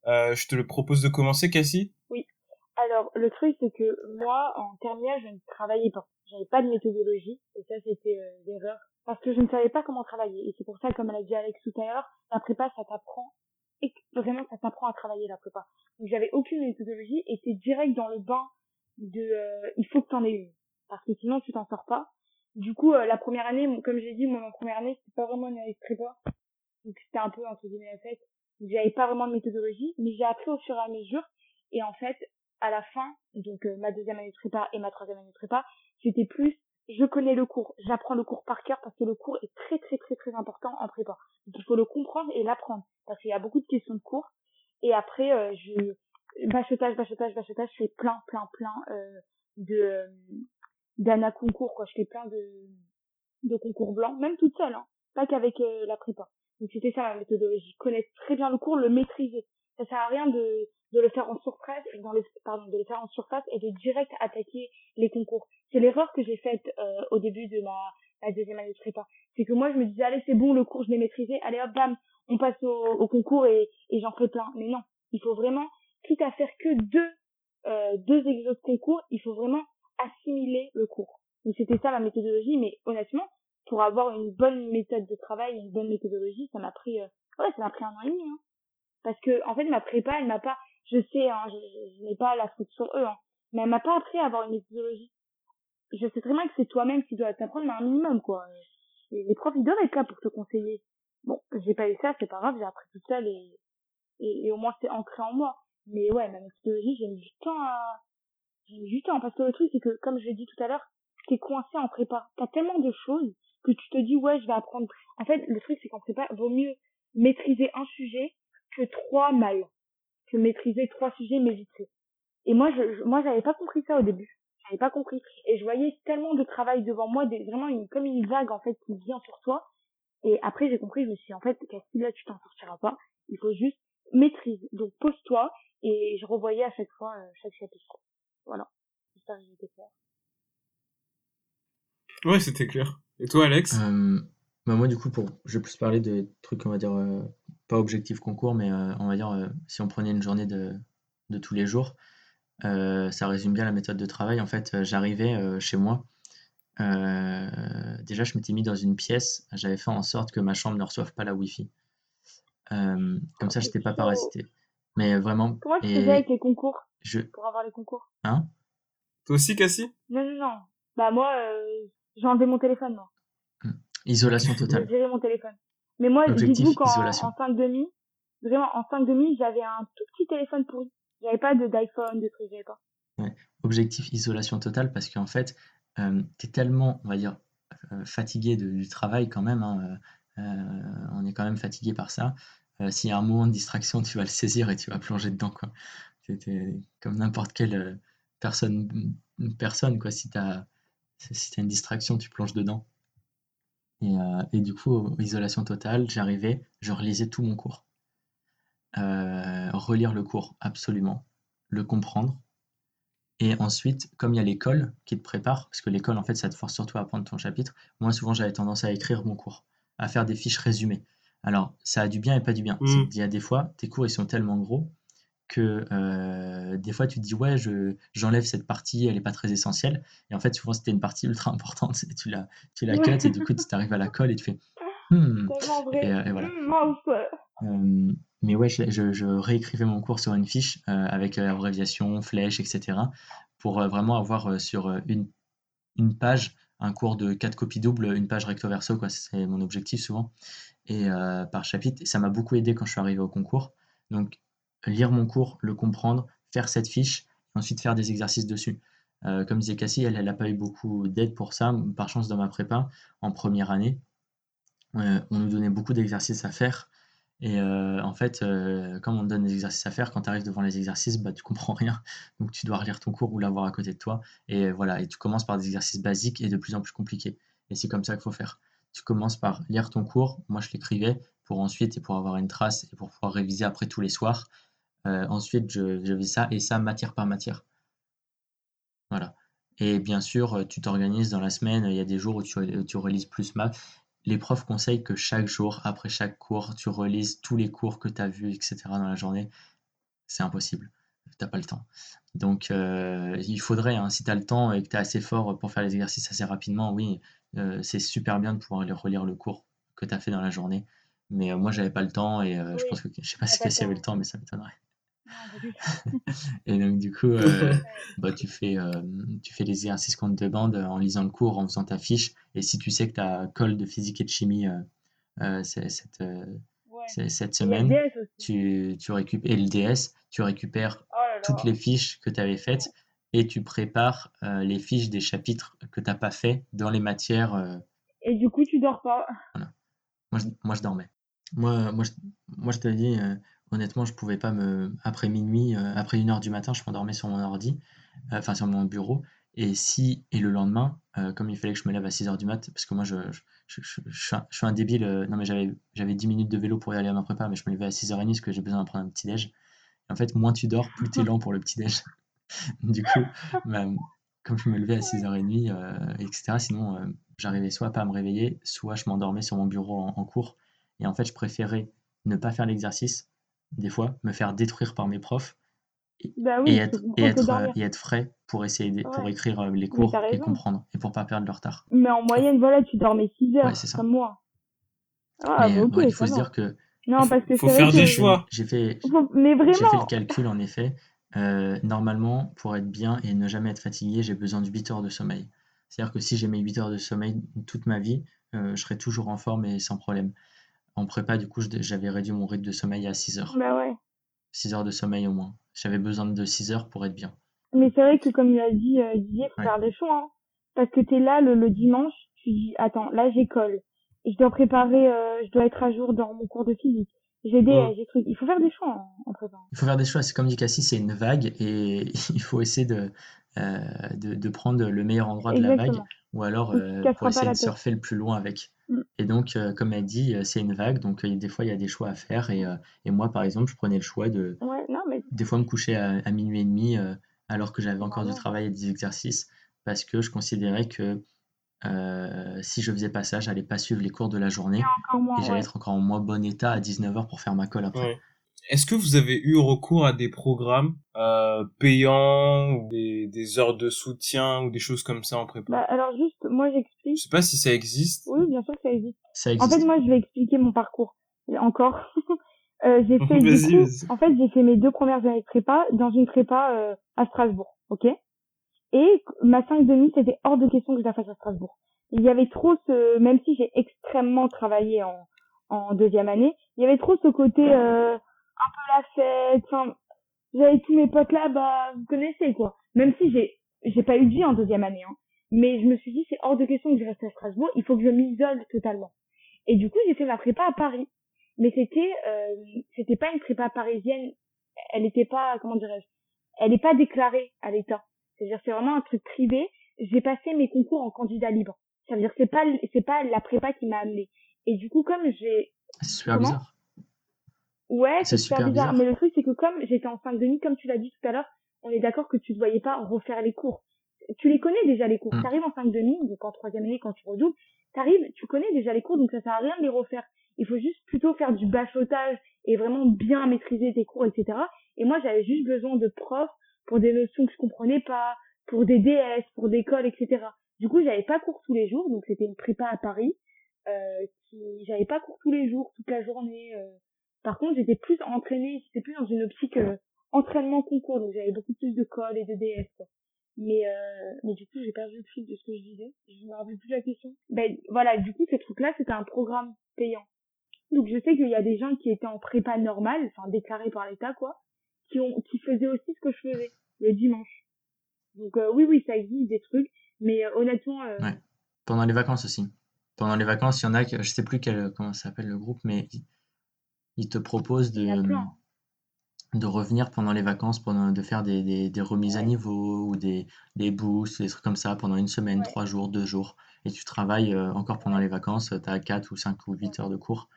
Euh, Je te le propose de commencer, Cassie? Oui. Alors, le truc, c'est que moi, en terminale, je ne travaillais pas. J'avais pas de méthodologie, et ça, c'était euh, l'erreur. Parce que je ne savais pas comment travailler. Et c'est pour ça, comme elle a dit Alex tout à l'heure, la prépa, ça t'apprend. Et vraiment, ça t'apprend à travailler, la prépa. Donc, j'avais aucune méthodologie, et c'est direct dans le bain de euh, il faut que t'en aies une. Parce que sinon, tu t'en sors pas. Du coup, euh, la première année, comme j'ai dit, moi, en première année, c'était pas vraiment une année de prépa. Donc, c'était un peu, entre guillemets, la fête. J'avais pas vraiment de méthodologie, mais j'ai appris au fur et à mesure. Et en fait, à la fin, donc euh, ma deuxième année de prépa et ma troisième année de prépa, c'était plus, je connais le cours, j'apprends le cours par cœur parce que le cours est très très très très important en prépa. Donc il faut le comprendre et l'apprendre parce qu'il y a beaucoup de questions de cours. Et après, euh, je bachotage, bachotage, bachotage, je fais plein plein plein euh, de d'Anna concours quoi. Je fais plein de de concours blancs, même toute seule, hein, pas qu'avec euh, la prépa. Donc c'était ça ma méthodologie, connaître très bien le cours, le maîtriser. Ça sert à rien de de le faire en surface, dans le, pardon, de le faire en surface et de direct attaquer les concours. C'est l'erreur que j'ai faite euh, au début de ma, ma deuxième année de prépa. C'est que moi je me disais allez c'est bon le cours je l'ai maîtrisé, allez hop bam on passe au, au concours et, et j'en fais plein. Mais non, il faut vraiment quitte à faire que deux euh, deux exos concours, il faut vraiment assimiler le cours. Donc c'était ça ma méthodologie, mais honnêtement, pour avoir une bonne méthode de travail, une bonne méthodologie, ça m'a pris, euh, ouais, ça m'a pris un an et demi, hein. Parce que, en fait, ma prépa, elle m'a pas, je sais, hein, je, n'ai pas la faute sur eux, hein, mais elle m'a pas appris à avoir une méthodologie. Je sais très bien que c'est toi-même qui dois t'apprendre, mais un minimum, quoi. les profs, ils doivent être là pour te conseiller. Bon, j'ai pas eu ça, c'est pas grave, j'ai appris tout seul et, et, et au moins c'est ancré en moi. Mais ouais, ma méthodologie, j'ai mis du temps à, j'ai du temps, parce que le truc, c'est que, comme je l'ai dit tout à l'heure, t'es coincé en prépa. T'as tellement de choses que tu te dis, ouais, je vais apprendre. En fait, le truc, c'est qu'en prépa, vaut mieux maîtriser un sujet que trois mal. Que maîtriser trois sujets mais vite Et moi, je, moi, j'avais pas compris ça au début. J'avais pas compris. Et je voyais tellement de travail devant moi, vraiment une, comme une vague, en fait, qui vient sur toi. Et après, j'ai compris, je me suis dit, en fait, Castille, là, tu t'en sortiras pas. Il faut juste maîtriser. Donc, pose-toi. Et je revoyais à chaque fois, euh, chaque chapitre. Voilà. J'espère que j'étais clair. Ouais, c'était clair. Et toi, Alex? Euh, bah Moi, du coup, pour, je vais plus parler de trucs, on va dire, euh, pas objectif concours, mais euh, on va dire, si on prenait une journée de, de tous les jours, ça résume bien la méthode de travail. En fait, j'arrivais chez moi. déjà, je m'étais mis dans une pièce. J'avais fait en sorte que ma chambre ne reçoive pas la Wi-Fi. comme ça, je n'étais pas parasité. Mais vraiment. Comment tu faisais avec les concours je... Pour avoir les concours? Hein? Toi aussi, Cassie? Non, non, non. Bah, moi, euh, j'ai enlevé mon téléphone, moi. Hmm. Isolation totale. J'ai mon téléphone. Mais moi, dites-vous qu'en en 5 demi, vraiment, en 5 demi, j'avais un tout petit téléphone pourri. J'avais pas de d'iPhone, de trucs, j'avais pas. Objectif isolation totale parce qu'en fait, tu es tellement, on va dire, fatigué du travail quand même, hein, on est quand même fatigué par ça. S'il y a un moment de distraction, tu vas le saisir et tu vas plonger dedans, quoi. comme n'importe quelle personne, personne, quoi. Si tu as, si une distraction, tu plonges dedans. Et, et du coup, isolation totale, j'arrivais, je relisais tout mon cours. relire le cours, absolument. Le comprendre, et ensuite, comme il y a l'école qui te prépare, parce que l'école, en fait, ça te force surtout à apprendre ton chapitre, moi, souvent, j'avais tendance à écrire mon cours, à faire des fiches résumées. Alors, ça a du bien et pas du bien. Mmh. Il y a des fois, tes cours, ils sont tellement gros que euh, des fois, tu te dis, ouais, je, j'enlève cette partie, elle n'est pas très essentielle. Et en fait, souvent, c'était une partie ultra importante, et *laughs* tu la, tu la et du coup, tu arrives à la colle et tu fais, *laughs* hmm. Et, euh, voilà. Mmh, mais ouais, je, réécrivais mon cours sur une fiche euh, avec euh, abréviation, flèche, etc. pour euh, vraiment avoir sur une, une page un cours de quatre copies doubles, une page recto verso, quoi. C'est mon objectif souvent. Et par chapitre, ça m'a beaucoup aidé quand je suis arrivé au concours. Donc, lire mon cours, le comprendre, faire cette fiche, et ensuite faire des exercices dessus. comme disait Cassie, elle n'a pas eu beaucoup d'aide pour ça. Par chance, dans ma prépa, en première année, on nous donnait beaucoup d'exercices à faire. Et euh, en fait, euh, comme on te donne des exercices à faire, quand tu arrives devant les exercices, bah, tu comprends *laughs* rien. Donc tu dois relire ton cours ou l'avoir à côté de toi. Et voilà, et tu commences par des exercices basiques et de plus en plus compliqués. Et c'est comme ça qu'il faut faire. Tu commences par lire ton cours. Moi, je l'écrivais pour ensuite et pour avoir une trace et pour pouvoir réviser après tous les soirs. Euh, ensuite, je, je ça et ça matière par matière. Voilà. Et bien sûr, tu t'organises dans la semaine. Il y a des jours où tu, tu relises plus maths les profs conseillent que chaque jour, après chaque cours, tu relises tous les cours que tu as vus, etc. dans la journée. C'est impossible. Tu n'as pas le temps. Donc, euh, il faudrait, hein, si tu as le temps et que tu es assez fort pour faire les exercices assez rapidement, oui, euh, c'est super bien de pouvoir relire le cours que tu as fait dans la journée. Mais euh, moi, j'avais pas le temps et je pense que je sais pas si Cassie avait le temps, mais ça m'étonnerait. *laughs* et donc du coup, euh, *laughs* bah, tu, fais, euh, tu fais les exercices qu'on te demande en lisant le cours, en faisant ta fiche. Et si tu sais que tu as colle de physique et de chimie euh, cette, cette semaine, tu, tu récupères, et le DS, tu récupères oh toutes les fiches que tu avais faites et tu prépares les fiches des chapitres que tu n'as pas fait dans les matières. Et du coup, tu dors pas. Moi, je, moi, je dormais. Moi, moi, je, moi, je te dis, Honnêtement, je pouvais pas me après minuit, euh, après une heure du matin, je m'endormais sur mon ordi, euh, enfin sur mon bureau et si et le lendemain, euh, comme il fallait que je me lève à 6h du mat parce que moi je je suis un débile, non mais j'avais j'avais 10 minutes de vélo pour y aller à ma prépa, mais je me levais à 6h30 parce que j'ai besoin de prendre un petit déj. En fait, moins tu dors, plus tu es *laughs* lent pour le petit déj. *laughs* Du coup, comme je me levais à 6h30, etc., sinon, j'arrivais soit pas à me réveiller, soit je m'endormais sur mon bureau en cours et en fait, je préférais ne pas faire l'exercice des fois, me faire détruire par mes profs et, bah être, et, être, euh, et être, frais pour essayer pour écrire euh, les cours et comprendre et pour pas perdre le retard. Mais en moyenne, voilà, tu dormais 6 heures comme moi. Ah, mais, bah, il faut se dire que non, parce que faut faire des choix. *laughs* J'ai fait, mais vraiment... fait le calcul en effet. Euh, normalement, pour être bien et ne jamais être fatigué, j'ai besoin de 8 heures de sommeil. C'est-à-dire que si j'ai mes 8 heures de sommeil toute ma vie, je serai toujours en forme et sans problème. En prépa, du coup, j'avais réduit mon rythme de sommeil à 6 heures. Bah ouais. 6 heures de sommeil au moins. J'avais besoin de 6 heures pour être bien. Mais c'est vrai que comme il a dit euh, Didier, faut faire des choix. Hein. Parce que tu es là le, dimanche, tu dis attends, là j'école. Je dois préparer, euh, je dois être à jour dans mon cours de physique. J'ai des, j'ai trucs. Il faut faire des choix en, en prépa. Il faut faire des choix. C'est comme dit Cassie, c'est une vague et *laughs* il faut essayer de, euh, de, de, prendre le meilleur endroit de la vague ou alors euh, pour essayer de surfer le plus loin avec. Mm. Et donc, euh, comme elle dit, c'est une vague, donc des fois il y a des choix à faire. Et, et, moi, par exemple, je prenais le choix de des fois me coucher à, minuit et demi alors que j'avais encore du travail et des exercices parce que je considérais que si je faisais pas ça, j'allais pas suivre les cours de la journée et, j'allais être encore en moins bon état à 19h pour faire ma colle après. Est-ce que vous avez eu recours à des programmes euh, payants ou des, des, heures de soutien ou des choses comme ça en prépa? Bah, Alors juste, moi j'explique. Je sais pas si ça existe. Oui, bien sûr que ça existe. Ça existe. En fait, moi je vais expliquer mon parcours. Encore. *laughs* euh, j'ai fait *laughs* du coup, en fait, j'ai fait mes deux premières années de prépa dans une prépa euh, à Strasbourg, ok? Et ma 5 demi, c'était hors de question que je la fasse à Strasbourg. Il y avait trop ce, même si j'ai extrêmement travaillé en, en deuxième année, il y avait trop ce côté euh, un peu la fête. j'avais tous mes potes là, bah, vous connaissez, quoi. Même si j'ai, j'ai pas eu de vie en deuxième année, hein. Mais je me suis dit, c'est hors de question que je reste à Strasbourg, il faut que je m'isole totalement. Et du coup, j'ai fait ma prépa à Paris. Mais c'était, euh, c'était pas une prépa parisienne, elle était pas, comment dirais-je, elle n'est pas déclarée à l'État. C'est-à-dire, c'est vraiment un truc privé. J'ai passé mes concours en candidat libre. Ça veut dire, c'est pas, c'est pas la prépa qui m'a amené. Et du coup, comme j'ai, C'est super bizarre. Ouais, C'est super super bizarre. bizarre. Mais le truc, c'est que comme j'étais en 5 demi, comme tu l'as dit tout à l'heure, on est d'accord que tu ne voyais pas refaire les cours. Tu les connais déjà les cours. Mm. Tu arrives en 5 demi, donc en troisième année, quand tu redoubles, t'arrives, tu connais déjà les cours, donc ça sert à rien de les refaire. Il faut juste plutôt faire du bachotage et vraiment bien maîtriser tes cours, etc. Et moi, j'avais juste besoin de profs pour des notions que je comprenais pas, pour des DS, pour des cols, etc. Du coup, j'avais pas cours tous les jours, donc c'était une prépa à Paris. Euh, qui, j'avais pas cours tous les jours, toute la journée. euh. Par contre, j'étais plus entraînée, j'étais plus dans une optique euh, entraînement concours, donc j'avais beaucoup plus de cols et de DS. Quoi. Mais euh, mais du coup, j'ai perdu le fil de ce que je disais. Je me rappelle plus la question. Ben voilà, du coup, ces trucs-là, c'était un programme payant. Donc je sais qu'il y a des gens qui étaient en prépa normale, enfin déclarés par l'État, quoi, qui ont qui faisaient aussi ce que je faisais le dimanche. Donc euh, oui, oui, ça existe des trucs, mais euh, honnêtement, Ouais. Pendant les vacances aussi. Pendant les vacances, il y en a que je sais plus quel, comment ça s'appelle le groupe, mais ils, te proposent il y en a de, plein. De revenir pendant les vacances, pendant, de faire des, des, des remises à niveau ou des, des boosts, des trucs comme ça pendant une semaine, Ouais. trois jours, deux jours. Et tu travailles euh, encore pendant les vacances, tu as 4 ou 5 ou 8 heures de cours,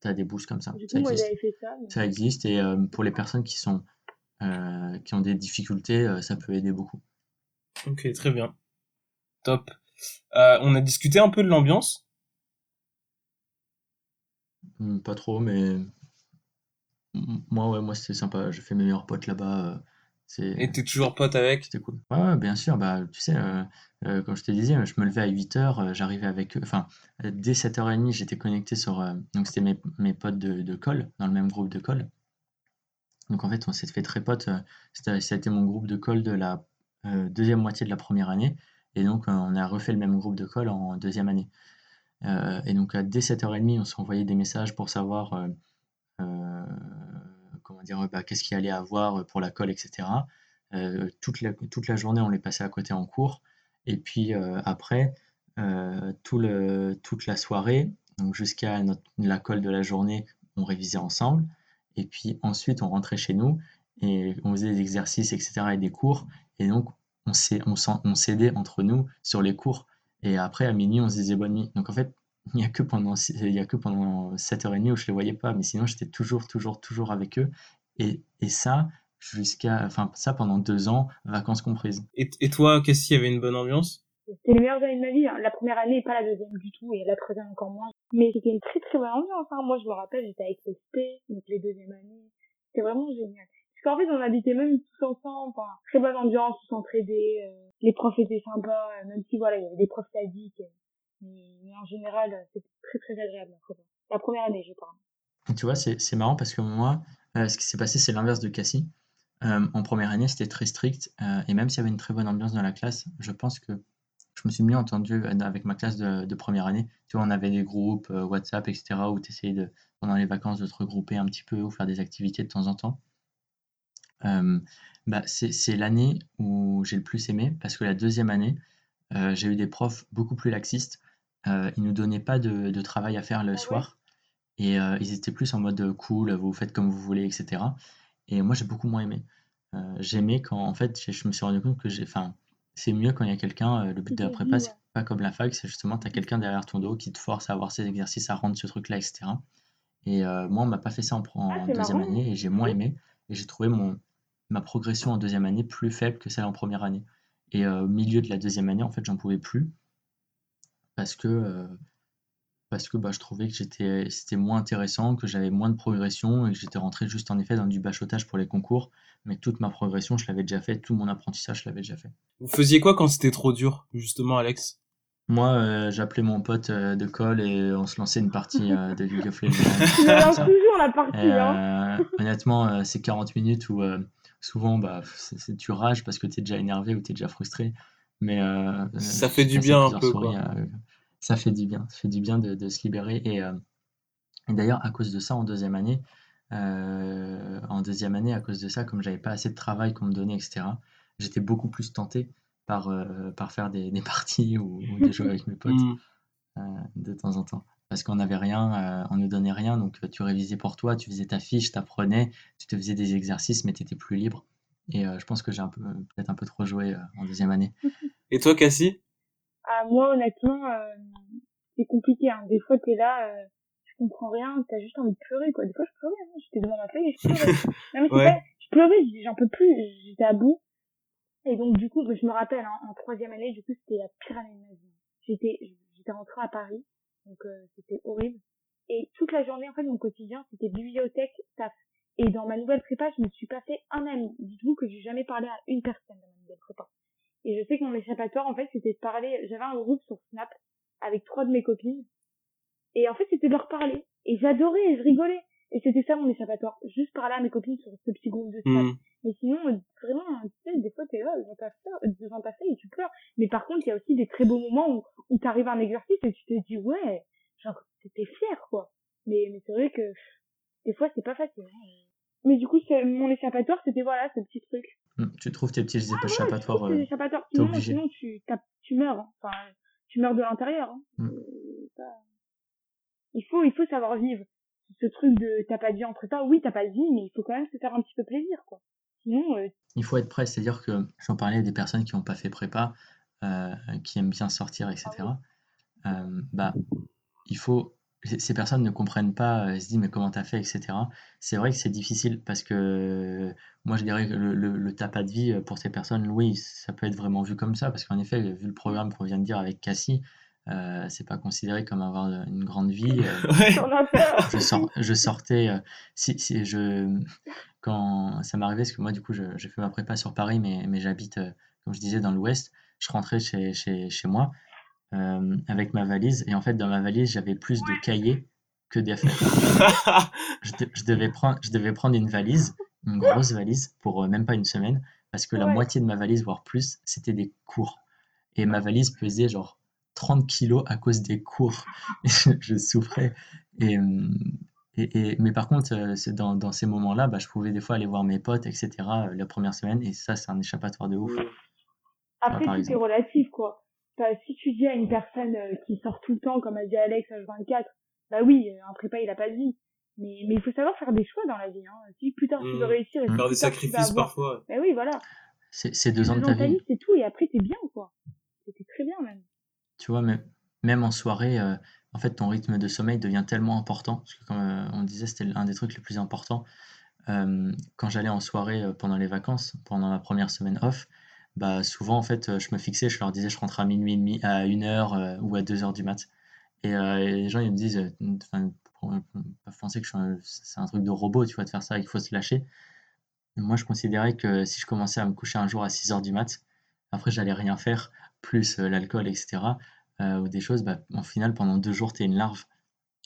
tu as des boosts comme ça. Du Ça coup, moi, existe. j'avais fait ça. mais- Ça existe et euh, pour les personnes qui sont euh, qui ont des difficultés, euh, ça peut aider beaucoup. Ok, très bien. Top. Euh, on a discuté un peu de l'ambiance? Hmm, Pas trop, mais moi, ouais, moi c'était sympa. J'ai fait mes meilleurs potes là-bas. euh, Et t'es toujours pote avec. C'était cool. Ouais, ouais, bien sûr. Bah, tu sais, euh, euh, comme je te disais, je me levais à 8h, j'arrivais avec eux. Enfin, dès 7h30, j'étais connecté sur. donc, c'était mes, mes potes de, de colle, dans le même groupe de colle. Donc, en fait, on s'est fait très potes. C'était, ça a été mon groupe de colle de la deuxième moitié de la première année. Et donc, on a refait le même groupe de colle en deuxième année. Et donc, dès 7h30, on s'envoyait des messages pour savoir. euh, dire, bah, qu'est-ce qu'il allait avoir pour la colle, etc. Euh, toute la, toute la journée, on les passait à côté en cours. Et puis euh, après, euh, tout le, toute la soirée, jusqu'à la colle de la journée, on révisait ensemble. Et puis ensuite, on rentrait chez nous et on faisait des exercices, etc. et des cours. Et donc, on s'aidait entre nous sur les cours. Et après, à minuit, on se disait bonne nuit. Donc en fait, il n'y a que pendant, il y a que pendant 7h30 où je les voyais pas. Mais sinon, j'étais toujours, toujours, toujours avec eux. Et, et ça, jusqu'à, enfin, ça pendant deux ans, vacances comprises. Et, et toi, qu'est-ce qu'il y avait une bonne ambiance? C'était les meilleures années de ma vie. hein. La première année et pas la deuxième du tout, et la troisième encore moins. Mais c'était une très très bonne ambiance. Hein. Moi, je me rappelle, j'étais avec les SP, donc les deuxièmes années. C'était vraiment génial. Parce qu'en fait, on habitait même tous ensemble. Enfin, très bonne ambiance, tous entraidés. euh, les profs étaient sympas, euh, même si voilà, il y avait des profs sadiques. euh, mais, en général, euh, c'était très très agréable. la prépa. La première année, je parle. Tu vois, c'est c'est marrant parce que moi, euh, ce qui s'est passé, c'est l'inverse de Cassie. Euh, en première année, c'était très strict. et même s'il y avait une très bonne ambiance dans la classe, je pense que je me suis mieux entendu avec ma classe de, de première année. Tu vois, on avait des groupes WhatsApp, etc., où tu essayais de, pendant les vacances de te regrouper un petit peu ou faire des activités de temps en temps. Bah, c'est c'est l'année où j'ai le plus aimé parce que la deuxième année, j'ai eu des profs beaucoup plus laxistes. Euh, ils nous donnaient pas de, de travail à faire le ouais soir et euh, ils étaient plus en mode euh, cool, vous faites comme vous voulez, etc. Et moi, j'ai beaucoup moins aimé. Euh, j'aimais quand, en fait, je, me suis rendu compte que j'ai, enfin, c'est mieux quand il y a quelqu'un. le but de la prépa, c'est pas comme la fac, c'est justement, tu as quelqu'un derrière ton dos qui te force à avoir ces exercices, à rendre ce truc-là, etc. Et moi, on m'a pas fait ça en, Ah, deuxième marrant. année et j'ai moins aimé. Et j'ai trouvé mon, ma progression en deuxième année plus faible que celle en première année. Et au milieu de la deuxième année, en fait, j'en pouvais plus parce que, euh, parce que bah, je trouvais que j'étais, c'était moins intéressant, que j'avais moins de progression et que j'étais rentré juste en effet dans du bachotage pour les concours. Mais toute ma progression, je l'avais déjà fait, tout mon apprentissage, je l'avais déjà fait. Vous faisiez quoi quand c'était trop dur, justement, Alex? Moi, euh, j'appelais mon pote euh, de colle et on se lançait une partie euh, de League of Legends. *laughs* Toujours la partie, Et, hein. euh, honnêtement, euh, c'est 40 minutes où euh, souvent bah, c'est- c'est- tu rages parce que tu es déjà énervé ou tu es déjà frustré. Mais euh, euh, Ça fait du bien un peu, souris, quoi. euh, ça fait du bien. Ça fait du bien de, de se libérer. Et, euh, et d'ailleurs, à cause de ça, en deuxième année, en deuxième année à cause de ça, comme j'avais pas assez de travail qu'on me donnait, etc. J'étais beaucoup plus tenté par, par faire des, des *laughs* parties ou, des jeux avec mes potes mmh. de temps en temps parce qu'on n'avait rien, on ne donnait rien, donc tu révisais pour toi, tu faisais ta fiche, tu apprenais, tu te faisais des exercices, mais tu étais plus libre. Et je pense que j'ai un peu, peut-être un peu trop joué en deuxième année. *laughs* Et toi, Cassie? Ah, Moi, honnêtement, c'est compliqué. Hein. Des fois, tu es là, tu comprends rien, tu as juste envie de pleurer. Quoi. Des fois, je pleurais, hein. j'étais devant ma feuille et je pleurais. *laughs* non, mais pas... je pleurais, j'en peux plus, j'étais à bout. Et donc, du coup, je me rappelle, hein, en troisième année, du coup, c'était la pire année de ma vie. J'étais, j'étais rentrée à Paris donc euh, c'était horrible. Et toute la journée, en fait, mon quotidien, c'était bibliothèque, taf. Et dans ma nouvelle prépa, je me suis pas fait un ami. Dites-vous que j'ai jamais parlé à une personne dans ma nouvelle prépa. Et je sais que mon échappatoire, en fait, c'était de parler, j'avais un groupe sur Snap avec trois de mes copines. Et en fait, c'était de leur parler. Et j'adorais, je rigolais. Et c'était ça mon échappatoire. Juste parler à mes copines sur ce petit groupe de Snap. Mmh. Mais sinon, vraiment, tu sais, des fois, t'es là devant ta, devant ta feuille et tu pleures. Mais par contre, il y a aussi des très beaux moments où, où t'arrives à un exercice et tu te dis, ouais, genre, t'es fier, quoi. Mais, mais c'est vrai que, des fois, c'est pas facile. Mais du coup, mon échappatoire, c'était voilà, ce petit truc. Mmh, tu trouves tes petits ah, échappatoires. Ouais, euh, échappatoires. Sinon, sinon tu, tu meurs. Hein. Enfin, tu meurs de l'intérieur. Hein. Mmh. Euh, il faut, il faut savoir vivre. Ce truc de t'as pas de vie en prépa, oui, t'as pas de vie, mais il faut quand même se faire un petit peu plaisir, quoi. Il faut être prêt, c'est-à-dire que j'en parlais des personnes qui n'ont pas fait prépa, euh, qui aiment bien sortir, etc. Euh, bah, il faut. Ces personnes ne comprennent pas, elles se disent mais comment t'as fait, etc. C'est vrai que c'est difficile parce que moi je dirais que le, le, pas de vie pour ces personnes, oui, ça peut être vraiment vu comme ça parce qu'en effet, vu le programme qu'on vient de dire avec Cassie, euh, c'est pas considéré comme avoir une grande vie. *laughs* je, je, sortais, si, si, je, quand ça m'arrivait, parce que moi, du coup, j'ai fait ma prépa sur Paris, mais, mais j'habite, euh, comme je disais, dans l'ouest. Je rentrais chez, chez, chez moi euh, avec ma valise, et en fait, dans ma valise, j'avais plus de cahiers que d'affaires. *laughs* je, je, devais prendre, je devais prendre une valise, une grosse valise, pour euh, même pas une semaine, parce que la moitié de ma valise, voire plus, c'était des cours. Et ma valise pesait genre 30 kilos à cause des cours. je, souffrais. Et, et, mais par contre, euh, dans, dans, ces moments-là, bah, je pouvais des fois aller voir mes potes, etc., euh, la première semaine, et ça, c'est un échappatoire de ouf. Après, c'est relatif, quoi. Si tu dis à une personne euh, qui sort tout le temps, comme a dit Alex, H24, bah oui, un prépa, il a pas de vie. Mais, mais il faut savoir faire des choix dans la vie. Hein. Si plus tard tu veux mmh. réussir... Et faire des sacrifices parfois. Bah oui, voilà. C'est deux ans de ta vie. C'est tout, et après, t'es bien, quoi. C'était très bien, même. Tu vois, même, même en soirée, en fait, ton rythme de sommeil devient tellement important, parce que comme euh, on disait, c'était un des trucs les plus importants. Euh, quand j'allais en soirée euh, pendant les vacances, pendant ma première semaine off, bah souvent en fait, je me fixais, je leur disais je rentre à minuit et demi, à 1h ou à 2h du mat. Et, les gens ils me disent, enfin, pas penser que c'est un truc de robot, tu vois, de faire ça, il faut se lâcher. moi, je considérais que si je commençais à me coucher un jour à 6h du mat, après j'allais rien faire, plus l'alcool, etc. Euh, ou des choses, bah, en final, pendant deux jours, tu es une larve.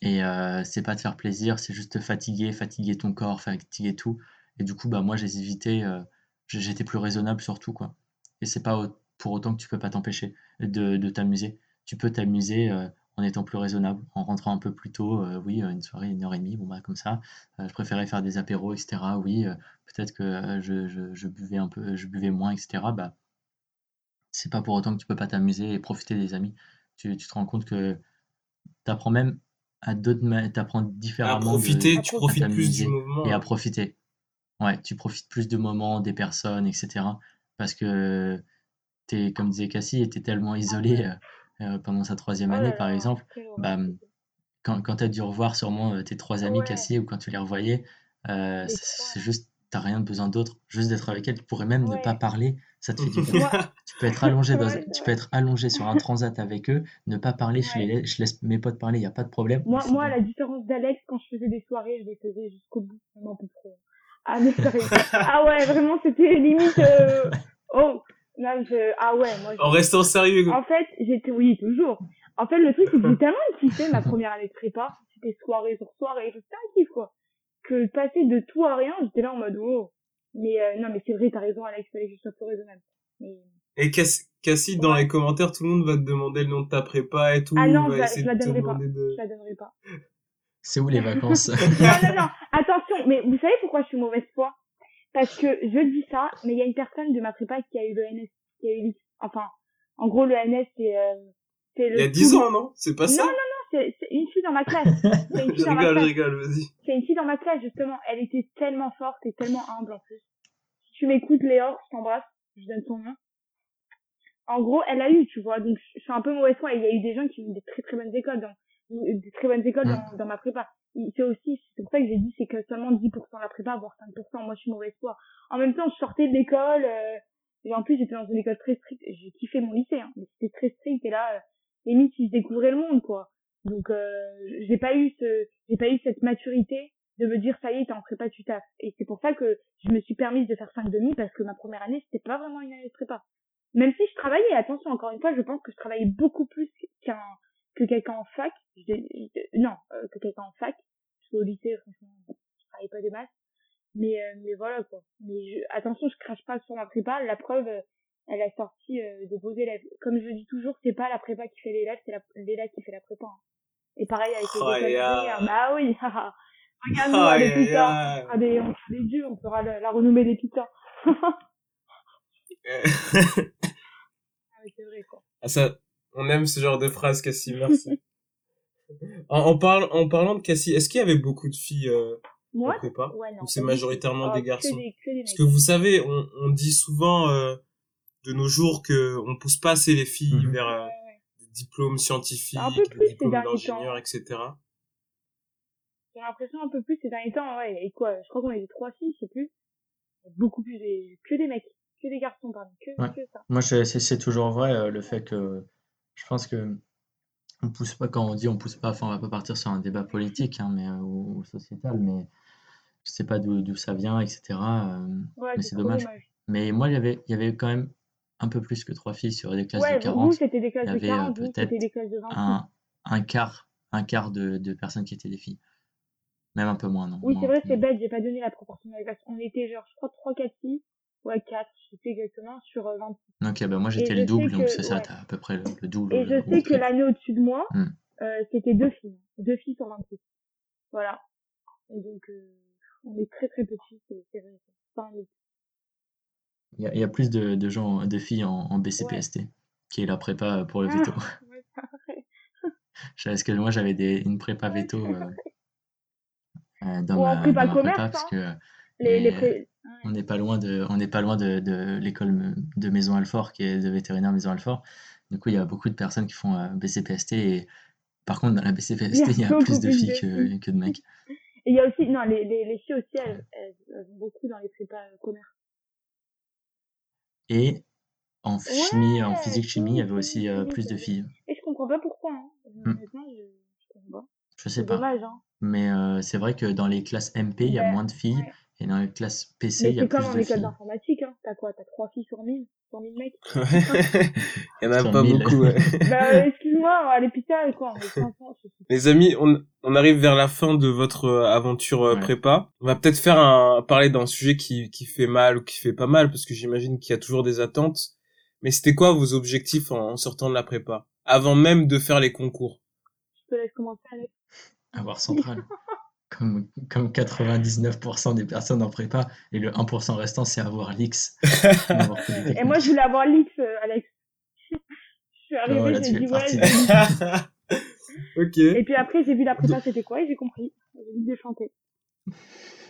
Et euh, c'est pas te faire plaisir, c'est juste te fatiguer, fatiguer ton corps, fatiguer tout. Et du coup, bah, moi, j'ai évité, euh, j'étais plus raisonnable surtout, quoi. Et c'est pas pour autant que tu peux pas t'empêcher de, de t'amuser. Tu peux t'amuser en étant plus raisonnable, en rentrant un peu plus tôt, oui, une soirée, une heure et demie, bon bah comme ça. je préférais faire des apéros, etc. Oui, peut-être que je, je, je, buvais un peu, je buvais moins, etc. Bah, c'est pas pour autant que tu peux pas t'amuser et profiter des amis tu, tu te rends compte que tu apprends même à d'autres tu apprends différemment. À profiter, tu profites plus du moment. Et à profiter. Ouais, tu profites plus de moments, des personnes, etc. Parce que, es, comme disait Cassie, était tellement isolé euh, euh, pendant sa troisième année, par exemple. Bah, quand, quand tu as dû revoir sûrement euh, tes trois amis, Cassie, ou quand tu les revoyais, c'est juste, t'as rien besoin d'autre, juste d'être avec elle. Tu pourrais même ne pas parler, ça te fait du bien. *laughs* tu peux être allongé dans, tu peux être allongé sur un transat avec eux, ne pas parler, je, les, je laisse mes potes parler, il n'y a pas de problème. Moi, moi à la différence d'Alex, quand je faisais des soirées, je les faisais jusqu'au bout, vraiment trop. Ah, mais ah ouais, vraiment, c'était limite, euh... oh, non, je... ah ouais, moi. En restant sérieux. En fait, j'étais, oui, toujours. En fait, le truc, c'est que *laughs* j'ai tellement kiffé ma première année de prépa. C'était soirée sur soirée, c'était un kiff, quoi. Que passer de tout à rien, j'étais là en mode, oh. Mais euh, non, mais c'est vrai, t'as raison, Alex, fallait que je sois plus raisonnable. Mais... Et Cassie, dans les commentaires, tout le monde va te demander le nom de ta prépa et tout. Ah non, je, la donnerai pas. Je la donnerai pas. C'est où les vacances? *laughs* Non, non, non. Attention, mais vous savez pourquoi je suis mauvaise foi? Parce que je dis ça, mais il y a une personne de ma prépa qui a eu le NS, qui a eu enfin, en gros le NS c'est euh, Il y a 10 ans, non? C'est pas ça? Non, non, non, c'est une fille dans ma classe. C'est une fille *laughs* je rigole, je rigole, vas-y. C'est une fille dans ma classe justement. Elle était tellement forte et tellement humble en plus. Si tu m'écoutes, Léor, je t'embrasse. Je donne ton nom. En gros, elle a eu, tu vois. Donc je suis un peu mauvaise foi. Il y a eu des gens qui ont eu des très très bonnes écoles dans des très bonnes écoles dans, dans ma prépa c'est aussi, c'est pour ça que j'ai dit, c'est que seulement 10% de la prépa, voire 5%. Moi, je suis mauvaise foi. En même temps, je sortais de l'école, euh, et en plus, j'étais dans une école très stricte. J'ai kiffé mon lycée, hein, mais c'était très strict, et là, euh, limite, ils découvraient le monde, quoi. Donc, euh, j'ai pas eu ce, j'ai pas eu cette maturité de me dire, ça y est, t'es en prépa, tu taffes. Et c'est pour ça que je me suis permise de faire 5 demi, parce que ma première année, c'était pas vraiment une année de prépa. Même si je travaillais, attention, encore une fois, je pense que je travaillais beaucoup plus qu'un, que quelqu'un en fac. non, euh, que quelqu'un en fac au lycée, franchement, je travaillais pas des masses. Mais, euh, mais voilà, quoi. Mais attention, je crache pas sur ma prépa. La preuve, euh, elle a sorti euh, de beaux élèves. Comme je dis toujours, c'est pas la prépa qui fait l'élève, c'est l'élève qui fait la prépa. Hein. Et pareil avec les oh, écoles Bah oui, *laughs* Regarde-nous, oh, les pizzas. On fera des, on fera des dieux, on fera la, la renommée des pizzas. *laughs* *laughs* ah, c'est vrai, quoi. Ah, ça, on aime ce genre de phrase, Cassie, merci. *laughs* En, en, en parlant de Cassie, est-ce qu'il y avait beaucoup de filles euh, Moi en prépa? Ou c'est majoritairement des garçons? Parce que vous savez, on, on dit souvent euh, de nos jours que on pousse pas assez les filles mhm. vers euh, des diplômes scientifiques, des diplômes d'ingénieurs, etc. J'ai l'impression un peu plus ces derniers temps, ouais. Et quoi Je crois qu'on était trois filles, je sais plus. Beaucoup plus des, que des mecs, que des garçons, pardon, que, que ça. Moi, c'est toujours vrai euh, le fait que je pense que on pousse pas quand on dit on pousse pas, enfin on va pas partir sur un débat politique hein, mais euh, ou, sociétal, mais je sais pas d'où ça vient, etc. Euh, mais c'est dommage. Mais moi il y avait il y avait quand même un peu plus que trois filles sur des classes de 40. c'était des classes il y avait peut-être un, un quart un quart de, de, personnes qui étaient des filles. Même un peu moins, non Oui, c'est vrai, c'est bête, j'ai pas donné la proportion de la classe. On était genre, je crois, 3 4 filles Ouais, 4, je sais exactement, sur 26. Euh, ok, ben moi j'étais le double, donc c'est ça, t'as à peu près le, double. Et je sais que l'année au-dessus de moi, hmm. euh, c'était deux filles. Deux filles sur 26. Voilà. Et donc, euh, on est très très petits, c'est vrai. Pas il y, a, il y a plus de, de gens, de filles en, en BCPST, qui est la prépa pour le veto. Ah, ouais, c'est *laughs* Parce que moi j'avais une prépa veto euh, dans, ma, prépa dans ma prépa, parce hein. que les, les pré... On n'est pas loin de, on n'est pas loin de, de l'école de Maison Alfort, qui est de vétérinaire Maison Alfort. Du coup, il y a beaucoup de personnes qui font euh, BCPST et par contre, dans la BCPST, il y a, plus de filles que, que, de mecs. *laughs* Et il y a aussi, non, les, les, les filles aussi, elles, elles, vont beaucoup dans les prépas euh, commerce. Et en chimie, en physique chimie, il y avait aussi euh, plus de filles. Et je comprends pas pourquoi. Hein. Hmm. Je, je comprends pas. Je sais pas. Dommage, hein. Mais euh, c'est vrai que dans les classes MP, il y a moins de filles. Et dans les classes PC, il y a plus de filles. C'est comme en école d'informatique, hein. T'as quoi? T'as 3 filles sur 1000 Sur 1000 mecs? *laughs* Il y en a pas beaucoup, ouais. *laughs* bah, excuse-moi, à l'hôpital, quoi. Les amis, on, on arrive vers la fin de votre euh, aventure euh, prépa. On va peut-être faire un, parler d'un sujet qui, qui fait mal ou qui fait pas mal, parce que j'imagine qu'il y a toujours des attentes. Mais c'était quoi vos objectifs en, sortant de la prépa? Avant même de faire les concours? Je te laisse commencer, Alex. Avoir central *laughs* comme, comme 99% des personnes en prépa, et le 1% restant, c'est avoir l'X. *laughs* et moi, je voulais avoir l'X, euh, Alex. je suis arrivée, j'ai dit ouais. *laughs* ok. Et puis après, j'ai vu la prépa, c'était quoi, et j'ai compris. J'ai dit de chanter.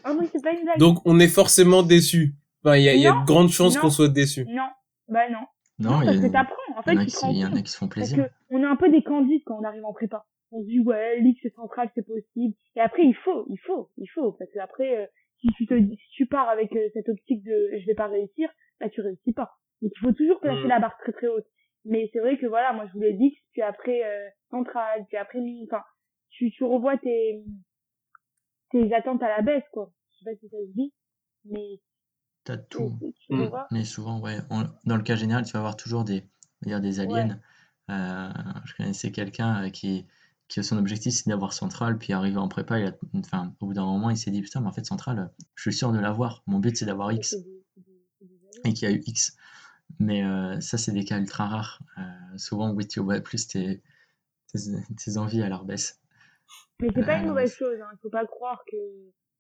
Oh non, c'est pas une blague. Donc, on est forcément déçu. Enfin, il y a, y a de grandes chances qu'on soit déçu. Non, bah non. Non, parce que t'apprends. En fait, il y en a qui se font plaisir. Parce qu'on est un peu des candides quand on arrive en prépa on se dit ouais l'X c'est central c'est possible. Et après il faut il faut il faut. Parce que après euh, si tu te si tu pars avec euh, cette optique de je vais pas réussir bah tu réussis pas. Donc il faut toujours placer mm. la barre très très haute. Mais c'est vrai que voilà moi je voulais l'X puis après euh, central puis après enfin tu tu revois tes tes attentes à la baisse quoi. Je sais pas si ça se dit mais t'as tout. mm. mais souvent ouais dans le cas général tu vas avoir toujours des dire des aliens. Je connaissais quelqu'un qui qui son objectif c'est d'avoir Central, puis arrivé en prépa, il a, enfin, au bout d'un moment, il s'est dit putain, mais en fait, Central, je suis sûr de l'avoir. Mon but c'est d'avoir X. Et qui a eu X. Mais euh, ça, c'est des cas ultra rares. Euh, souvent, oui, tu vois plus tes, tes, envies à leur baisse. Mais c'est pas une euh, mauvaise chose, hein. il faut pas croire que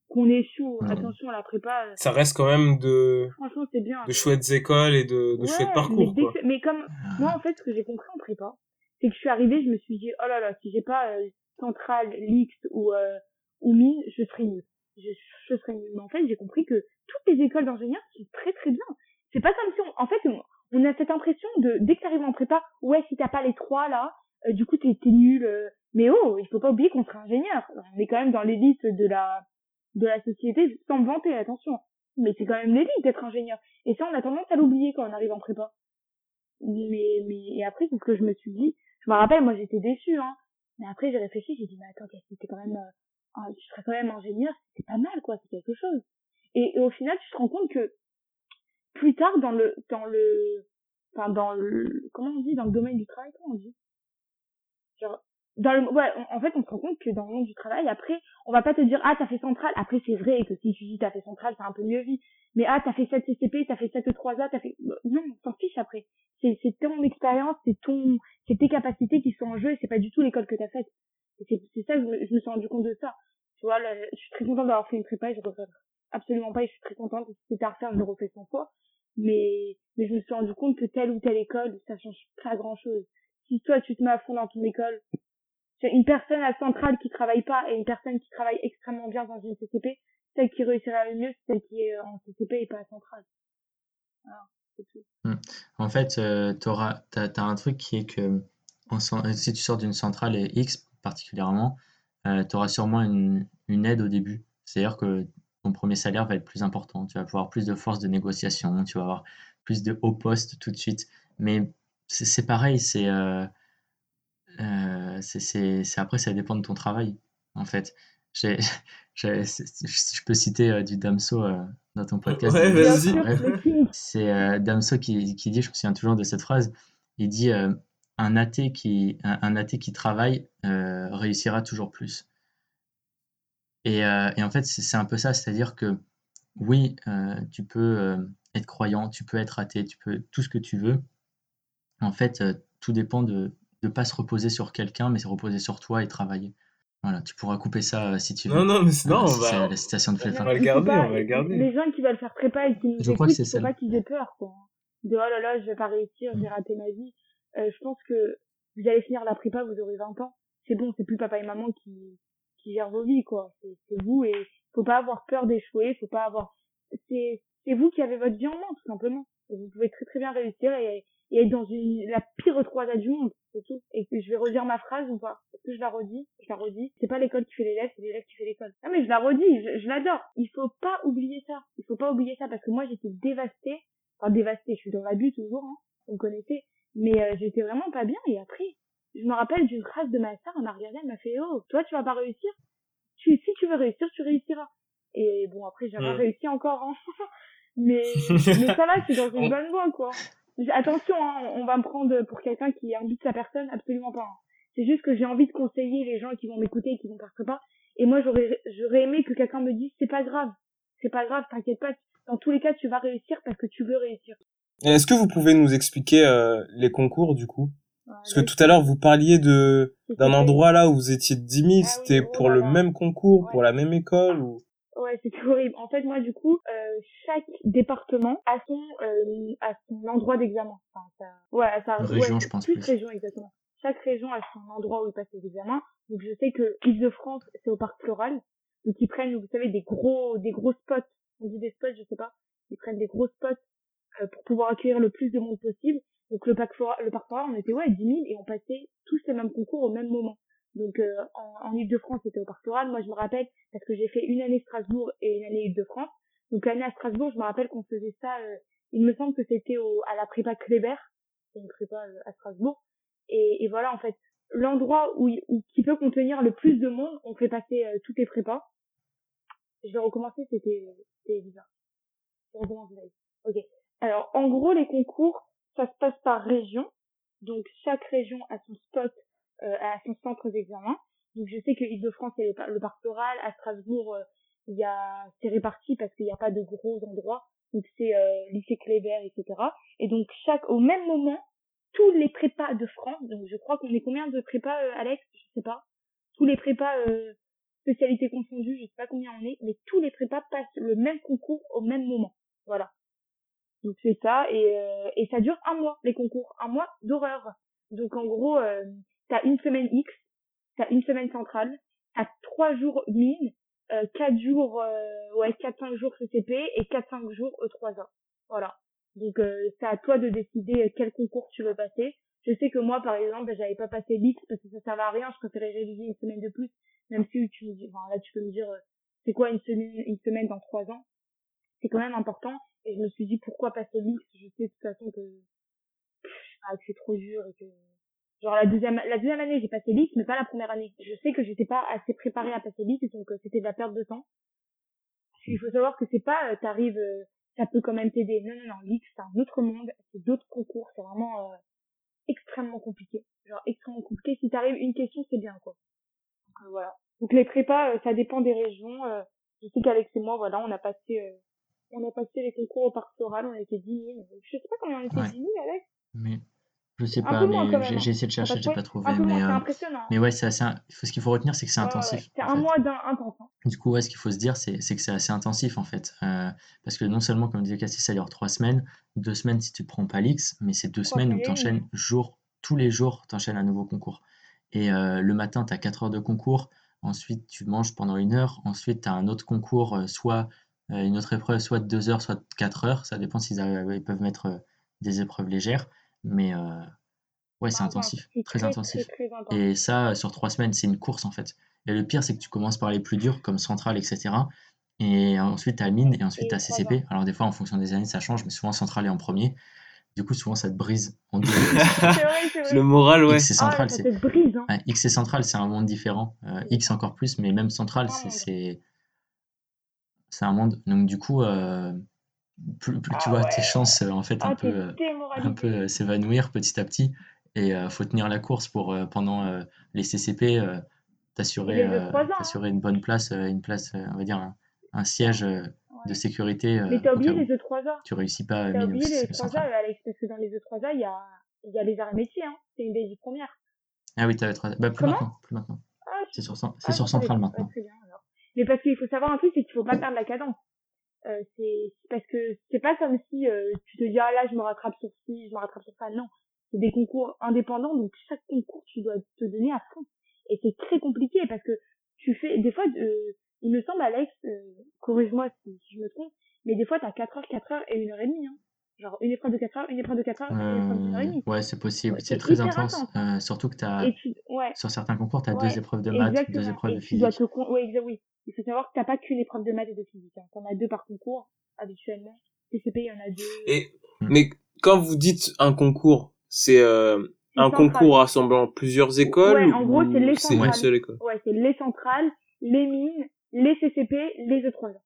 qu'on échoue. Attention à la prépa. Ça reste quand même de. Franchement, c'est bien. De chouettes écoles et de, de chouettes parcours. Mais, quoi. mais comme moi, en fait, ce que j'ai compris en prépa, c'est que je suis arrivée, je me suis dit, oh là là, si j'ai pas euh, centrale, l'X ou euh, ou mine, je serais nulle. Je, je serais nulle. Mais en fait, j'ai compris que toutes les écoles d'ingénieurs sont très très bien. C'est pas comme si on, en fait, on, a cette impression de dès que t'arrives en prépa, ouais, si t'as pas les trois là, euh, du coup t'es t'es nul. Euh. mais oh, il faut pas oublier qu'on serait ingénieur. On est quand même dans l'élite de la de la société, sans me vanter, attention. Mais c'est quand même l'élite d'être ingénieur. Et ça, on a tendance à l'oublier quand on arrive en prépa. Mais mais et après, c'est ce que je me suis dit. Je me rappelle, moi j'étais déçue, hein. Mais après, j'ai réfléchi, j'ai dit, mais attends, c'était quand même, euh, je serais quand même ingénieur, c'est pas mal, quoi, c'est quelque chose. Et, et, au final, tu te rends compte que plus tard dans le dans le enfin dans le comment on dit dans le domaine du travail comment on dit? Genre dans le ouais en fait on se rend compte que dans le monde du travail après on va pas te dire ah t'as fait central. Après c'est vrai que si tu dis t'as fait central c'est un peu mieux vu mais ah t'as fait 7 CCP t'as fait 7 3A t'as fait non on s'en fiche après. C'est c'est ton expérience c'est ton c'est tes capacités qui sont en jeu et c'est pas du tout l'école que t'as faite. C'est c'est ça je me, je me suis rendu compte de ça. Tu vois là, je suis très contente d'avoir fait une prépa et je regrette absolument pas et je suis très contente si c'était à refaire je le refais 100 fois. Mais mais je me suis rendu compte que telle ou telle école ça change pas grand chose si toi tu te mets à fond dans ton école une personne à centrale qui travaille pas et une personne qui travaille extrêmement bien dans une CCP celle qui réussira le mieux c'est celle qui est en CCP et pas à centrale. Mmh. en fait euh, t'as as un truc qui est que en, si tu sors d'une centrale et X particulièrement euh, tu auras sûrement une, une aide au début c'est à dire que ton premier salaire va être plus important. Tu vas avoir plus de force de négociation, tu vas avoir plus de hauts postes tout de suite. Mais c'est pareil, c'est euh, euh, c'est après, ça dépend de ton travail, en fait. *laughs* je peux citer euh, du Damso dans ton podcast. Ouais, vas-y. C'est Damso qui, qui, dit, je me souviens toujours de cette phrase, il dit un athée qui, un athée qui travaille réussira toujours plus. Et, euh, et en fait, c'est un peu ça, c'est-à-dire que oui, euh, tu peux euh, être croyant, tu peux être athée, tu peux tout ce que tu veux. En fait, tout dépend de ne pas se reposer sur quelqu'un, mais se reposer sur toi et travailler. Voilà, tu pourras couper ça si tu veux. Non, non, mais sinon, on va. la citation de On va le garder, on va le garder. Les gens qui veulent faire prépa et qui nous je écoutent, faut pas qu'ils aient peur, quoi. De oh là là, je vais pas réussir, j'ai raté ma vie. je pense que vous allez finir la prépa, vous aurez 20 ans. C'est bon, c'est plus papa et maman qui, qui gère vos vies, quoi. C'est vous et faut pas avoir peur d'échouer, faut pas avoir, c'est, c'est vous qui avez votre vie en main, tout simplement. vous pouvez très très bien réussir et, et être dans une, la pire 3 du monde, c'est tout. Et que je vais redire ma phrase ou pas? Est-ce que je la redis? Je la redis. C'est pas l'école qui fait l'élève, c'est l'élève qui fait l'école. Ah, mais je la redis, je, je l'adore. Il faut pas oublier ça. Il faut pas oublier ça parce que moi j'étais dévastée. Enfin, dévastée, je suis dans l'abus toujours, hein. Vous me connaissez. Mais euh, j'étais vraiment pas bien et après, je me rappelle d'une phrase de ma sœur, elle m'a regardé, elle m'a fait, oh, toi, tu vas pas réussir? Tu, si tu veux réussir, tu réussiras. Et bon, après, j'ai pas réussi encore, hein. *laughs* mais, *laughs* mais ça va, suis dans une bonne voie, quoi. Attention, hein, on va me prendre pour quelqu'un qui de sa personne, absolument pas. Hein. C'est juste que j'ai envie de conseiller les gens qui vont m'écouter et qui vont faire pas. Et moi, j'aurais, j'aurais aimé que quelqu'un me dise, c'est pas grave. C'est pas grave, t'inquiète pas. Dans tous les cas, tu vas réussir parce que tu veux réussir. Est-ce que vous pouvez nous expliquer euh, les concours, du coup? Parce que tout à l'heure, vous parliez de d'un endroit là où vous étiez 10 000, ah c'était oh pour le même concours, pour la même école ou Ouais, c'était *laughs* horrible. En fait, moi, du coup, euh, chaque département a son euh, a son endroit d'examen. Enfin, ça... Ouais, ça. Région, je pense. Plus, région, exactement. Chaque région a son endroit où ils passent les examens. Donc, je sais que Île-de-France, c'est au parc floral. Donc, ils prennent, vous savez, des gros des gros spots. On dit des spots, je sais pas. Ils prennent des gros spots euh, pour pouvoir accueillir le plus de monde possible. Donc le parc floral, le parc on était ouais 10 000 et on passait tous les mêmes concours au même moment. Donc euh, en, en Ile-de-France, c'était au parc floral. Moi, je me rappelle parce que j'ai fait une année Strasbourg et une année Ile-de-France. Donc l'année à Strasbourg, je me rappelle qu'on faisait ça. Euh, il me semble que c'était à la prépa Kléber, c'est une prépa euh, à Strasbourg. Et, et, voilà, en fait, l'endroit où, où qui peut contenir le plus de monde, on fait passer toutes les prépas. Je vais recommencer, c'était c'était bizarre. Je recommence Ok. Alors en gros, les concours, ça se passe par région. Donc chaque région a son spot, euh, a son centre d'examen. Donc je sais que Île-de-France c'est le, le parc à Strasbourg euh, il y a c'est réparti parce qu'il n'y a pas de gros endroits. Donc c'est euh, lycée Kléber, etc. Et donc chaque au même moment, tous les prépas de France, donc je crois qu'on est combien de prépas, euh, Alex? Je sais pas. Tous les prépas spécialités confondues, je sais pas combien on est, mais tous les prépas passent le même concours au même moment. Voilà. Donc c'est ça, et, euh, et ça dure un mois, les concours, un mois d'horreur. Donc en gros, euh, t'as une semaine X, t'as une semaine centrale, t'as trois jours mine, euh, quatre jours, euh, ouais, quatre cinq jours CCP et quatre cinq jours E3A. Voilà. Donc euh, c'est à toi de décider quel concours tu veux passer. Je sais que moi, par exemple, j'avais pas passé l'X parce que ça servait à rien. Je préférais réviser une semaine de plus, même si tu me dis, enfin, là, tu peux me dire, euh, c'est quoi une semaine, une semaine dans trois ans? C'est quand même important. Et je me suis dit, pourquoi passer l'X Je sais de toute façon que, ah, que c'est trop dur et que, genre la deuxième, la deuxième année, j'ai passé l'X, mais pas la première année. Je sais que j'étais pas assez préparée à passer l'X, donc euh, c'était de la perte de temps. Il faut savoir que c'est pas, euh, t'arrives, euh, ça peut quand même t'aider. Non, non, non, l'X, c'est un autre monde, c'est d'autres concours, c'est vraiment extrêmement compliqué. Genre extrêmement compliqué. Si t'arrives une question, c'est bien, quoi. Donc voilà. Donc les prépas, ça dépend des régions. je sais qu'Alex et moi, voilà, on a passé, on a passé les concours au parc Soral, on était 10 000. Je sais pas combien on était, Ouais. 10 000, Alex Mais je sais Un pas, mais j'ai hein. essayé de chercher, j'ai pas trouvé. Mais, euh, impressionnant. mais ouais, c'est assez. Ce qu'il faut retenir, c'est que c'est ouais, intensif. C'est un fait. mois d'un intense. Hein. Du coup, ouais, ce qu'il faut se dire, c'est que c'est assez intensif en fait. Euh, parce que non seulement, comme disait Cassis, ça dure trois semaines, deux semaines si tu prends pas l'X, mais c'est deux semaines où tu enchaînes jour, tous les jours, tu enchaînes un nouveau concours. Et euh, le matin, tu as 4 heures de concours, ensuite tu manges pendant une heure, ensuite tu as un autre concours, soit une autre épreuve, soit de 2 heures, soit de 4 heures, ça dépend s'ils ils peuvent mettre des épreuves légères, mais euh, ouais, c'est Intense. intensif, très très, intensif. très, très intense. Et ça, sur trois semaines, c'est une course en fait. Et le pire, c'est que tu commences par les plus durs, comme Centrale, etc. Et ensuite, tu as Mine, et ensuite, tu as CCP. Alors, des fois, en fonction des années, ça change, mais souvent, Centrale est en premier. Du coup, souvent, ça te brise en deux. Centrale. *laughs* C'est vrai, c'est vrai. Le moral, ouais. X et Ah, brise, hein. ouais, X et Centrale, c'est un monde différent. Euh, X encore plus, mais même Centrale, Un c'est. monde. C'est c'est un monde. Donc, du coup, euh, plus, plus tu Ah vois ouais. tes chances, euh, en fait, un Ah, peu. euh, un peu euh, s'évanouir petit à petit. Et euh, faut tenir la course pour pendant les CCP t'assurer les hein. une bonne place, une place, on va dire un, un siège de sécurité Mais t'as oublié les E3A. tu réussis pas T'as oublié les ou E3A, centrale. Alex, parce que dans les E3A, il y a, il y a les arts métiers, hein. C'est une des premières. Ah oui, t'avais trois. Bah plus Comment? maintenant, plus maintenant. Ah, C'est sur Ah, sur pas. maintenant. Bien. Mais parce qu'il faut savoir un truc, c'est qu'il faut pas perdre la cadence. Euh, c'est parce que c'est pas comme si euh, tu te dis ah là je me rattrape sur ci, je me rattrape sur ça. Non, c'est des concours indépendants, donc chaque concours tu dois te donner à fond. Et c'est très compliqué parce que tu fais des fois, euh, il me semble Alex, euh, corrige-moi si, si je me trompe, mais des fois t'as 4 heures, 4 heures et une heure et demie. Hein. Genre une épreuve de 4 heures, une épreuve de 4 heures, une épreuve d'une heure et demie. ouais, c'est possible. Ouais, C'est très intense. intense. surtout que t'as tu, ouais, sur certains concours, t'as Ouais, deux épreuves de maths, deux épreuves Et de tu dois physique. te oui. Il faut savoir que t'as pas qu'une épreuve de maths et de physique. Hein. T'en as deux par concours, habituellement. TCP, il y en a deux. Et, mais quand vous dites un concours, c'est euh, un central. concours rassemblant plusieurs écoles Ouais, en gros, c'est ou les c'est une centrales. seule école? Ouais, c'est les centrales, les mines, les CCP, les E3A.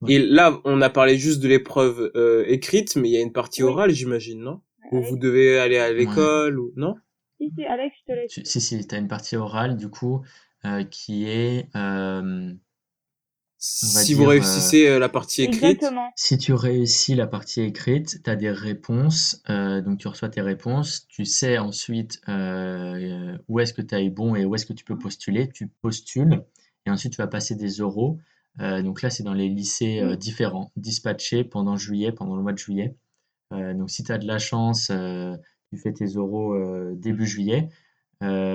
Ouais. Et là, on a parlé juste de l'épreuve euh, écrite, mais il y a une partie Oui. orale, j'imagine, non? Où vous devez aller à l'école ou non? Si, si, Alex, je te laisse. Si, si, tu as une partie orale, du coup, euh, qui est, euh, Si dire, vous euh, réussissez euh, la partie écrite, Exactement. si tu réussis la partie écrite, tu as des réponses, euh, donc tu reçois tes réponses, tu sais ensuite euh, où est-ce que tu as eu bon et où est-ce que tu peux postuler, tu postules, et ensuite tu vas passer des oraux. Euh, donc là, c'est dans les lycées euh, différents, dispatchés pendant juillet, pendant le mois de juillet. Euh, donc si tu as de la chance, euh, tu fais tes oraux euh, début juillet euh,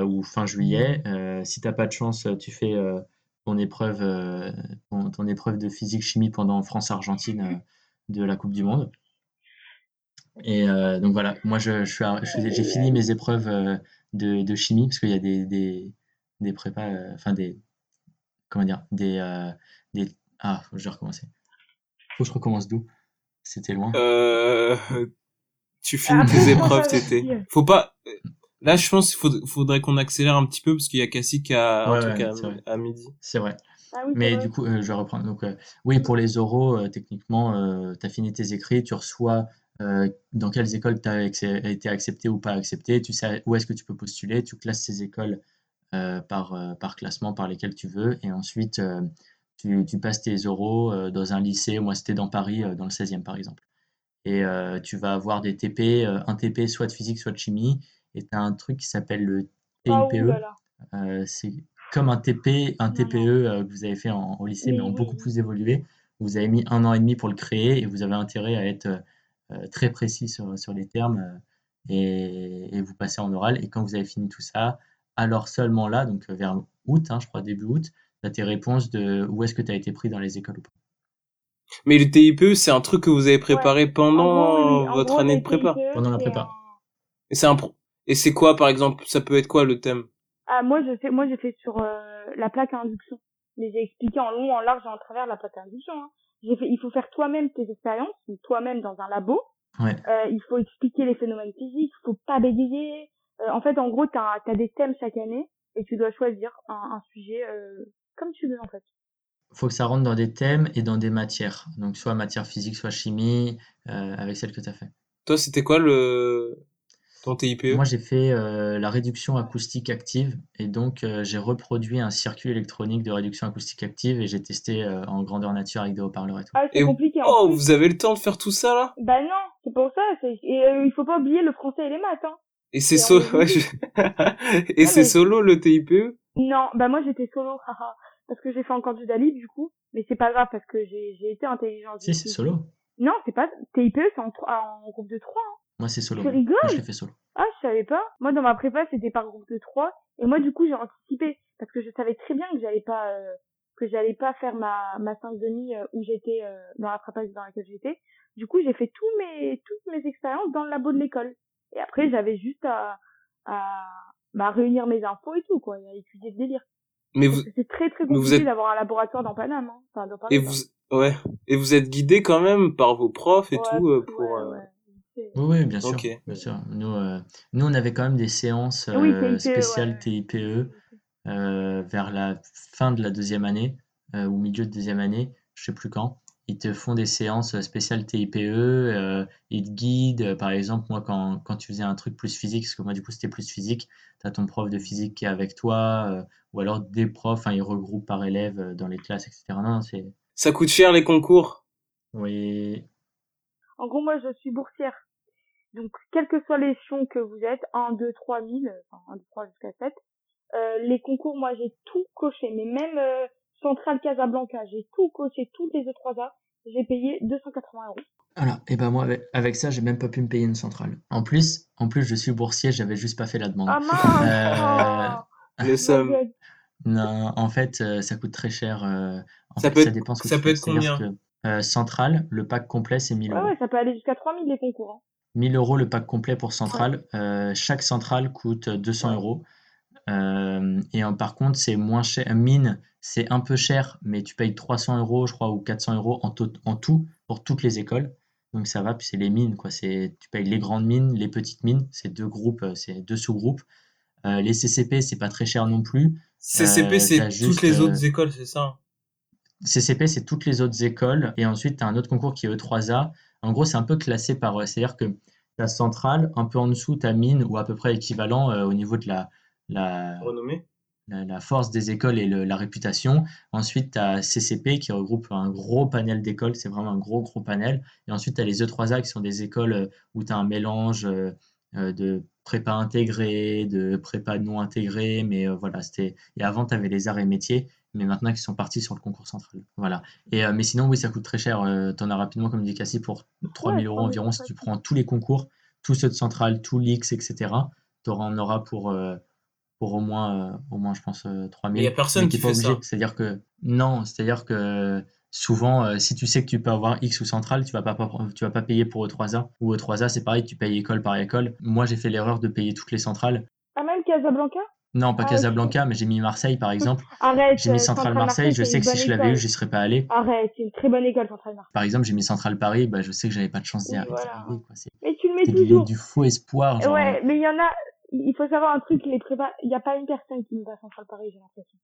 ou fin juillet. Euh, si t'as pas de chance, tu fais euh, ton épreuve, euh, ton, ton épreuve de physique-chimie pendant France-Argentine euh, de la Coupe du Monde. Et euh, donc voilà, moi je, je suis à- je faisais- j'ai fini mes épreuves euh, de, de chimie parce qu'il y a des, des, des prépas, euh, enfin des, comment dire, des, euh, des, ah, je vais recommencer. Faut que je recommence d'où? C'était loin. euh, tu finis tes je *laughs* épreuves, t'étais. Faut pas. Là, je pense qu'il faudrait, faudrait qu'on accélère un petit peu parce qu'il y a Cassie qui a Ouais, un truc ouais, à, midi. C'est vrai. Ah oui, Mais vrai. du coup, euh, je vais reprendre. Donc, euh, oui, pour les oraux, euh, techniquement, tu as fini tes écrits, tu reçois euh, dans quelles écoles tu as été accepté ou pas accepté, tu sais où est-ce que tu peux postuler, tu classes ces écoles euh, par, euh, par classement par lesquelles tu veux, et ensuite euh, tu, tu passes tes oraux euh, dans un lycée. Moi, c'était dans Paris, euh, dans le 16e par exemple. Et euh, tu vas avoir des TP, euh, un TP soit de physique, soit de chimie, et tu as un truc qui s'appelle le Ah, TIPE. Euh, c'est comme un TP, un TPE euh, que vous avez fait en, au lycée, mais en beaucoup plus évolué. Vous avez mis un an et demi pour le créer et vous avez intérêt à être euh, très précis sur, sur les termes et, et, vous passez en oral. Et quand vous avez fini tout ça, alors seulement là, donc vers août, hein, je crois début août, tu as tes réponses de où est-ce que tu as été pris dans les écoles ou pas. Mais le TIPE, c'est un truc que vous avez préparé pendant votre année de prépa? pendant la prépa. C'est un et c'est quoi par exemple Ça peut être quoi le thème? Ah moi je sais, moi j'ai fait sur euh, la plaque à induction. Mais j'ai expliqué en long, en large et en travers la plaque à induction. Hein. J'ai fait, il faut faire toi-même tes expériences, toi-même dans un labo. Ouais. Euh, il faut expliquer les phénomènes physiques, il faut pas bégayer. Euh, en fait, en gros, t'as as des thèmes chaque année et tu dois choisir un, un sujet euh, comme tu veux en fait faut que ça rentre dans des thèmes et dans des matières. Donc, soit matière physique, soit chimie, euh, avec celle que tu as fait. Toi, c'était quoi le ton TIPE Moi, j'ai fait euh, la réduction acoustique active. Et donc, euh, j'ai reproduit un circuit électronique de réduction acoustique active et j'ai testé en grandeur nature avec des haut-parleurs et tout. Ah, c'est compliqué. Oh, vous avez le temps de faire tout ça là? Bah non, c'est pour ça. Et il faut pas oublier le français et les maths. Hein. Et c'est solo, et *laughs* *laughs* c'est solo le TIPE Non, bah moi j'étais solo, *laughs* haha parce que j'ai fait encore du Dali du coup, mais c'est pas grave parce que j'ai été intelligente. Si, c'est solo. Non, c'est pas TIPE, c'est en, en groupe de 3. Hein. Moi, c'est solo. Tu rigoles Moi, je l'ai fait solo. Ah, je savais pas. Moi, dans ma prépa, c'était par groupe de 3. Et moi, du coup, j'ai anticipé. Parce que je savais très bien que j'allais pas, euh, que j'allais pas faire ma, ma 5 demi euh, où j'étais, euh, dans la prépa dans laquelle j'étais. Du coup, j'ai fait tous mes, toutes mes expériences dans le labo de l'école. Et après, j'avais juste à, à, bah, réunir mes infos et tout, quoi, et à étudier le délire. Mais vous, c'est très très compliqué d'avoir un laboratoire dans Paname. Hein. Enfin, dans Paname, et vous, ouais. Et vous êtes guidé quand même par vos profs et tout euh, pour. Ouais, euh... Oui, bien sûr. Bien sûr. Nous, euh, nous, on avait quand même des séances euh, spéciales TIPE euh, vers la fin de la deuxième année ou milieu de deuxième année, je sais plus quand ils te font des séances spéciales TIPE, euh, ils te guident. Par exemple, moi, quand, quand, tu faisais un truc plus physique, parce que moi, du coup, c'était plus physique, tu as ton prof de physique qui est avec toi, euh, ou alors des profs, hein, ils regroupent par élève dans les classes, etc. Non, c'est... Ça coûte cher les concours? Oui. En gros, moi, je suis boursière. Donc, quel que soit l'échelon que vous êtes, 1, 2, 3 000, enfin 1, 2, 3 jusqu'à 7, euh, les concours, moi, j'ai tout coché, mais même euh, Centrale Casablanca, j'ai tout coché, toutes les E3A, j'ai payé 280 euros. Voilà, et ben moi avec, ça, j'ai même pas pu me payer une centrale. En plus, en plus je suis boursier, j'avais juste pas fait la demande. Ah mince euh... sommes. Non, en fait, euh, ça coûte très cher. Euh, en ça, fait, peut ça dépend ce que ça peut être combien? que, euh, Centrale, le pack complet, c'est 1000 euros. Ouais, ça peut aller jusqu'à 3000 les concours. Hein. 1000 euros le pack complet pour centrale. Ouais. chaque centrale coûte 200 euros. et par contre, c'est moins cher. Mine, c'est un peu cher, mais tu payes 300 euros, je crois, ou 400 euros en, en tout pour toutes les écoles. Donc ça va, puis c'est les mines, quoi. Tu payes les grandes mines, les petites mines, c'est deux groupes, euh, c'est deux sous-groupes. Euh, les CCP, c'est pas très cher non plus. CCP, euh, c'est toutes les autres écoles, c'est ça? CCP, c'est toutes les autres écoles. Et ensuite, tu as un autre concours qui est E3A. En gros, c'est un peu classé par. C'est-à-dire que ta centrale, un peu en dessous, ta mine, ou à peu près équivalent au niveau de la. la Renommée la, force des écoles et la réputation. Ensuite, tu as CCP qui regroupe un gros panel d'écoles, c'est vraiment un gros, gros panel. Et ensuite, tu as les E3A qui sont des écoles euh, où tu as un mélange euh, euh, de prépa intégrée, de prépa non intégrée, mais voilà, c'était. Et avant, tu avais les arts et métiers, mais maintenant, ils sont partis sur le concours central. Voilà. Et, mais sinon, oui, ça coûte très cher. tu en as rapidement, comme dit Cassie, pour 3000 euros environ si tu prends tous les concours, tous ceux de centrale, tous l'X, etc. Tu en auras pour pour au moins, euh, au moins je pense, 3000. Il n'y a personne qui, fait ça. C'est-à-dire que, non, c'est-à-dire que souvent, euh, si tu sais que tu peux avoir X ou centrale, tu vas pas, tu vas pas payer pour E3A. Ou E3A, c'est pareil, tu payes école par école. Moi, j'ai fait l'erreur de payer toutes les centrales. Ah, même Casablanca? Non, pas ah, Casablanca, mais j'ai mis Marseille par exemple. *laughs* Arrête. J'ai mis Centrale Marseille, je sais que si je l'avais eu, j'y serais pas allé. Arrête, c'est une très bonne école Centrale Marseille. Par exemple, j'ai mis Centrale Paris, bah, je sais que j'avais pas de chance d'y arriver. Mais tu le mets toujours. Du, du faux espoir. Genre... Ouais, mais il y en a, il faut savoir un truc, les prépas, il n'y a pas une personne qui nous va à Centrale Paris, j'ai l'impression.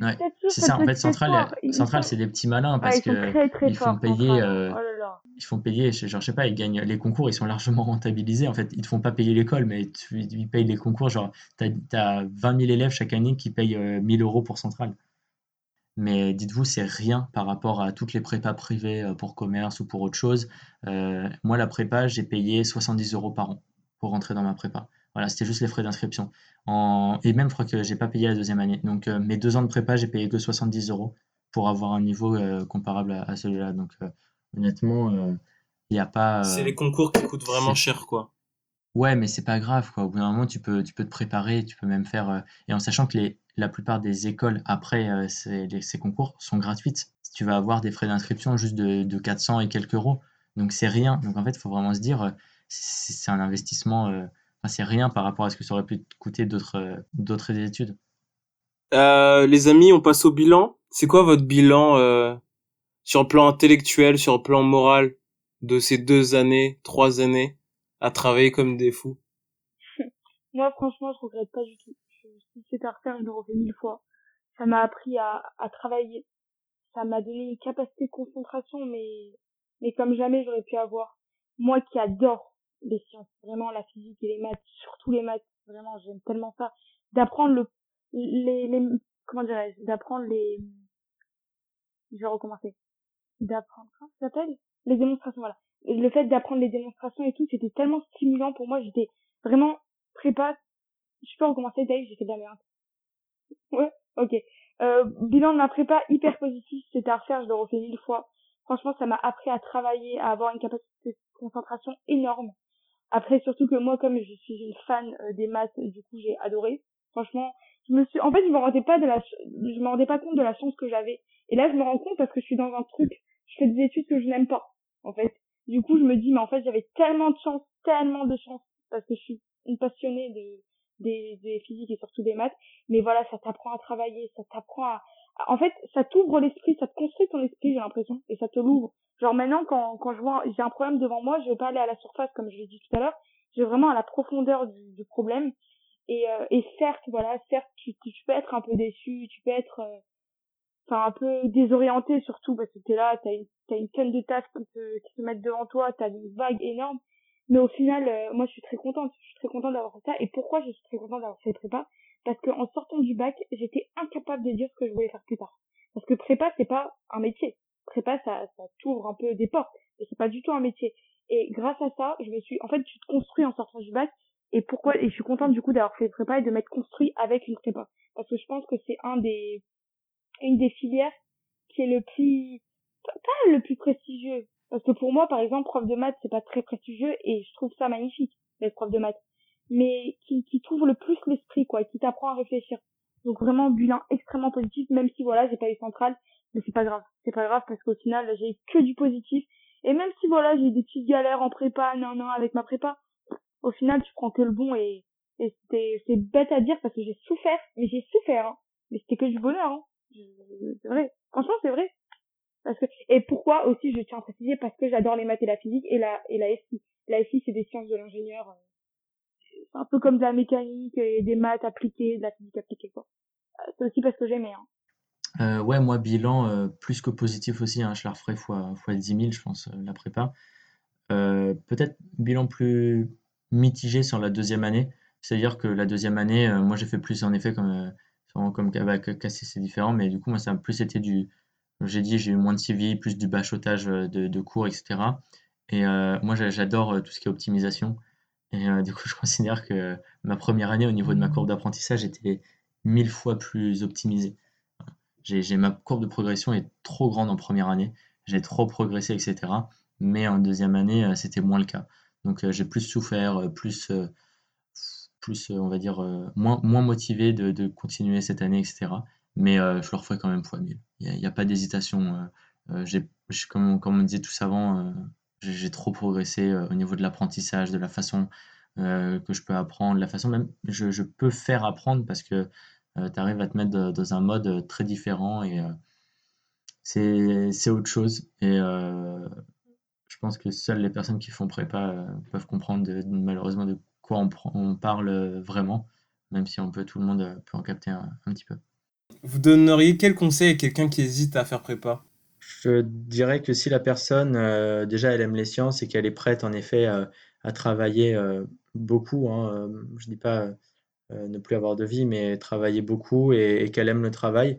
Ouais, c'est ça. En fait, Centrale c'est des petits malins parce qu'ils que ils font payer, euh, oh ils font payer, genre je sais pas, ils gagnent les concours, ils sont largement rentabilisés. En fait, ils te font pas payer l'école, mais tu, ils payent les concours. Genre, t'as as 20 000 élèves chaque année qui payent 1000 euh, euros pour Centrale. Mais dites-vous, c'est rien par rapport à toutes les prépas privées euh, pour commerce ou pour autre chose. moi, la prépa, j'ai payé 70 euros par an pour rentrer dans ma prépa. Voilà, c'était juste les frais d'inscription. En... Et même, je crois que j'ai pas payé la deuxième année. Donc, mes deux ans de prépa, j'ai payé que 70 euros pour avoir un niveau comparable à, celui-là. Donc, honnêtement, il n'y a pas. C'est les concours qui coûtent vraiment cher, quoi. Ouais, mais c'est pas grave, quoi. Au bout d'un moment, tu peux, tu peux te préparer, tu peux même faire. Et en sachant que les, la plupart des écoles, après ces, ces concours, sont gratuites. Tu vas avoir des frais d'inscription juste de, de 400 et quelques euros. Donc, c'est rien. Donc, en fait, il faut vraiment se dire, c'est un investissement c'est rien par rapport à ce que ça aurait pu coûter d'autres euh, d'autres études. Euh, les amis, on passe au bilan. C'est quoi votre bilan euh, sur le plan intellectuel, sur le plan moral de ces deux années, trois années à travailler comme des fous? *laughs* Moi, franchement, je regrette pas du tout. Si c'était à refaire, je le refais mille fois. Ça m'a appris à, à travailler. Ça m'a donné une capacité de concentration, mais mais comme jamais j'aurais pu avoir. Moi qui adore les sciences, vraiment la physique et les maths, surtout les maths, vraiment j'aime tellement ça, d'apprendre le les, les comment dirais-je, d'apprendre les je vais recommencer. D'apprendre comment ça s'appelle? Les démonstrations, voilà. Le fait d'apprendre les démonstrations et tout, c'était tellement stimulant pour moi, j'étais vraiment prépa. Je peux recommencer Dave, j'ai fait de la merde. Ouais, ok. Euh, bilan de ma prépa hyper positif, c'était à refaire, je le refais mille fois. Franchement, ça m'a appris à travailler, à avoir une capacité de concentration énorme. Après, surtout que moi, comme je suis une fan euh, des maths, du coup, j'ai adoré. Franchement, je me suis, en fait, je me rendais pas de la, je me rendais pas compte de la chance que j'avais. Et là, je me rends compte parce que je suis dans un truc, je fais des études que je n'aime pas, en fait. Du coup, je me dis, mais en fait, j'avais tellement de chance, tellement de chance, parce que je suis une passionnée de, des, des physiques et surtout des maths. Mais voilà, ça t'apprend à travailler, ça t'apprend à, en fait, ça t'ouvre l'esprit, ça te construit ton esprit, j'ai l'impression, et ça te l'ouvre. Genre maintenant, quand, quand je vois, j'ai un problème devant moi, je vais pas aller à la surface comme je l'ai dit tout à l'heure, je vais vraiment à la profondeur du, du problème. Et, euh, et certes, voilà, certes, tu, tu, peux être un peu déçu, tu peux être, euh, enfin un peu désorienté surtout parce que t'es là, t'as une, t'as une tonne de tâches qui te, qui te mettent devant toi, t'as une vague énorme. Mais au final, euh, moi, je suis très contente. Je suis très contente d'avoir fait ça. Et pourquoi je suis très contente d'avoir fait prépa? Parce que en sortant du bac, j'étais incapable de dire ce que je voulais faire plus tard. Parce que prépa, c'est pas un métier prépa, ça, ça t'ouvre un peu des portes. Et c'est pas du tout un métier. Et grâce à ça, je me suis, en fait, tu te construis en sortant du bac. Et pourquoi, et je suis contente du coup d'avoir fait prépa et de m'être construit avec une prépa. Parce que je pense que c'est un des, une des filières qui est le plus, pas le plus prestigieux. Parce que pour moi, par exemple, prof de maths, c'est pas très prestigieux et je trouve ça magnifique d'être prof de maths. Mais qui, qui trouve le plus l'esprit, quoi, qui t'apprend à réfléchir. Donc vraiment, bilan extrêmement positif, même si voilà, j'ai pas eu centrale, mais c'est pas grave. C'est pas grave parce qu'au final, j'ai que du positif. Et même si voilà, j'ai des petites galères en prépa, non, non, avec ma prépa, au final, tu prends que le bon et, et c'est bête à dire parce que j'ai souffert, mais j'ai souffert, hein. Mais c'était que du bonheur, hein. C'est vrai. Franchement, c'est vrai. Parce que, et pourquoi aussi, je tiens à préciser, parce que j'adore les maths et la physique et la, et la SI. La SI, c'est des sciences de l'ingénieur. Un peu comme de la mécanique et des maths appliquées, de la physique appliquée, quoi. Euh, c'est aussi parce que j'aimais, hein. Euh, ouais, moi, bilan euh, plus que positif aussi, hein, je la referai fois, fois 10 000, je pense, la prépa. peut-être bilan plus mitigé sur la deuxième année. C'est-à-dire que la deuxième année, moi, j'ai fait plus, en effet, comme, comme Cassis, c'est différent, mais du coup, moi, ça a plus été du. J'ai dit, j'ai eu moins de CV, plus du bachotage de cours, etc. Et moi, j'adore tout ce qui est optimisation. Et du coup, je considère que ma première année, au niveau de ma courbe d'apprentissage, était mille fois plus optimisée j'ai ma courbe de progression est trop grande en première année, j'ai trop progressé, etc. Mais en deuxième année, euh, c'était moins le cas. Donc euh, j'ai plus souffert, euh, plus, plus on va dire, moins, moins motivé de, continuer cette année, etc. Mais je le referai quand même fois mille. Il n'y a, pas d'hésitation. comme, comme on disait tout avant, j'ai trop progressé au niveau de l'apprentissage, de la façon que je peux apprendre, la façon même je, je peux faire apprendre parce que euh, tu arrives à te mettre dans un mode euh, très différent et euh, c'est autre chose. Et je pense que seules les personnes qui font prépa peuvent comprendre malheureusement de quoi on, on, parle vraiment, même si on peut, tout le monde peut en capter un, petit peu. Vous donneriez quel conseil à quelqu'un qui hésite à faire prépa? Je dirais que si la personne, déjà, elle aime les sciences et qu'elle est prête, en effet, à travailler beaucoup, hein, je dis pas euh, ne plus avoir de vie, mais travailler beaucoup et, qu'elle aime le travail,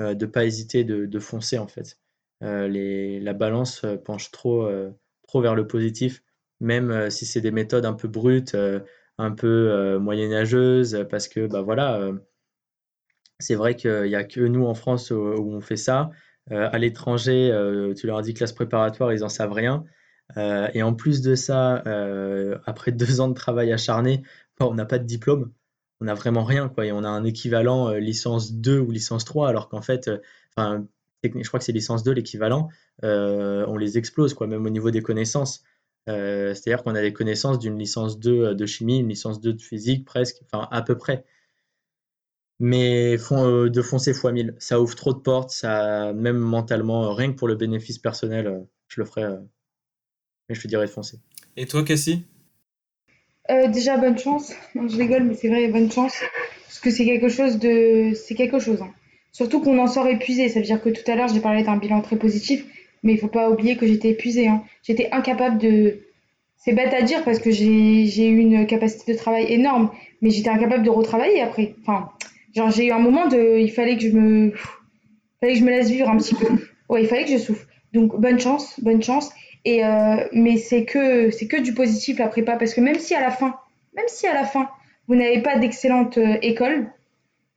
euh, de ne pas hésiter de, foncer en fait. Euh, la balance penche trop, vers le positif, même si c'est des méthodes un peu brutes, un peu moyenâgeuse parce que bah voilà, c'est vrai qu'il n'y a que nous en France où, on fait ça. À l'étranger, tu leur dis classe préparatoire, ils en savent rien. et en plus de ça, après *laughs* deux ans de travail acharné, on n'a pas de diplôme on n'a vraiment rien, quoi. Et on a un équivalent licence 2 ou licence 3, alors qu'en fait, je crois que c'est licence 2 l'équivalent, on les explose, quoi, même au niveau des connaissances. C'est-à-dire qu'on a les connaissances d'une licence 2 de chimie, une licence 2 de physique, presque, enfin, à peu près. Mais de foncer x 1000, ça ouvre trop de portes, ça, même mentalement, rien que pour le bénéfice personnel, je le ferais, mais je te dirais de foncer. Et toi, Cassie? Euh, déjà, bonne chance. je rigole, mais c'est vrai, bonne chance. Parce que c'est quelque chose de. C'est quelque chose. Hein. Surtout qu'on en sort épuisé. Ça veut dire que tout à l'heure, j'ai parlé d'un bilan très positif. Mais il faut pas oublier que j'étais épuisée. Hein. J'étais incapable de. C'est bête à dire parce que j'ai eu une capacité de travail énorme. Mais j'étais incapable de retravailler après. Enfin, genre, j'ai eu un moment de. Il fallait que je me. Fallait que je me laisse vivre un petit peu. Ouais, il fallait que je souffle. Donc, bonne chance, bonne chance. Et euh, mais c'est que c'est que du positif la prépa parce que même si à la fin, même si à la fin vous n'avez pas d'excellente euh, école,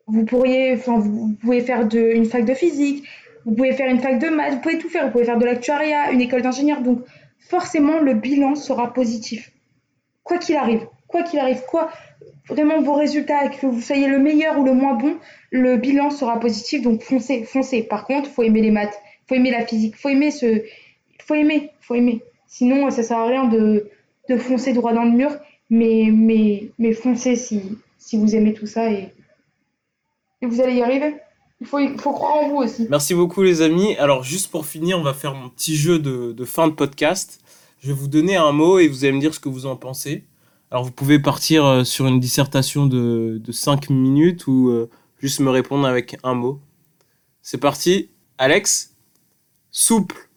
vous pourriez, enfin vous, pouvez faire une fac de physique, vous pouvez faire une fac de maths, vous pouvez tout faire, vous pouvez faire de l'actuariat, une école d'ingénieur. Donc forcément le bilan sera positif, quoi qu'il arrive, quoi qu'il arrive, quoi vraiment vos résultats, que vous soyez le meilleur ou le moins bon, le bilan sera positif. Donc foncez, foncez. Par contre, faut aimer les maths, faut aimer la physique, faut aimer ce faut aimer, faut aimer. Sinon, ça sert à rien de, de foncer droit dans le mur, mais, mais, mais foncez si, si vous aimez tout ça et, et vous allez y arriver. Il faut, faut croire en vous aussi. Merci beaucoup les amis. Alors juste pour finir, on va faire mon petit jeu de, de fin de podcast. Je vais vous donner un mot et vous allez me dire ce que vous en pensez. Alors vous pouvez partir euh, sur une dissertation de, de 5 minutes ou euh, juste me répondre avec un mot. C'est parti. Alex Souple.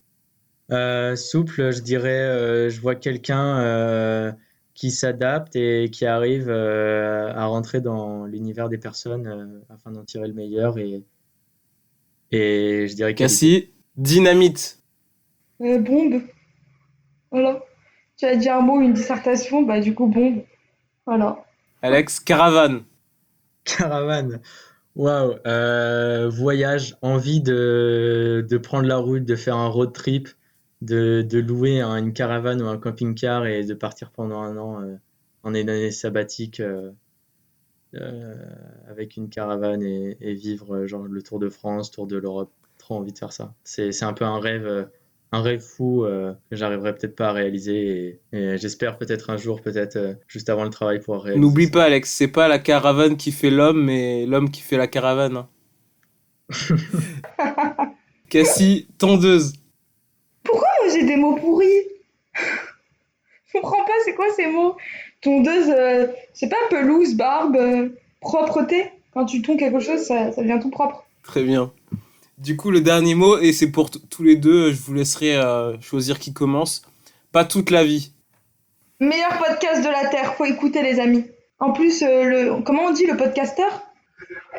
Euh, souple, je dirais, euh, je vois quelqu'un euh, qui s'adapte et qui arrive à rentrer dans l'univers des personnes afin d'en tirer le meilleur. Et, et je dirais Cassie, dynamite. bombe. Voilà. Tu as dit un mot, une dissertation, bah du coup, bombe. Voilà. Alex, caravane. Caravane. Waouh. voyage, envie de, de prendre la route, de faire un road trip de, de louer une caravane ou un camping-car et de partir pendant un an euh, en année sabbatique euh, euh, avec une caravane et, vivre genre le Tour de France, Tour de l'Europe. Trop envie de faire ça. C'est un peu un rêve, un rêve fou que j'arriverai peut-être pas à réaliser et, j'espère peut-être un jour, peut-être juste avant le travail pouvoir réaliser. N'oublie pas Alex, c'est pas la caravane qui fait l'homme, mais l'homme qui fait la caravane. Hein. *laughs* Cassie, tondeuse j'ai des mots pourris? Je comprends pas, c'est quoi ces mots Tondeuse, euh, c'est pas pelouse, barbe, euh, propreté? Quand tu tonds quelque chose, ça, ça, devient tout propre. Très bien. Du coup, le dernier mot, et c'est pour tous les deux, je vous laisserai euh, choisir qui commence. Pas toute la vie. Meilleur podcast de la Terre, faut écouter les amis. En plus, le, comment on dit le podcasteur?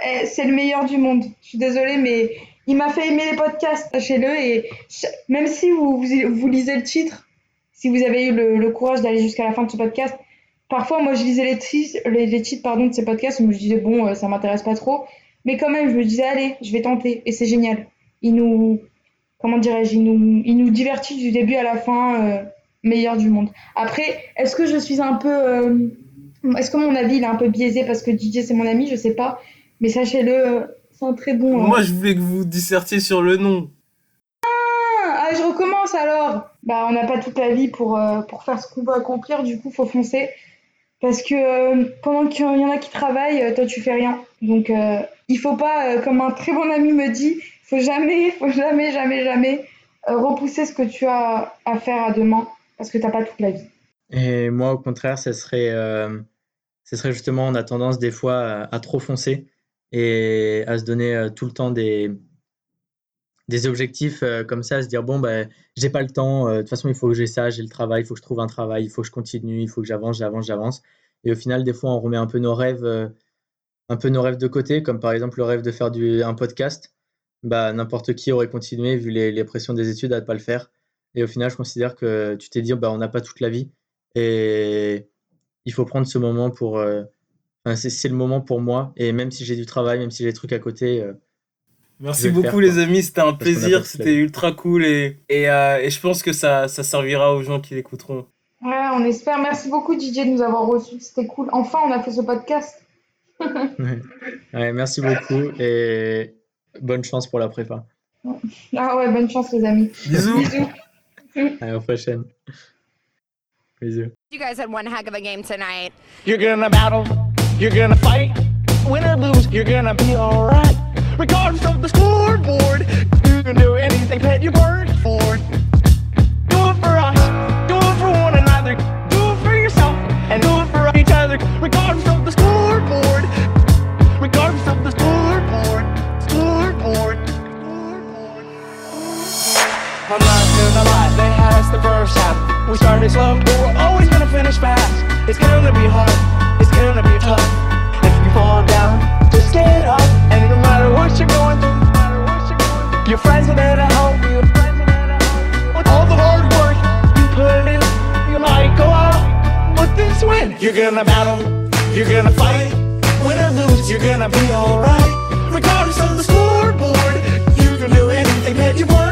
Eh, C'est le meilleur du monde. Je suis désolée, mais il m'a fait aimer les podcasts, sachez-le. Et même si vous, vous, lisez le titre, si vous avez eu le, courage d'aller jusqu'à la fin de ce podcast, parfois moi je lisais les, titres, les, titres pardon, de ces podcasts et je disais bon, euh, ça m'intéresse pas trop. Mais quand même, je me disais allez, je vais tenter. Et c'est génial. Il nous, comment dirais-je, il nous, il nous divertit du début à la fin, euh, meilleur du monde. Après, est-ce que je suis un peu. Euh, est-ce que mon avis il est un peu biaisé parce que DJ c'est mon ami Je sais pas. Mais sachez-le très bon. Moi, hein. je voulais que vous dissertiez sur le nom. Ah, ah je recommence alors. Bah, on n'a pas toute la vie pour, euh, pour faire ce qu'on veut accomplir, du coup, faut foncer. Parce que pendant qu'il y en a qui travaillent, toi, tu fais rien. Donc, il faut pas, comme un très bon ami me dit, faut jamais, faut jamais, jamais, jamais repousser ce que tu as à faire à demain, parce que t'as pas toute la vie. Et moi, au contraire, ce serait, ce serait justement, on a tendance des fois à trop foncer et à se donner euh, tout le temps des, des objectifs euh, comme ça, à se dire bon, ben, j'ai pas le temps, euh, de toute façon, il faut que j'ai ça, j'ai le travail, il faut que je trouve un travail, il faut que je continue, il faut que j'avance, j'avance, j'avance. Et au final, des fois, on remet un peu nos rêves, un peu nos rêves de côté, comme par exemple le rêve de faire du, un podcast. Bah, n'importe qui aurait continué vu les, les, pressions des études à ne pas le faire. Et au final, je considère que tu t'es dit, bah, on n'a pas toute la vie. Et il faut prendre ce moment pour. Euh, c'est le moment pour moi. Et même si j'ai du travail, même si j'ai des trucs à côté. Euh, Merci beaucoup, les amis. C'était un plaisir. C'était ultra cool. Et, et, et, je pense que ça, ça servira aux gens qui l'écouteront. Ouais, on espère. Merci beaucoup, DJ, de nous avoir reçus. C'était cool. Enfin, on a fait ce podcast. Ouais, merci beaucoup. Et bonne chance pour la prépa. Ah ouais, bonne chance, les amis. Bisous. Bisous. À la prochaine. Bisous. You guys had one heck of a game tonight. You're gonna battle, you're gonna fight. Win or lose, you're gonna be alright. Regardless of the scoreboard, you can do anything that you work for. Do it for us, half. We started slow, but we're always gonna finish fast. It's gonna be hard, it's gonna be tough. If you fall down, just get up. And no matter what you're going through, no matter what you're going through your friends are there to help you. With all the hard work you put in, you might go out with this win. You're gonna battle, you're gonna fight. Win or lose, you're gonna be alright. Regardless of the scoreboard, you can do anything that you want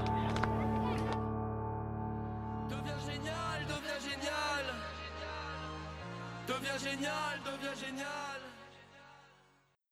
génial, deviens génial